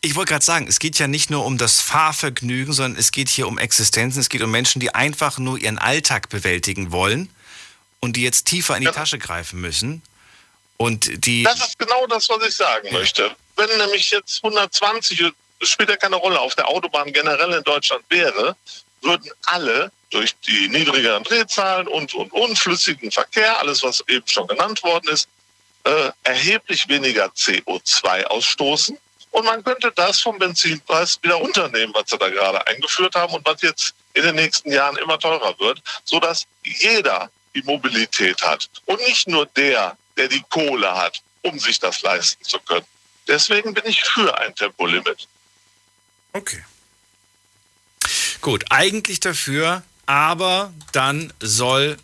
Ich wollte gerade sagen, es geht ja nicht nur um das Fahrvergnügen, sondern es geht hier um Existenzen. Es geht um Menschen, die einfach nur ihren Alltag bewältigen wollen und die jetzt tiefer in die Tasche greifen müssen. Und die. Das ist genau das, was ich sagen möchte. Wenn nämlich jetzt 120, das spielt ja keine Rolle, auf der Autobahn generell in Deutschland wäre, würden alle durch die niedrigeren Drehzahlen und, und unflüssigen Verkehr, alles was eben schon genannt worden ist, äh, erheblich weniger CO2 ausstoßen. Und man könnte das vom Benzinpreis wieder unternehmen, was sie da gerade eingeführt haben und was jetzt in den nächsten Jahren immer teurer wird, sodass jeder die Mobilität hat. Und nicht nur der, der die Kohle hat, um sich das leisten zu können. Deswegen bin ich für ein Tempolimit. Okay. Gut, eigentlich dafür, aber dann soll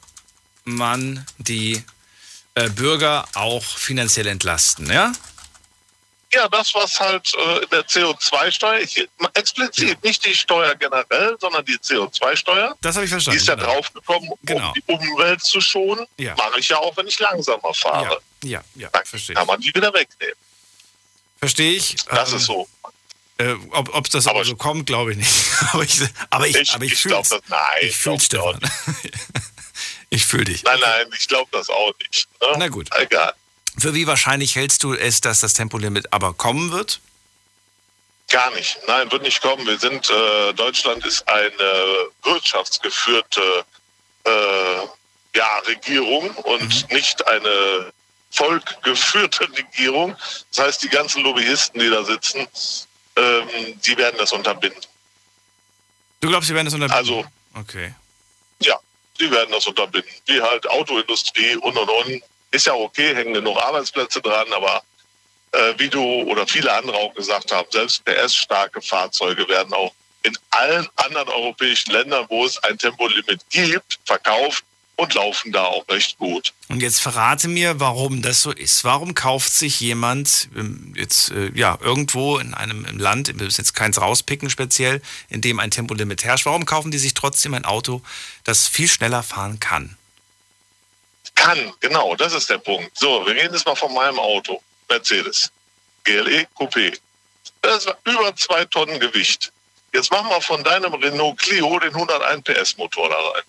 man die äh, Bürger auch finanziell entlasten, ja? Ja, das, was halt äh, in der CO2-Steuer, ich- explizit, nicht die Steuer generell, sondern die CO2-Steuer. Das habe ich Die verstanden. ist ja genau. draufgekommen, um Genau. die Umwelt zu schonen. Ja. Mache ich ja auch, wenn ich langsamer fahre. Ja, ja, verstehe Kann man die wieder wegnehmen. Verstehe ich. Das Ähm, ist so. Äh, ob ob das aber so kommt, glaube ich nicht. aber ich, aber ich, Ich- aber ich, ich fühle das- nein, Ich fühle Stefan. ich fühle dich. Nein, nein, ich glaube das auch nicht. Ne? Na gut. Egal. Für wie wahrscheinlich hältst du es, dass das Tempolimit aber kommen wird? Gar nicht. Nein, wird nicht kommen. Wir sind, äh, Deutschland ist eine wirtschaftsgeführte äh, ja, Regierung und nicht eine volkgeführte Regierung. Das heißt, die ganzen Lobbyisten, die da sitzen, ähm, die werden das unterbinden. Du glaubst, sie werden es unterbinden? Also, Okay. ja, die werden das unterbinden. Wie halt Autoindustrie und und und. Ist ja okay, hängen genug Arbeitsplätze dran, aber äh, wie du oder viele andere auch gesagt haben, selbst PS-starke Fahrzeuge werden auch in allen anderen europäischen Ländern, wo es ein Tempolimit gibt, verkauft und laufen da auch recht gut. Und jetzt verrate mir, warum das so ist. Warum kauft sich jemand ähm, jetzt äh, ja irgendwo in einem Land, wir müssen jetzt keins rauspicken speziell, in dem ein Tempolimit herrscht, warum kaufen die sich trotzdem ein Auto, das viel schneller fahren kann? Kann, genau, das ist der Punkt. So, wir reden jetzt mal von meinem Auto. Mercedes. GLE Coupé. Das ist über zwei Tonnen Gewicht. Jetzt machen wir von deinem Renault Clio den 101 PS Motor da rein.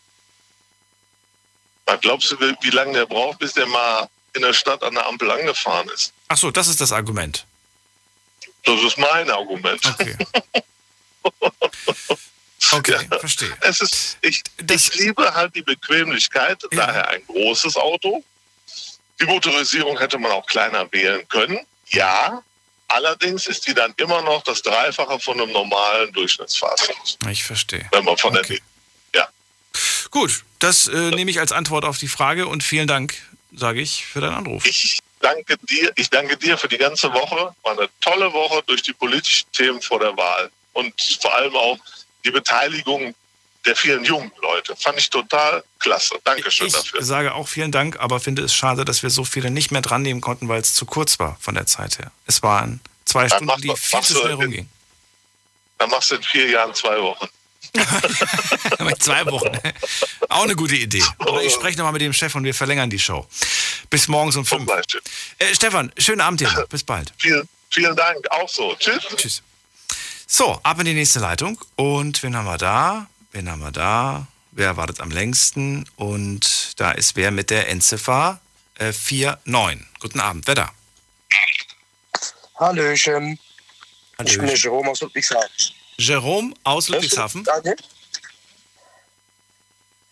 Was glaubst du, wie, wie lange der braucht, bis der mal in der Stadt an der Ampel angefahren ist? Ach so, das ist das Argument. Das ist mein Argument. Okay. Okay, verstehe. Es ist, ich, ich liebe halt die Bequemlichkeit, daher ein großes Auto. Die Motorisierung hätte man auch kleiner wählen können. Ja, allerdings ist die dann immer noch das Dreifache von einem normalen Durchschnittsfahrzeug. Ich verstehe. Wenn man von der Gut, das äh, nehme ich als Antwort auf die Frage und vielen Dank, sage ich, für deinen Anruf. Ich danke dir, ich danke dir für die ganze Woche. War eine tolle Woche durch die politischen Themen vor der Wahl und vor allem auch die Beteiligung der vielen jungen Leute. Fand ich total klasse. Dankeschön ich dafür. sage auch vielen Dank, aber finde es schade, dass wir so viele nicht mehr dran nehmen konnten, weil es zu kurz war von der Zeit her. Es waren zwei Dann Stunden, mach die viel zu schnell in- rumgingen. Dann machst du in vier Jahren zwei Wochen. Mit zwei Wochen. Auch eine gute Idee. Oder ich spreche nochmal mit dem Chef und wir verlängern die Show. Bis morgens um fünf. Äh, Stefan, schönen Abend dir. Bis bald. Vielen, vielen Dank. Auch so. Tschüss. Tschüss. So, ab in die nächste Leitung. Und wen haben wir da? Wen haben wir da? Wer wartet am längsten? Und da ist wer mit der Endziffer äh, 49. Guten Abend, wer da? Hallöchen. Ich bin der Hallöchen. Jerome aus Ludwigshafen. Jerome aus Ludwigshafen?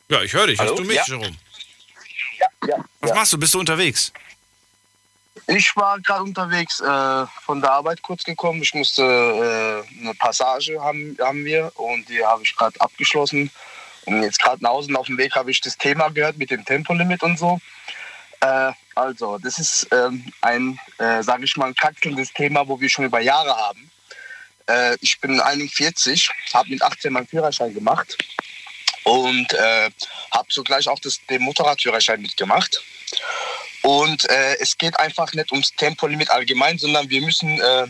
Ja, ich höre dich. Hallo? Hörst du mich, Ja. Jerome? Ja, Was machst du? Bist du unterwegs? Ich war gerade unterwegs, äh, von der Arbeit kurz gekommen. Ich musste äh, eine Passage haben, haben wir und die habe ich gerade abgeschlossen. Und jetzt gerade nach Hause auf dem Weg habe ich das Thema gehört mit dem Tempolimit und so. Äh, also, das ist ähm, ein, äh, sage ich mal, ein kraxelndes Thema, wo wir schon über Jahre haben. Äh, ich bin 41, habe mit 18 meinen Führerschein gemacht und äh, habe sogleich auch das, den Motorradführerschein mitgemacht. Und äh, es geht einfach nicht ums Tempolimit allgemein, sondern wir müssen äh,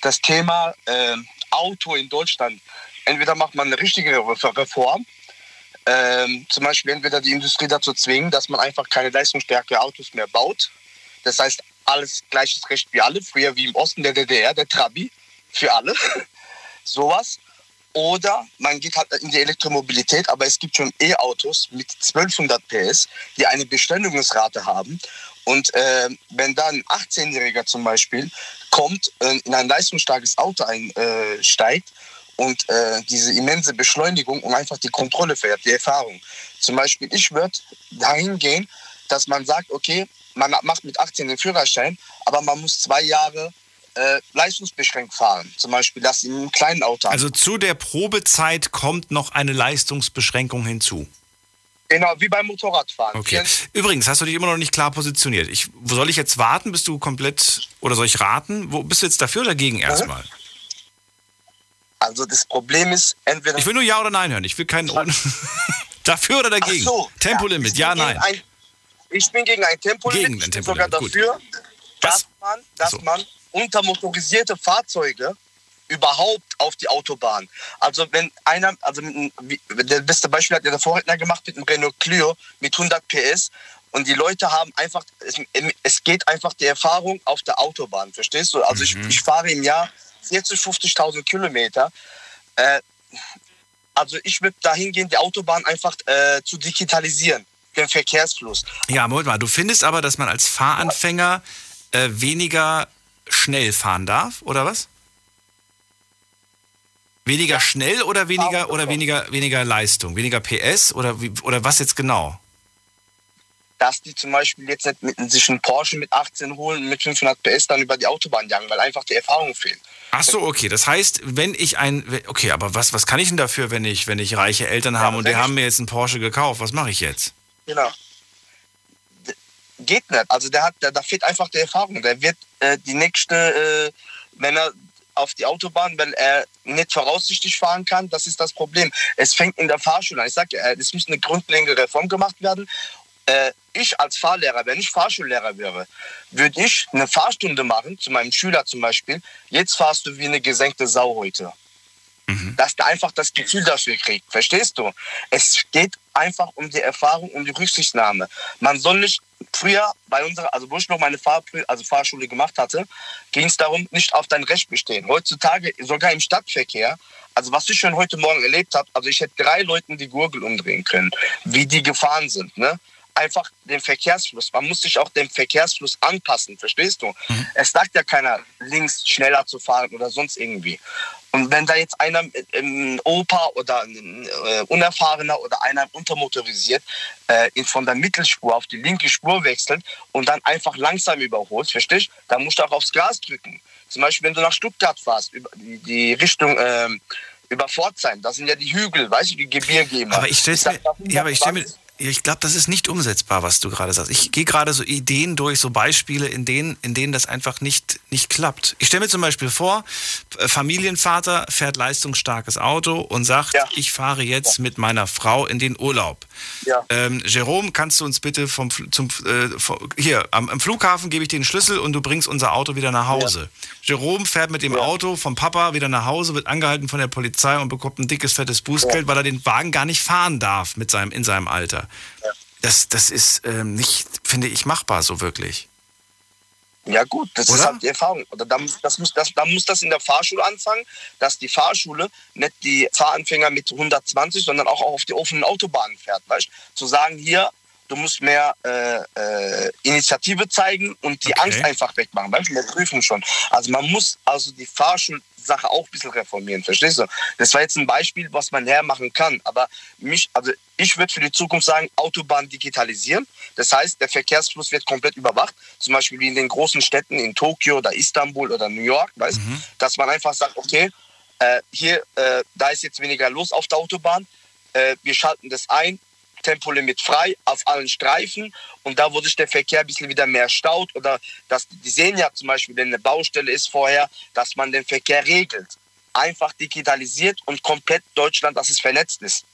das Thema äh, Auto in Deutschland, entweder macht man eine richtige Re- Reform, ähm, zum Beispiel entweder die Industrie dazu zwingen, dass man einfach keine leistungsstärke Autos mehr baut. Das heißt, alles gleiches Recht wie alle, früher wie im Osten der DDR, der Trabi, für alle. Sowas. Oder man geht halt in die Elektromobilität, aber es gibt schon E-Autos mit 1200 PS, die eine Beschleunigungsrate haben. Und äh, wenn dann ein 18-Jähriger zum Beispiel kommt, äh, in ein leistungsstarkes Auto einsteigt und äh, diese immense Beschleunigung und einfach die Kontrolle verliert, die Erfahrung. Zum Beispiel, ich würde dahin gehen, dass man sagt, okay, man macht mit 18 den Führerschein, aber man muss zwei Jahre äh, leistungsbeschränkt fahren. Zum Beispiel, sie in einem kleinen Auto. Also zu der Probezeit kommt noch eine Leistungsbeschränkung hinzu. Genau, wie beim Motorradfahren. Okay. Übrigens, hast du dich immer noch nicht klar positioniert. Ich, wo soll ich jetzt warten? Bist du komplett oder soll ich raten? Wo bist du jetzt dafür oder dagegen erstmal? Also das Problem ist, entweder. Ich will nur Ja oder Nein hören. Ich will keinen. dafür oder dagegen? Ach so, Tempolimit, ja, bin nein. Ein, ich bin gegen ein Tempolimit. Gegen ein ich bin sogar Tempolimit, gut. dafür, dass man, dass man untermotorisierte Fahrzeuge überhaupt auf die Autobahn. Also wenn einer, also mit, der beste Beispiel hat ja der Vorredner gemacht mit einem Renault Clio mit 100 PS und die Leute haben einfach, es, es geht einfach die Erfahrung auf der Autobahn, verstehst du? Also ich, ich fahre im Jahr 40, 50.000 Kilometer. Äh, also ich würde dahin gehen, die Autobahn einfach äh, zu digitalisieren, den Verkehrsfluss. Ja, Moment mal, du findest aber, dass man als Fahranfänger äh, weniger schnell fahren darf, oder was? Weniger schnell oder weniger oder weniger weniger Leistung, weniger PS oder oder was jetzt genau? dass die zum Beispiel jetzt nicht mit, sich einen Porsche mit 18 holen, mit 500 PS dann über die Autobahn jagen, weil einfach die Erfahrung fehlt. Ach so, okay. Das heißt, wenn ich ein okay, aber was was kann ich denn dafür, wenn ich wenn ich reiche Eltern habe und die haben mir jetzt einen Porsche gekauft? Was mache ich jetzt? Genau. Geht nicht. Also der hat, da fehlt einfach die Erfahrung. Der wird äh, die nächste, äh, wenn er auf die Autobahn, weil er nicht voraussichtlich fahren kann, das ist das Problem. Es fängt in der Fahrschule an. Ich sage, äh, es muss eine grundlegende Reform gemacht werden. Äh, ich als Fahrlehrer, wenn ich Fahrschullehrer wäre, würde ich eine Fahrstunde machen, zu meinem Schüler zum Beispiel. Jetzt fahrst du wie eine gesenkte Sau heute. Dass der einfach das Gefühl dafür kriegt. Verstehst du? Es geht einfach um die Erfahrung, um die Rücksichtnahme. Man soll nicht, früher bei unserer, also wo ich noch meine Fahr also Fahrschule gemacht hatte, ging es darum, nicht auf dein Recht bestehen. Heutzutage, sogar im Stadtverkehr, also was ich schon heute Morgen erlebt habe, also ich hätte drei Leuten die Gurgel umdrehen können, wie die gefahren sind. Ne? Einfach den Verkehrsfluss. Man muss sich auch dem Verkehrsfluss anpassen, verstehst du? Es sagt ja keiner, links schneller zu fahren oder sonst irgendwie. Und wenn da jetzt einer, äh, ein Opa oder ein äh, Unerfahrener oder einer untermotorisiert äh, von der Mittelspur auf die linke Spur wechselt und dann einfach langsam überholt, verstehst du? Dann musst du auch aufs Gas drücken. Zum Beispiel, wenn du nach Stuttgart fährst, über die, Richtung ähm, über Pforzheim, da sind ja die Hügel, weißt du, die Gebirge immer. Aber ich stell's sag, mir, ja, aber ich stell mir, 120. ja, ich glaube, das ist nicht umsetzbar, was du gerade sagst. Ich gehe gerade so Ideen durch, so Beispiele, in denen, in denen das einfach nicht, nicht klappt. Ich stelle mir zum Beispiel vor, äh, Familienvater fährt leistungsstarkes Auto und sagt, ich fahre jetzt mit meiner Frau in den Urlaub. Ja. Ähm, Jerome, kannst du uns bitte vom, zum, äh, vom- hier, am, am Flughafen gebe ich dir den Schlüssel und du bringst unser Auto wieder nach Hause. Jerome fährt mit dem Auto vom Papa wieder nach Hause, wird angehalten von der Polizei und bekommt ein dickes, fettes Bußgeld, weil er den Wagen gar nicht fahren darf mit seinem, in seinem Alter. Das, das ist ähm, nicht, finde ich, machbar so wirklich. Ja gut, das ist Oder? halt die Erfahrung. Oder da, muss- das muss, das, da muss das in der Fahrschule anfangen, dass die Fahrschule nicht die Fahranfänger mit 120, sondern auch auf die offenen Autobahnen fährt. Weißt? Zu sagen, hier, du musst mehr äh, äh, Initiative zeigen und die Angst einfach wegmachen. Weißt? du, Wir prüfen schon. Also man muss also die Fahrschulsache auch ein bisschen reformieren, verstehst du? Das war jetzt ein Beispiel, was man hermachen kann. Aber mich, also ich würde für die Zukunft sagen, Autobahn digitalisieren. Das heißt, der Verkehrsfluss wird komplett überwacht. Zum Beispiel wie in den großen Städten in Tokio oder Istanbul oder New York, weißt? dass man einfach sagt, okay, äh, hier, äh, da ist jetzt weniger los auf der Autobahn. Äh, wir schalten das ein, Tempolimit frei auf allen Streifen und da, wo sich der Verkehr ein bisschen wieder mehr staut oder dass die sehen ja zum Beispiel, wenn eine Baustelle ist vorher, dass man den Verkehr regelt. Einfach digitalisiert und komplett Deutschland, dass es vernetzt ist.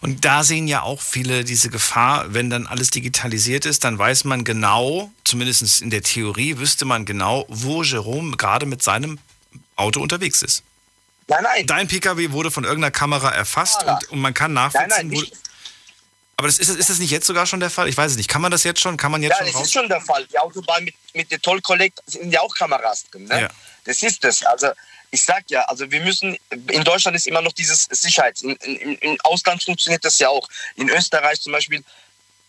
Und da sehen ja auch viele diese Gefahr, wenn dann alles digitalisiert ist, dann weiß man genau, zumindest in der Theorie, wüsste man genau, wo Jerome gerade mit seinem Auto unterwegs ist. Nein, nein. Dein Pkw wurde von irgendeiner Kamera erfasst und, und man kann nachvollziehen, Nein, nein, wo. Aber das ist, ist das nicht jetzt sogar schon der Fall? Ich weiß es nicht. Kann man das jetzt schon? Kann man jetzt ja, schon das raus? ist schon der Fall. Die Autobahn mit, mit der Toll Collect sind ja auch Kameras drin. Ne? Ja. Das ist es. Also ich sag ja, also wir müssen, in Deutschland ist immer noch dieses Sicherheits. In, in, Im Ausland funktioniert das ja auch. In Österreich zum Beispiel,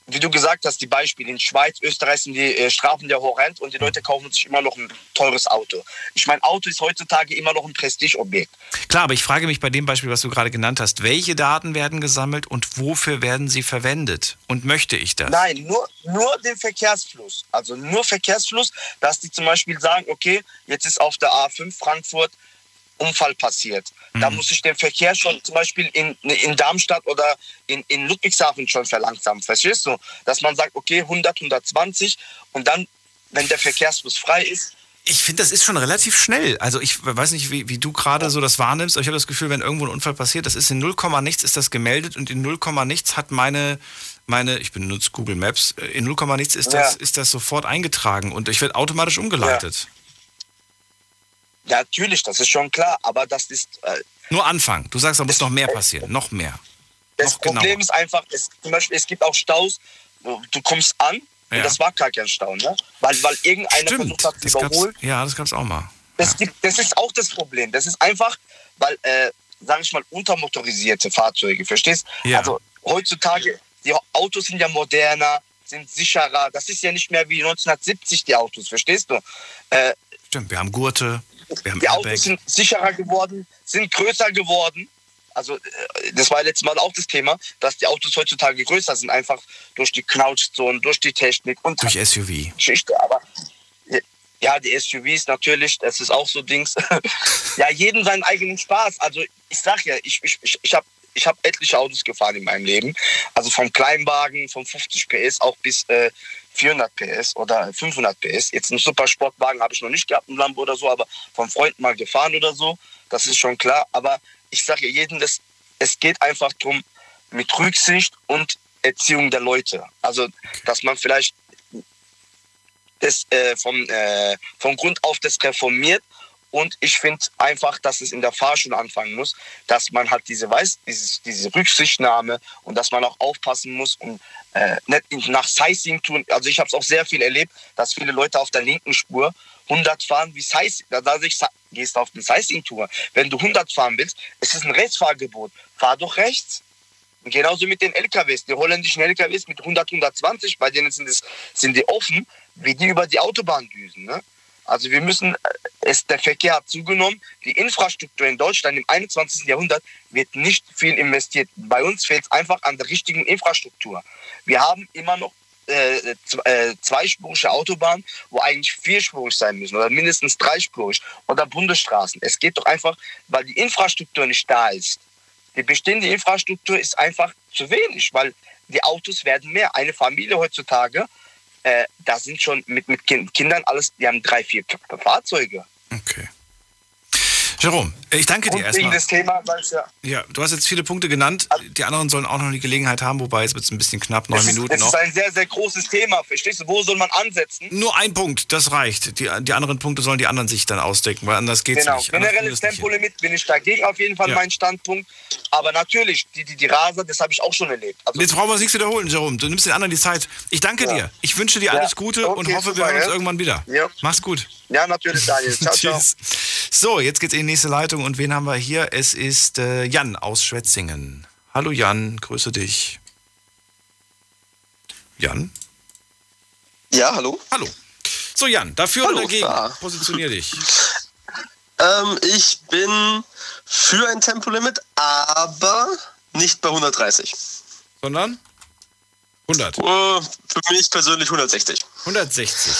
wie du gesagt hast, die Beispiele. In Schweiz, Österreich sind die äh, Strafen ja horrend und die Leute kaufen sich immer noch ein teures Auto. Ich meine, Auto ist heutzutage immer noch ein Prestigeobjekt. Klar, aber ich frage mich bei dem Beispiel, was du gerade genannt hast, welche Daten werden gesammelt und wofür werden sie verwendet? Und möchte ich das? Nein, nur, nur den Verkehrsfluss. Also nur Verkehrsfluss, dass die zum Beispiel sagen, okay, jetzt ist auf der A5 Frankfurt Unfall passiert. Da muss ich den Verkehr schon zum Beispiel in, in Darmstadt oder in, in Ludwigshafen schon verlangsamen. Verstehst du? Dass man sagt, okay, 100, 120 und dann, wenn der Verkehrsfluss frei ist, Ich finde, das ist schon relativ schnell. Also ich weiß nicht, wie, wie du gerade so das wahrnimmst, aber ich habe das Gefühl, wenn irgendwo ein Unfall passiert, das ist in 0, nichts ist das gemeldet und in 0, nichts hat meine, meine, ich benutze Google Maps, in 0, nichts ist das, Ja. ist das sofort eingetragen und ich werde automatisch umgeleitet. Ja, natürlich, das ist schon klar, aber das ist. Äh, Nur Anfang. Du sagst, da muss noch mehr passieren. Noch mehr. das Noch genauer. Problem ist einfach, es, zum Beispiel, es gibt auch Staus, wo du kommst an Ja. und das war gar kein Stau, ne? Weil, weil irgendeiner versucht hat zu überholen. ja, das gab's auch mal. Das, gibt, das ist auch das Problem. Das ist einfach, weil, äh, sage ich mal, untermotorisierte Fahrzeuge, verstehst? Ja. Also heutzutage, die Autos sind ja moderner, sind sicherer. Das ist ja nicht mehr wie 1970 die Autos, verstehst du? Äh, Stimmt, wir haben Gurte, die. Autos sind sicherer geworden, sind größer geworden. Also äh, das war letztes Mal auch das Thema, dass die Autos heutzutage größer sind, einfach durch die Knautschzonen, durch die Technik und Durch SUV. Geschichte. Aber ja, die SUVs natürlich, das ist auch so Dings. ja, jedem seinen eigenen Spaß. Also ich sag ja, ich, ich, ich, ich habe ich hab etliche Autos gefahren in meinem Leben. Also vom Kleinwagen, von 50 PS auch bis äh, 400 PS oder 500 PS. Jetzt einen Supersportwagen habe ich noch nicht gehabt, einen Lambo oder so, aber vom Freund mal gefahren oder so. Das ist schon klar. Aber ich sage jedem, das, es geht einfach darum, mit Rücksicht und Erziehung der Leute. Also, dass man vielleicht das äh, vom, äh, vom Grund auf das reformiert. Und ich finde einfach, dass es in der Fahrschule anfangen muss, dass man halt diese, weiß, dieses, diese Rücksichtnahme und dass man auch aufpassen muss und äh, nicht nach Sizing tun. Also ich habe es auch sehr viel erlebt, dass viele Leute auf der linken Spur 100 fahren wie Sizing. Da gehst du auf eine Sizing-Tour. Wenn du 100 fahren willst, es ist ein Rechtsfahrgebot. Fahr doch rechts. Und genauso mit den LKWs, die holländischen LKWs mit 100, 120, bei denen sind, es, sind die offen, wie die über die Autobahn düsen. Ne? Also wir müssen, äh, es, der Verkehr hat zugenommen, die Infrastruktur in Deutschland im 21. Jahrhundert wird nicht viel investiert. Bei uns fehlt es einfach an der richtigen Infrastruktur. Wir haben immer noch äh, äh, zweispurige Autobahnen, wo eigentlich vierspurig sein müssen oder mindestens dreispurig oder Bundesstraßen. Es geht doch einfach, weil die Infrastruktur nicht da ist. Die bestehende Infrastruktur ist einfach zu wenig, weil die Autos werden mehr. Eine Familie heutzutage, äh, da sind schon mit, mit kind, Kindern alles, die haben drei, vier Fahrzeuge. Jerome, ich danke dir Und wegen erstmal. des Thema, ja Ja, du hast jetzt viele Punkte genannt. Die anderen sollen auch noch die Gelegenheit haben, wobei es wird ein bisschen knapp, neun ist, Minuten es noch. ist ein sehr, sehr großes Thema. Verstehst du, wo soll man ansetzen? Nur ein Punkt, das reicht. Die, die anderen Punkte sollen die anderen sich dann ausdecken, weil anders geht's genau, nicht. Anders generelles wir. Tempolimit bin ich dagegen auf jeden Fall Ja. mein Standpunkt. Aber natürlich, die, die, die Raser, das habe ich auch schon erlebt. Also, Jetzt brauchen wir uns nichts wiederholen, Jerome. Du nimmst den anderen die Zeit. Ich danke Ja. dir. Ich wünsche dir alles Gute und Okay, hoffe, wir super, hören uns irgendwann wieder. Mach's gut. Ja, natürlich, Daniel. Ciao, ciao. Tschüss. So, jetzt geht's in die nächste Leitung. Und wen haben wir hier? Es ist äh, Jan aus Schwetzingen. Hallo Jan, grüße dich. Jan? Ja, hallo. Hallo. So, Jan, dafür Hallo, oder dagegen? da. Positionier dich. Ähm, ich bin für ein Tempolimit, aber nicht bei 130. Sondern? 100. Äh, für mich persönlich 160. 160.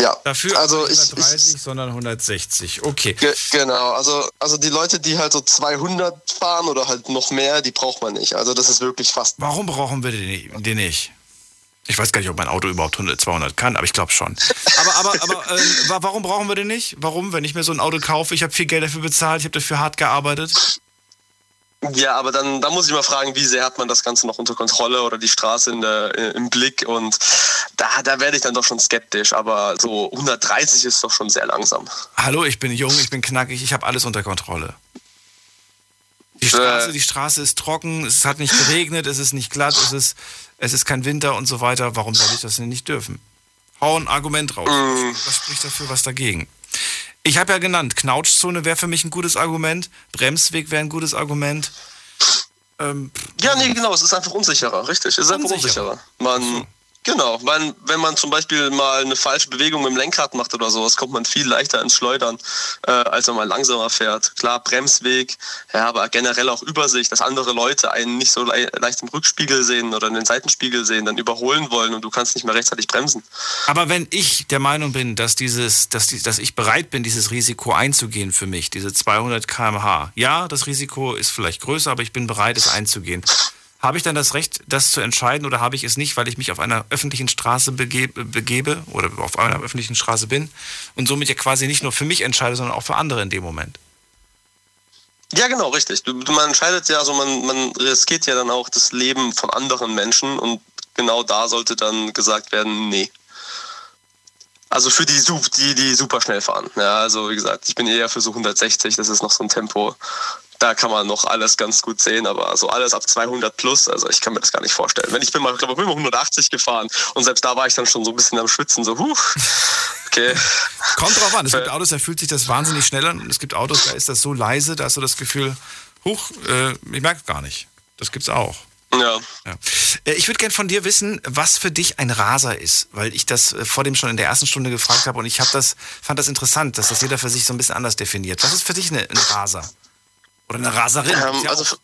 Ja. Dafür also nicht ich, 130, sondern 160. Okay. Ge genau, also, also die Leute, die halt so 200 fahren oder halt noch mehr, die braucht man nicht. Also das ist wirklich fast. Warum brauchen wir den nicht-? Ich weiß gar nicht, ob mein Auto überhaupt 100, 200 kann, aber ich glaube schon. Aber, aber, aber wa- warum brauchen wir den nicht? Warum, wenn ich mir so ein Auto kaufe, ich habe viel Geld dafür bezahlt, ich habe dafür hart gearbeitet? Ja, aber dann, dann muss ich mal fragen, wie sehr hat man das Ganze noch unter Kontrolle oder die Straße in der, äh, im Blick und da, da werde ich dann doch schon skeptisch, aber so 130 ist doch schon sehr langsam. Hallo, ich bin jung, ich bin knackig, ich habe alles unter Kontrolle. Die Straße, die Straße ist trocken, es hat nicht geregnet, es ist nicht glatt, es ist, es ist kein Winter und so weiter. Warum soll ich das denn nicht dürfen? Hau ein Argument raus. Was spricht dafür, was dagegen? Ich habe ja genannt, Knautschzone wäre für mich ein gutes Argument, Bremsweg wäre ein gutes Argument. Ähm, Ja, nee, genau, es ist einfach unsicherer, richtig. Es ist einfach unsicherer. Man, genau, weil, wenn man zum Beispiel mal eine falsche Bewegung mit dem Lenkrad macht oder sowas, kommt man viel leichter ins Schleudern, äh, als wenn man langsamer fährt. Klar, Bremsweg, ja, aber generell auch Übersicht, dass andere Leute einen nicht so le leicht im Rückspiegel sehen oder in den Seitenspiegel sehen, dann überholen wollen und du kannst nicht mehr rechtzeitig bremsen. Aber wenn ich der Meinung bin, dass dieses, dass, die, dass ich bereit bin, dieses Risiko einzugehen für mich, diese 200 km/h, ja, das Risiko ist vielleicht größer, aber ich bin bereit, es einzugehen. Habe ich dann das Recht, das zu entscheiden oder habe ich es nicht, weil ich mich auf einer öffentlichen Straße begebe, begebe oder auf einer öffentlichen Straße bin und somit ja quasi nicht nur für mich entscheide, sondern auch für andere in dem Moment? Ja, genau, richtig. Du, man entscheidet ja, also man, man riskiert ja dann auch das Leben von anderen Menschen und genau da sollte dann gesagt werden, nee. Also für die, die, die super schnell fahren. Ja, also wie gesagt, ich bin eher für so 160, das ist noch so ein Tempo. Da kann man noch alles ganz gut sehen, aber so alles ab 200 plus, also ich kann mir das gar nicht vorstellen. Wenn ich bin mal, ich glaube, ich bin mal 180 gefahren und selbst da war ich dann schon so ein bisschen am Schwitzen, so, huh, okay. Kommt drauf an. Es gibt Autos, da fühlt sich das wahnsinnig schnell an. Und es gibt Autos, da ist das so leise, da hast du das Gefühl, huch, äh, ich merke gar nicht. Das gibt's auch. Ja. Ja. Äh, Ich würde gern von dir wissen, was für dich ein Raser ist, weil ich das äh, vor dem schon in der ersten Stunde gefragt habe und ich habe das fand das interessant, dass das jeder für sich so ein bisschen anders definiert. Was ist für dich ein Raser oder eine Raserin? Ähm, ja also auch-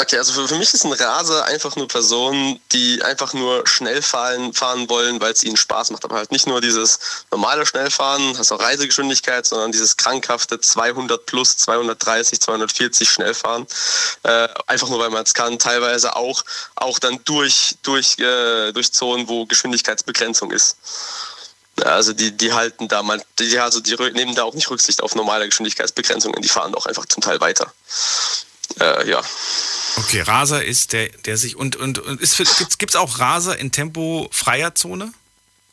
Okay, also für, für mich ist ein Raser einfach nur Personen, die einfach nur schnell fahren, fahren wollen, weil es ihnen Spaß macht. Aber halt nicht nur dieses normale Schnellfahren, hast auch Reisegeschwindigkeit, sondern dieses krankhafte 200 plus, 230, 240 Schnellfahren. Äh, einfach nur, weil man es kann. Teilweise auch, auch dann durch, durch, äh, durch Zonen, wo Geschwindigkeitsbegrenzung ist. Also die, die halten da mal, die, also die nehmen da auch nicht Rücksicht auf normale Geschwindigkeitsbegrenzungen, die fahren auch einfach zum Teil weiter. Äh, ja. Okay, Raser ist der, der sich und und, und ist gibt's, gibt's auch Raser in tempofreier Zone?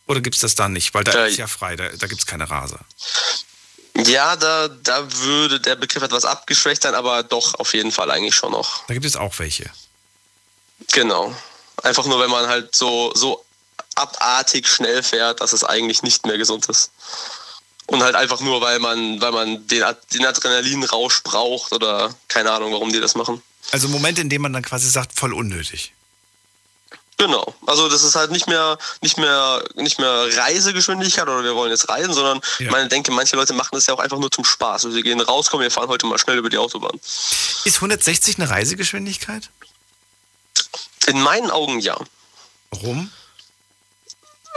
Oder gibt's das da nicht? Weil da Äh, ist ja frei, da, da gibt's keine Raser. Ja, da, da würde der Begriff etwas abgeschwächt sein, aber doch auf jeden Fall eigentlich schon noch. Da gibt es auch welche. Genau. Einfach nur, wenn man halt so, so abartig schnell fährt, dass es eigentlich nicht mehr gesund ist. Und halt einfach nur, weil man, weil man den, den Adrenalinrausch braucht oder keine Ahnung, warum die das machen. Also Momente, in denen man dann quasi sagt, voll unnötig. Genau. Also das ist halt nicht mehr, nicht mehr, nicht mehr Reisegeschwindigkeit oder wir wollen jetzt reisen, sondern Ja. ich meine, denke, manche Leute machen das ja auch einfach nur zum Spaß. Also sie gehen raus, kommen, wir fahren heute mal schnell über die Autobahn. Ist 160 eine Reisegeschwindigkeit? In meinen Augen ja. Warum?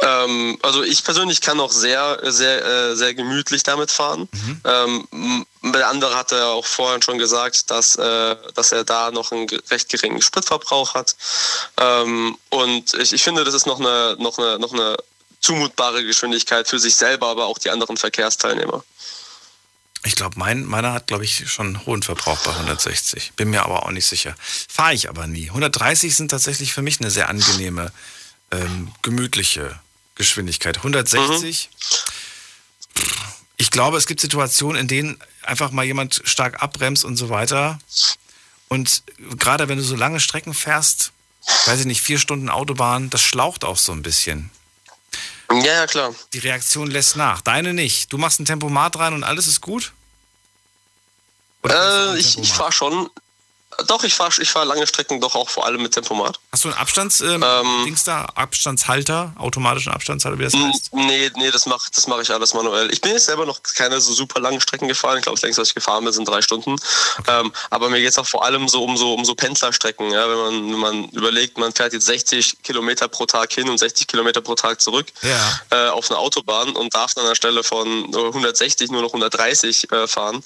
Ähm, also ich persönlich kann auch sehr, sehr, äh, sehr gemütlich damit fahren. Ähm, m- der andere hatte ja auch vorhin schon gesagt, dass, äh, dass er da noch einen recht geringen Spritverbrauch hat. Ähm, und ich, ich finde, das ist noch eine, noch, eine, noch eine zumutbare Geschwindigkeit für sich selber, aber auch die anderen Verkehrsteilnehmer. Ich glaube, mein, meiner hat, glaube ich, schon einen hohen Verbrauch bei 160. Bin mir aber auch nicht sicher. Fahre ich aber nie. 130 sind tatsächlich für mich eine sehr angenehme, ähm, gemütliche Geschwindigkeit. 160. Ich glaube, es gibt Situationen, in denen einfach mal jemand stark abbremst und so weiter. Und gerade wenn du so lange Strecken fährst, weiß ich nicht, vier Stunden Autobahn, das schlaucht auch so ein bisschen. Ja, ja, klar. Die Reaktion lässt nach. Deine nicht. Du machst ein Tempomat rein und alles ist gut? Äh, ich ich fahre schon. Doch, ich fahre ich fahr lange Strecken doch auch vor allem mit Tempomat. Hast du einen Abstands, ähm, Dings da, Abstandshalter, automatischen Abstandshalter, wie das heißt? Nee, nee, das mache das mach ich alles manuell. Ich bin jetzt selber noch keine so super langen Strecken gefahren. Ich glaube, das längste, was ich gefahren bin, sind drei Stunden. Ähm, aber mir geht es auch vor allem so um so, um so Pendlerstrecken. Ja? Wenn, man, wenn man überlegt, man fährt jetzt 60 Kilometer pro Tag hin und 60 Kilometer pro Tag zurück Ja. äh, auf eine Autobahn und darf dann anstelle von 160 nur noch 130 äh, fahren.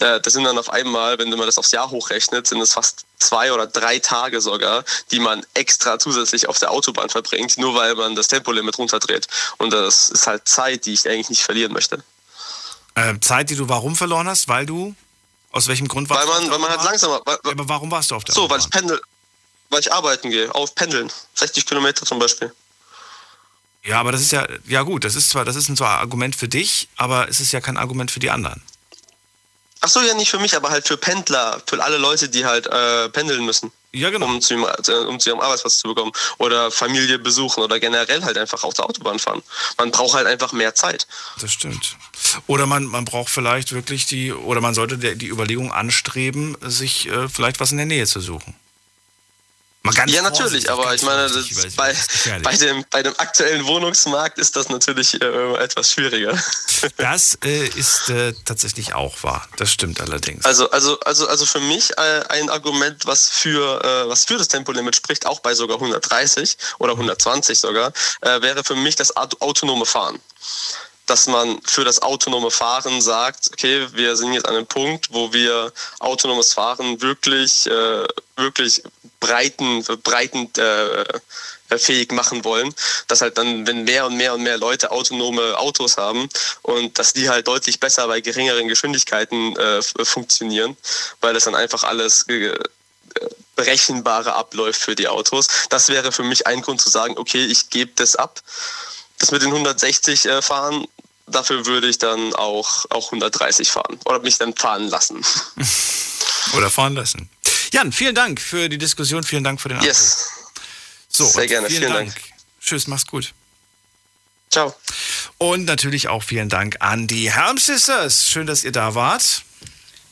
Äh, das sind dann auf einmal, wenn man das aufs Jahr hochrechnet, sind es fast zwei oder drei Tage sogar, die man extra zusätzlich auf der Autobahn verbringt, nur weil man das Tempolimit runterdreht. Und das ist halt Zeit, die ich eigentlich nicht verlieren möchte. Ähm, Zeit, die du warum verloren hast? Weil du, aus welchem Grund warst Weil du man, der weil man halt Autobahn? langsamer. Weil, Ja, aber warum warst du auf der so, weil ich pendel, weil ich arbeiten gehe, auf Pendeln. 60 Kilometer zum Beispiel. Ja, aber das ist ja, ja gut, das ist zwar, das ist ein zwar Argument für dich, aber es ist ja kein Argument für die anderen. Ach so, ja, nicht für mich, aber halt für Pendler, für alle Leute, die halt äh, pendeln müssen. Ja, genau. Um zu, ihrem, äh, um zu ihrem Arbeitsplatz zu bekommen. Oder Familie besuchen oder generell halt einfach auf der Autobahn fahren. Man braucht halt einfach mehr Zeit. Das stimmt. Oder man, man braucht vielleicht wirklich die, oder man sollte der, die Überlegung anstreben, sich äh, vielleicht was in der Nähe zu suchen. Ja, natürlich, aber ich meine, bei, bei, dem, bei dem aktuellen Wohnungsmarkt ist das natürlich äh, etwas schwieriger. Das äh, ist äh, tatsächlich auch wahr. Das stimmt allerdings. Also, also, also, also für mich äh, ein Argument, was für, äh, was für das Tempolimit spricht, auch bei sogar 130 oder 120 sogar, äh, wäre für mich das aut- autonome Fahren. Dass man für das autonome Fahren sagt, okay, wir sind jetzt an einem Punkt, wo wir autonomes Fahren wirklich, äh, wirklich breiten, breiten äh, fähig machen wollen, dass halt dann, wenn mehr und mehr und mehr Leute autonome Autos haben und dass die halt deutlich besser bei geringeren Geschwindigkeiten äh, funktionieren, weil das dann einfach alles äh, berechenbarer abläuft für die Autos. Das wäre für mich ein Grund zu sagen, okay, ich gebe das ab. das mit den 160 äh, fahren, dafür würde ich dann auch, auch 130 fahren oder mich dann fahren lassen. Oder fahren lassen. Jan, vielen Dank für die Diskussion, vielen Dank für den Anruf. Yes. So, Sehr gerne, vielen, vielen Dank. Dank. Tschüss, mach's gut. Ciao. Und natürlich auch vielen Dank an die Helm Sisters. Schön, dass ihr da wart.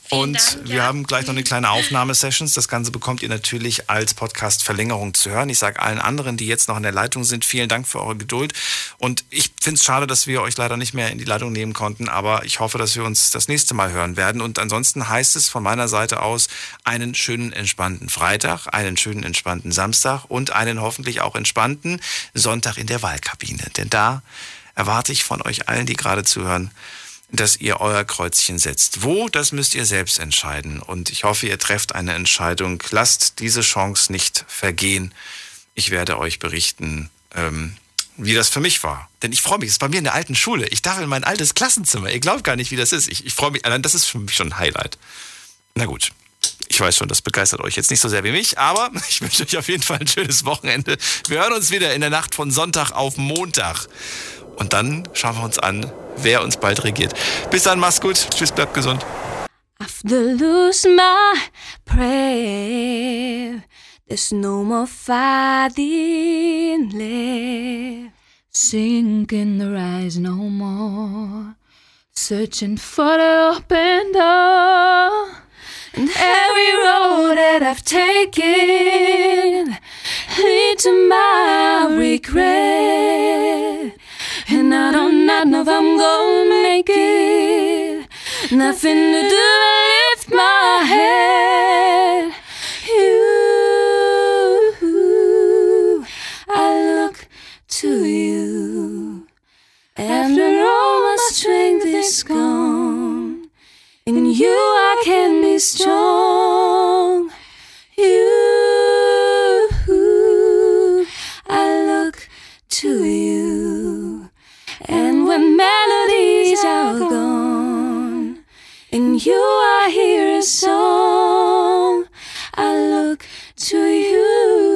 Und wir haben gleich noch eine kleine Aufnahmesessions. Das Ganze bekommt ihr natürlich als Podcast-Verlängerung zu hören. Ich sage allen anderen, die jetzt noch in der Leitung sind, vielen Dank für eure Geduld. Und ich finde es schade, dass wir euch leider nicht mehr in die Leitung nehmen konnten. Aber ich hoffe, dass wir uns das nächste Mal hören werden. Und ansonsten heißt es von meiner Seite aus einen schönen, entspannten Freitag, einen schönen, entspannten Samstag und einen hoffentlich auch entspannten Sonntag in der Wahlkabine. Denn da erwarte ich von euch allen, die gerade zuhören, dass ihr euer Kreuzchen setzt. Wo, das müsst ihr selbst entscheiden. Und ich hoffe, ihr trefft eine Entscheidung. Lasst diese Chance nicht vergehen. Ich werde euch berichten, ähm, wie das für mich war. Denn ich freue mich, es ist bei mir in der alten Schule. Ich darf in mein altes Klassenzimmer. Ihr glaubt gar nicht, wie das ist. Ich, ich freue mich, allein das ist für mich schon ein Highlight. Na gut. Ich weiß schon, das begeistert euch jetzt nicht so sehr wie mich, aber ich wünsche euch auf jeden Fall ein schönes Wochenende. Wir hören uns wieder in der Nacht von Sonntag auf Montag. Und dann schauen wir uns an, wer uns bald regiert. Bis dann, mach's gut. Tschüss, bleibt gesund. After lose my prayer, there's no more fighting left. Sink in the rise no more, searching for the open door. And every road that I've taken lead to my regret. And I don't not know if I'm gonna make it. Nothing to do but lift my head. You, I look to you. After all my strength is gone, in you I can be strong. You, In you I hear a song. I look to you.